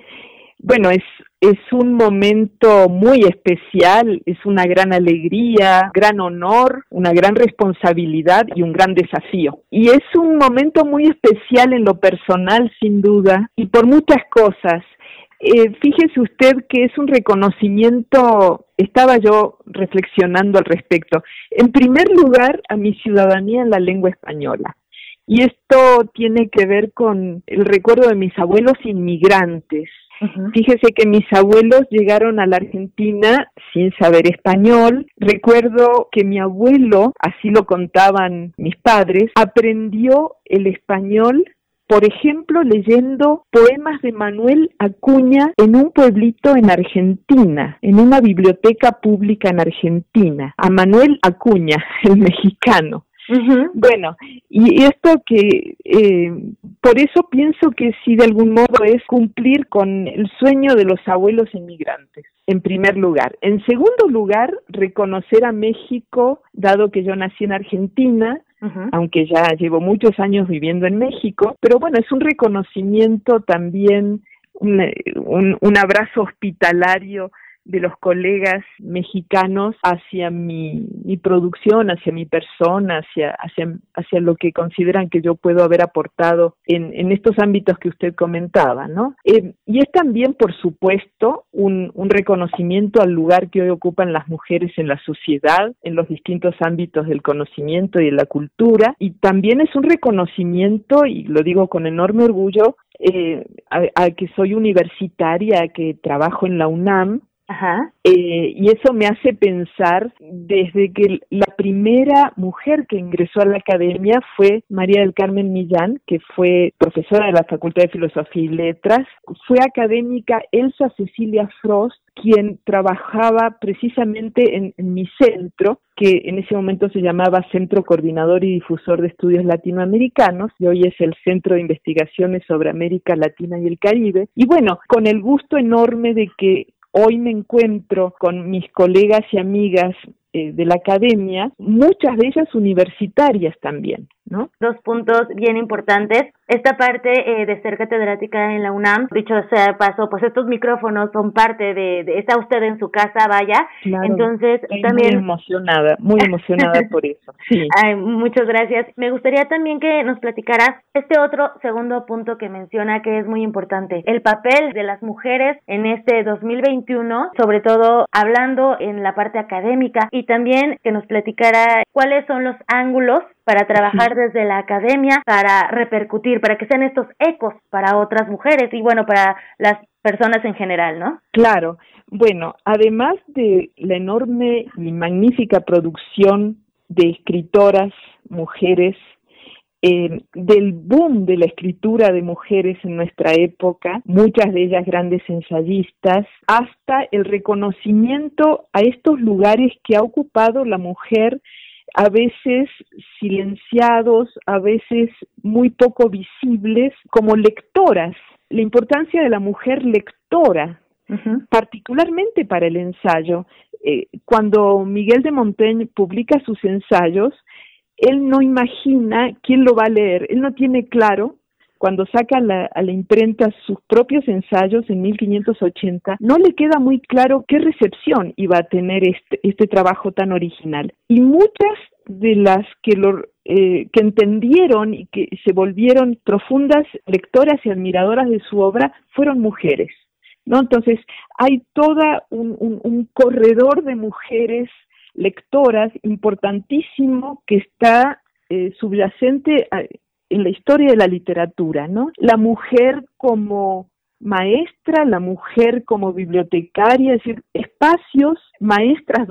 Bueno, es es un momento muy especial, es una gran alegría, gran honor, una gran responsabilidad y un gran desafío. Y es un momento muy especial en lo personal, sin duda, y por muchas cosas. Eh, fíjese usted que es un reconocimiento, estaba yo reflexionando al respecto, en primer lugar a mi ciudadanía en la lengua española. Y esto tiene que ver con el recuerdo de mis abuelos inmigrantes, Fíjese que mis abuelos llegaron a la Argentina sin saber español. Recuerdo que mi abuelo, así lo contaban mis padres, aprendió el español por ejemplo, leyendo poemas de Manuel Acuña en un pueblito en Argentina, en una biblioteca pública en Argentina, a Manuel Acuña, el mexicano. Bueno, y esto que, eh, por eso pienso que sí, de algún modo es cumplir con el sueño de los abuelos inmigrantes, en primer lugar. En segundo lugar, reconocer a México, dado que yo nací en Argentina, aunque ya llevo muchos años viviendo en México, pero bueno, es un reconocimiento también, un, un, un abrazo hospitalario de los colegas mexicanos hacia mi, mi, producción, hacia mi persona, hacia, hacia, hacia lo que consideran que yo puedo haber aportado en, en estos ámbitos que usted comentaba, ¿no? Eh, y es también, por supuesto, un, un reconocimiento al lugar que hoy ocupan las mujeres en la sociedad, en los distintos ámbitos del conocimiento y de la cultura, y también es un reconocimiento, y lo digo con enorme orgullo, eh, a, que soy universitaria, que trabajo en la UNAM, Ajá. Eh, y eso me hace pensar desde que la primera mujer que ingresó a la academia fue María del Carmen Millán, que fue profesora de la Facultad de Filosofía y Letras. Fue académica Elsa Cecilia Frost, quien trabajaba precisamente en, en, mi centro, que en ese momento se llamaba Centro Coordinador y Difusor de Estudios Latinoamericanos, y hoy es el Centro de Investigaciones sobre América Latina y el Caribe. Y bueno, con el gusto enorme de que hoy me encuentro con mis colegas y amigas eh, de la academia, muchas de ellas universitarias también, ¿no? Dos puntos bien importantes. Esta parte eh, de ser catedrática en la UNAM, dicho sea de paso, pues estos micrófonos son parte de, de está usted en su casa, vaya. Entonces, también... Muy emocionada, muy emocionada por eso. Sí. Ay, muchas gracias. Me gustaría también que nos platicaras este otro segundo punto que menciona que es muy importante, el papel de las mujeres en este 2021, sobre todo hablando en la parte académica y también que nos platicara cuáles son los ángulos para trabajar desde la academia, para repercutir, para que sean estos ecos para otras mujeres y bueno, para las personas en general, ¿no? Claro. Bueno, además de la enorme y magnífica producción de escritoras, mujeres, eh, del boom de la escritura de mujeres en nuestra época, muchas de ellas grandes ensayistas, hasta el reconocimiento a estos lugares que ha ocupado la mujer a veces silenciados, a veces muy poco visibles, como lectoras. La importancia de la mujer lectora, particularmente para el ensayo. Eh, cuando Miguel de Montaigne publica sus ensayos, él no imagina quién lo va a leer, él no tiene claro cuando saca a la imprenta sus propios ensayos en 1580, no le queda muy claro qué recepción iba a tener este, este trabajo tan original. Y muchas de las que lo eh, que entendieron y que se volvieron profundas lectoras y admiradoras de su obra fueron mujeres. ¿no? Entonces, hay toda un, un corredor de mujeres lectoras importantísimo que está eh, subyacente en la historia de la literatura, ¿no? La mujer como maestra, la mujer como bibliotecaria, es decir, espacios, maestras,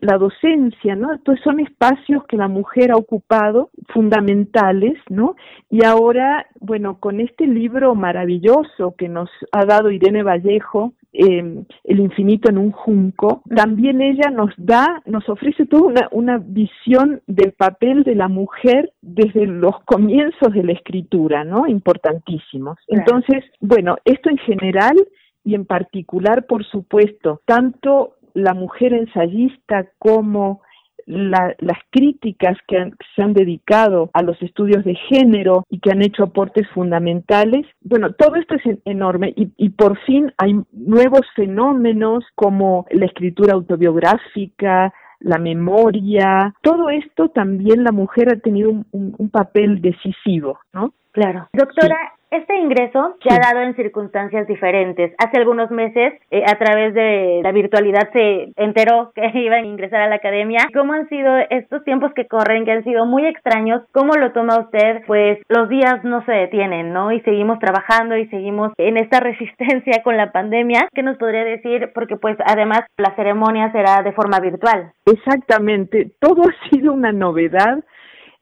la docencia, ¿no? Entonces son espacios que la mujer ha ocupado fundamentales, ¿no? Y ahora, bueno, con este libro maravilloso que nos ha dado Irene Vallejo, eh, El infinito en un junco, también ella nos da, nos ofrece toda una, una visión del papel de la mujer desde los comienzos de la escritura, ¿no? Importantísimos. Entonces, bueno, esto en general y en particular, por supuesto, tanto la mujer ensayista como las críticas que se han dedicado a los estudios de género y que han hecho aportes fundamentales. Bueno, todo esto es enorme y, y por fin hay nuevos fenómenos como la escritura autobiográfica, la memoria, todo esto también la mujer ha tenido un, un, papel decisivo, ¿no? Claro. Doctora, este ingreso se ha dado en circunstancias diferentes. Hace algunos meses, eh, a través de la virtualidad, se enteró que iba a ingresar a la academia. ¿Cómo han sido estos tiempos que corren, que han sido muy extraños? ¿Cómo lo toma usted? Pues los días no se detienen, ¿no? Y seguimos trabajando y seguimos en esta resistencia con la pandemia. ¿Qué nos podría decir? Porque pues además la ceremonia será de forma virtual. Exactamente. Todo ha sido una novedad.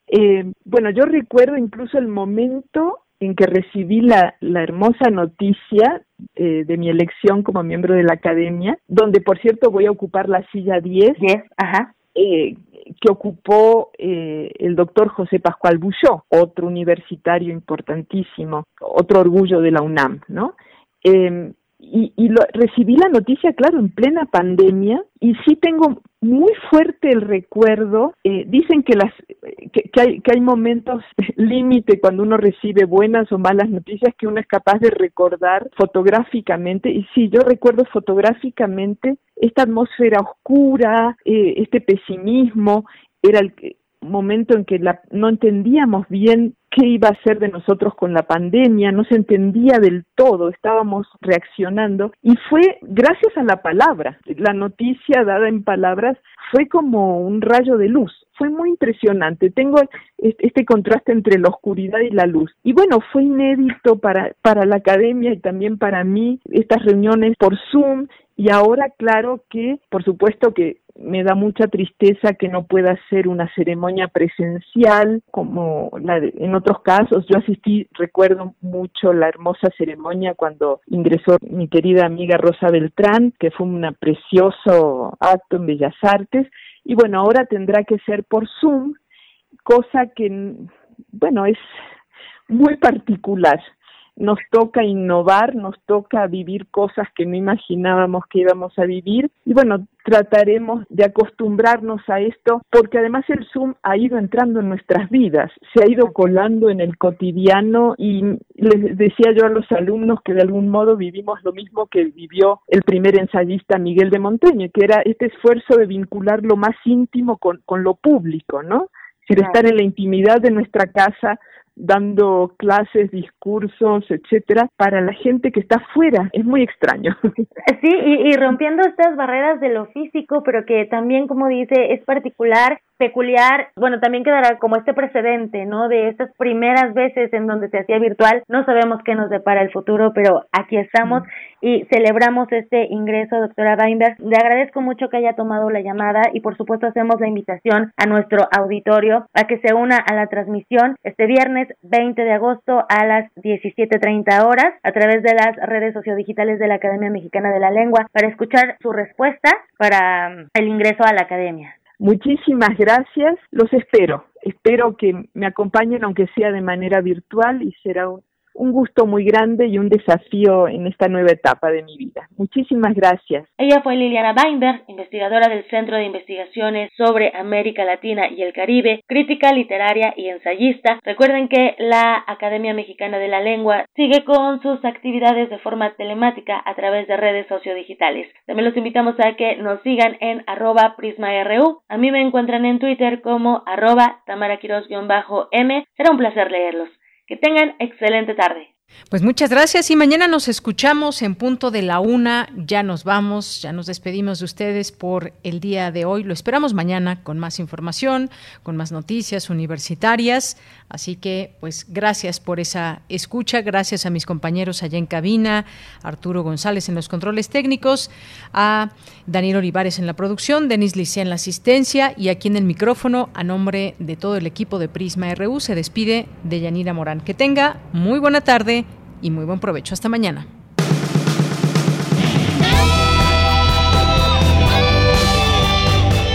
Eh, bueno, yo recuerdo incluso el momento en que recibí la, la hermosa noticia eh, de mi elección como miembro de la academia, donde por cierto voy a ocupar la silla 10. ajá. Eh, que ocupó eh, el doctor José Pascual Bulló, otro universitario importantísimo, otro orgullo de la UNAM, ¿no? Em, y, y lo, recibí la noticia, claro, en plena pandemia, y sí tengo muy fuerte el recuerdo. Eh, dicen que las que, hay, que hay momentos límite cuando uno recibe buenas o malas noticias que uno es capaz de recordar fotográficamente. Y sí, yo recuerdo fotográficamente esta atmósfera oscura, eh, este pesimismo. Era el momento en que la, no entendíamos bien qué iba a ser de nosotros con la pandemia, no se entendía del todo, estábamos reaccionando y fue gracias a la palabra, la noticia dada en palabras fue como un rayo de luz, fue muy impresionante, tengo este contraste entre la oscuridad y la luz y bueno, fue inédito para, para la academia y también para mí estas reuniones por Zoom y ahora claro que por supuesto que me da mucha tristeza que no pueda ser una ceremonia presencial como la en otros casos. Yo asistí, recuerdo mucho la hermosa ceremonia cuando ingresó mi querida amiga Rosa Beltrán, que fue un precioso acto en Bellas Artes. Y bueno, ahora tendrá que ser por Zoom, cosa que, bueno, es muy particular nos toca innovar, nos toca vivir cosas que no imaginábamos que íbamos a vivir. Y bueno, trataremos de acostumbrarnos a esto porque además el Zoom ha ido entrando en nuestras vidas, se ha ido colando en el cotidiano. Y les decía yo a los alumnos que de algún modo vivimos lo mismo que vivió el primer ensayista Miguel de Monteño, que era este esfuerzo de vincular lo más íntimo con, con lo público, ¿no? Es estar en la intimidad de nuestra casa dando clases, discursos, etcétera, para la gente que está afuera. Es muy extraño. Sí, y, y rompiendo estas barreras de lo físico, pero que también, como dice, es particular peculiar, bueno, también quedará como este precedente, ¿no? De estas primeras veces en donde se hacía virtual, no sabemos qué nos depara el futuro, pero aquí estamos y celebramos este ingreso, doctora Weinberg. Le agradezco mucho que haya tomado la llamada y por supuesto hacemos la invitación a nuestro auditorio a que se una a la transmisión este viernes 20 de agosto a las 17.30 horas a través de las redes sociodigitales de la Academia Mexicana de la Lengua para escuchar su respuesta para mm, el ingreso a la academia. Muchísimas gracias, los espero. Espero que me acompañen, aunque sea de manera virtual, y será un, un gusto muy grande y un desafío en esta nueva etapa de mi vida. Muchísimas gracias. Ella fue Liliana Weinberg, investigadora del Centro de Investigaciones sobre América Latina y el Caribe, crítica literaria y ensayista. Recuerden que la Academia Mexicana de la Lengua sigue con sus actividades de forma telemática a través de redes sociodigitales. También los invitamos a que nos sigan en arroba prisma.ru. A mí me encuentran en Twitter como arroba tamaraquiros-m. Será un placer leerlos. Que tengan excelente tarde. Pues muchas gracias y mañana nos escuchamos en punto de la una. Ya nos vamos, ya nos despedimos de ustedes por el día de hoy. Lo esperamos mañana con más información, con más noticias universitarias. Así que, pues gracias por esa escucha. Gracias a mis compañeros allá en cabina, Arturo González en los controles técnicos, a Daniel Olivares en la producción, Denis Licea en la asistencia y aquí en el micrófono, a nombre de todo el equipo de Prisma RU, se despide de Yanira Morán. Que tenga muy buena tarde y muy buen provecho. Hasta mañana.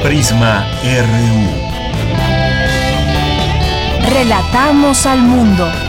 Prisma RU. Relatamos al mundo.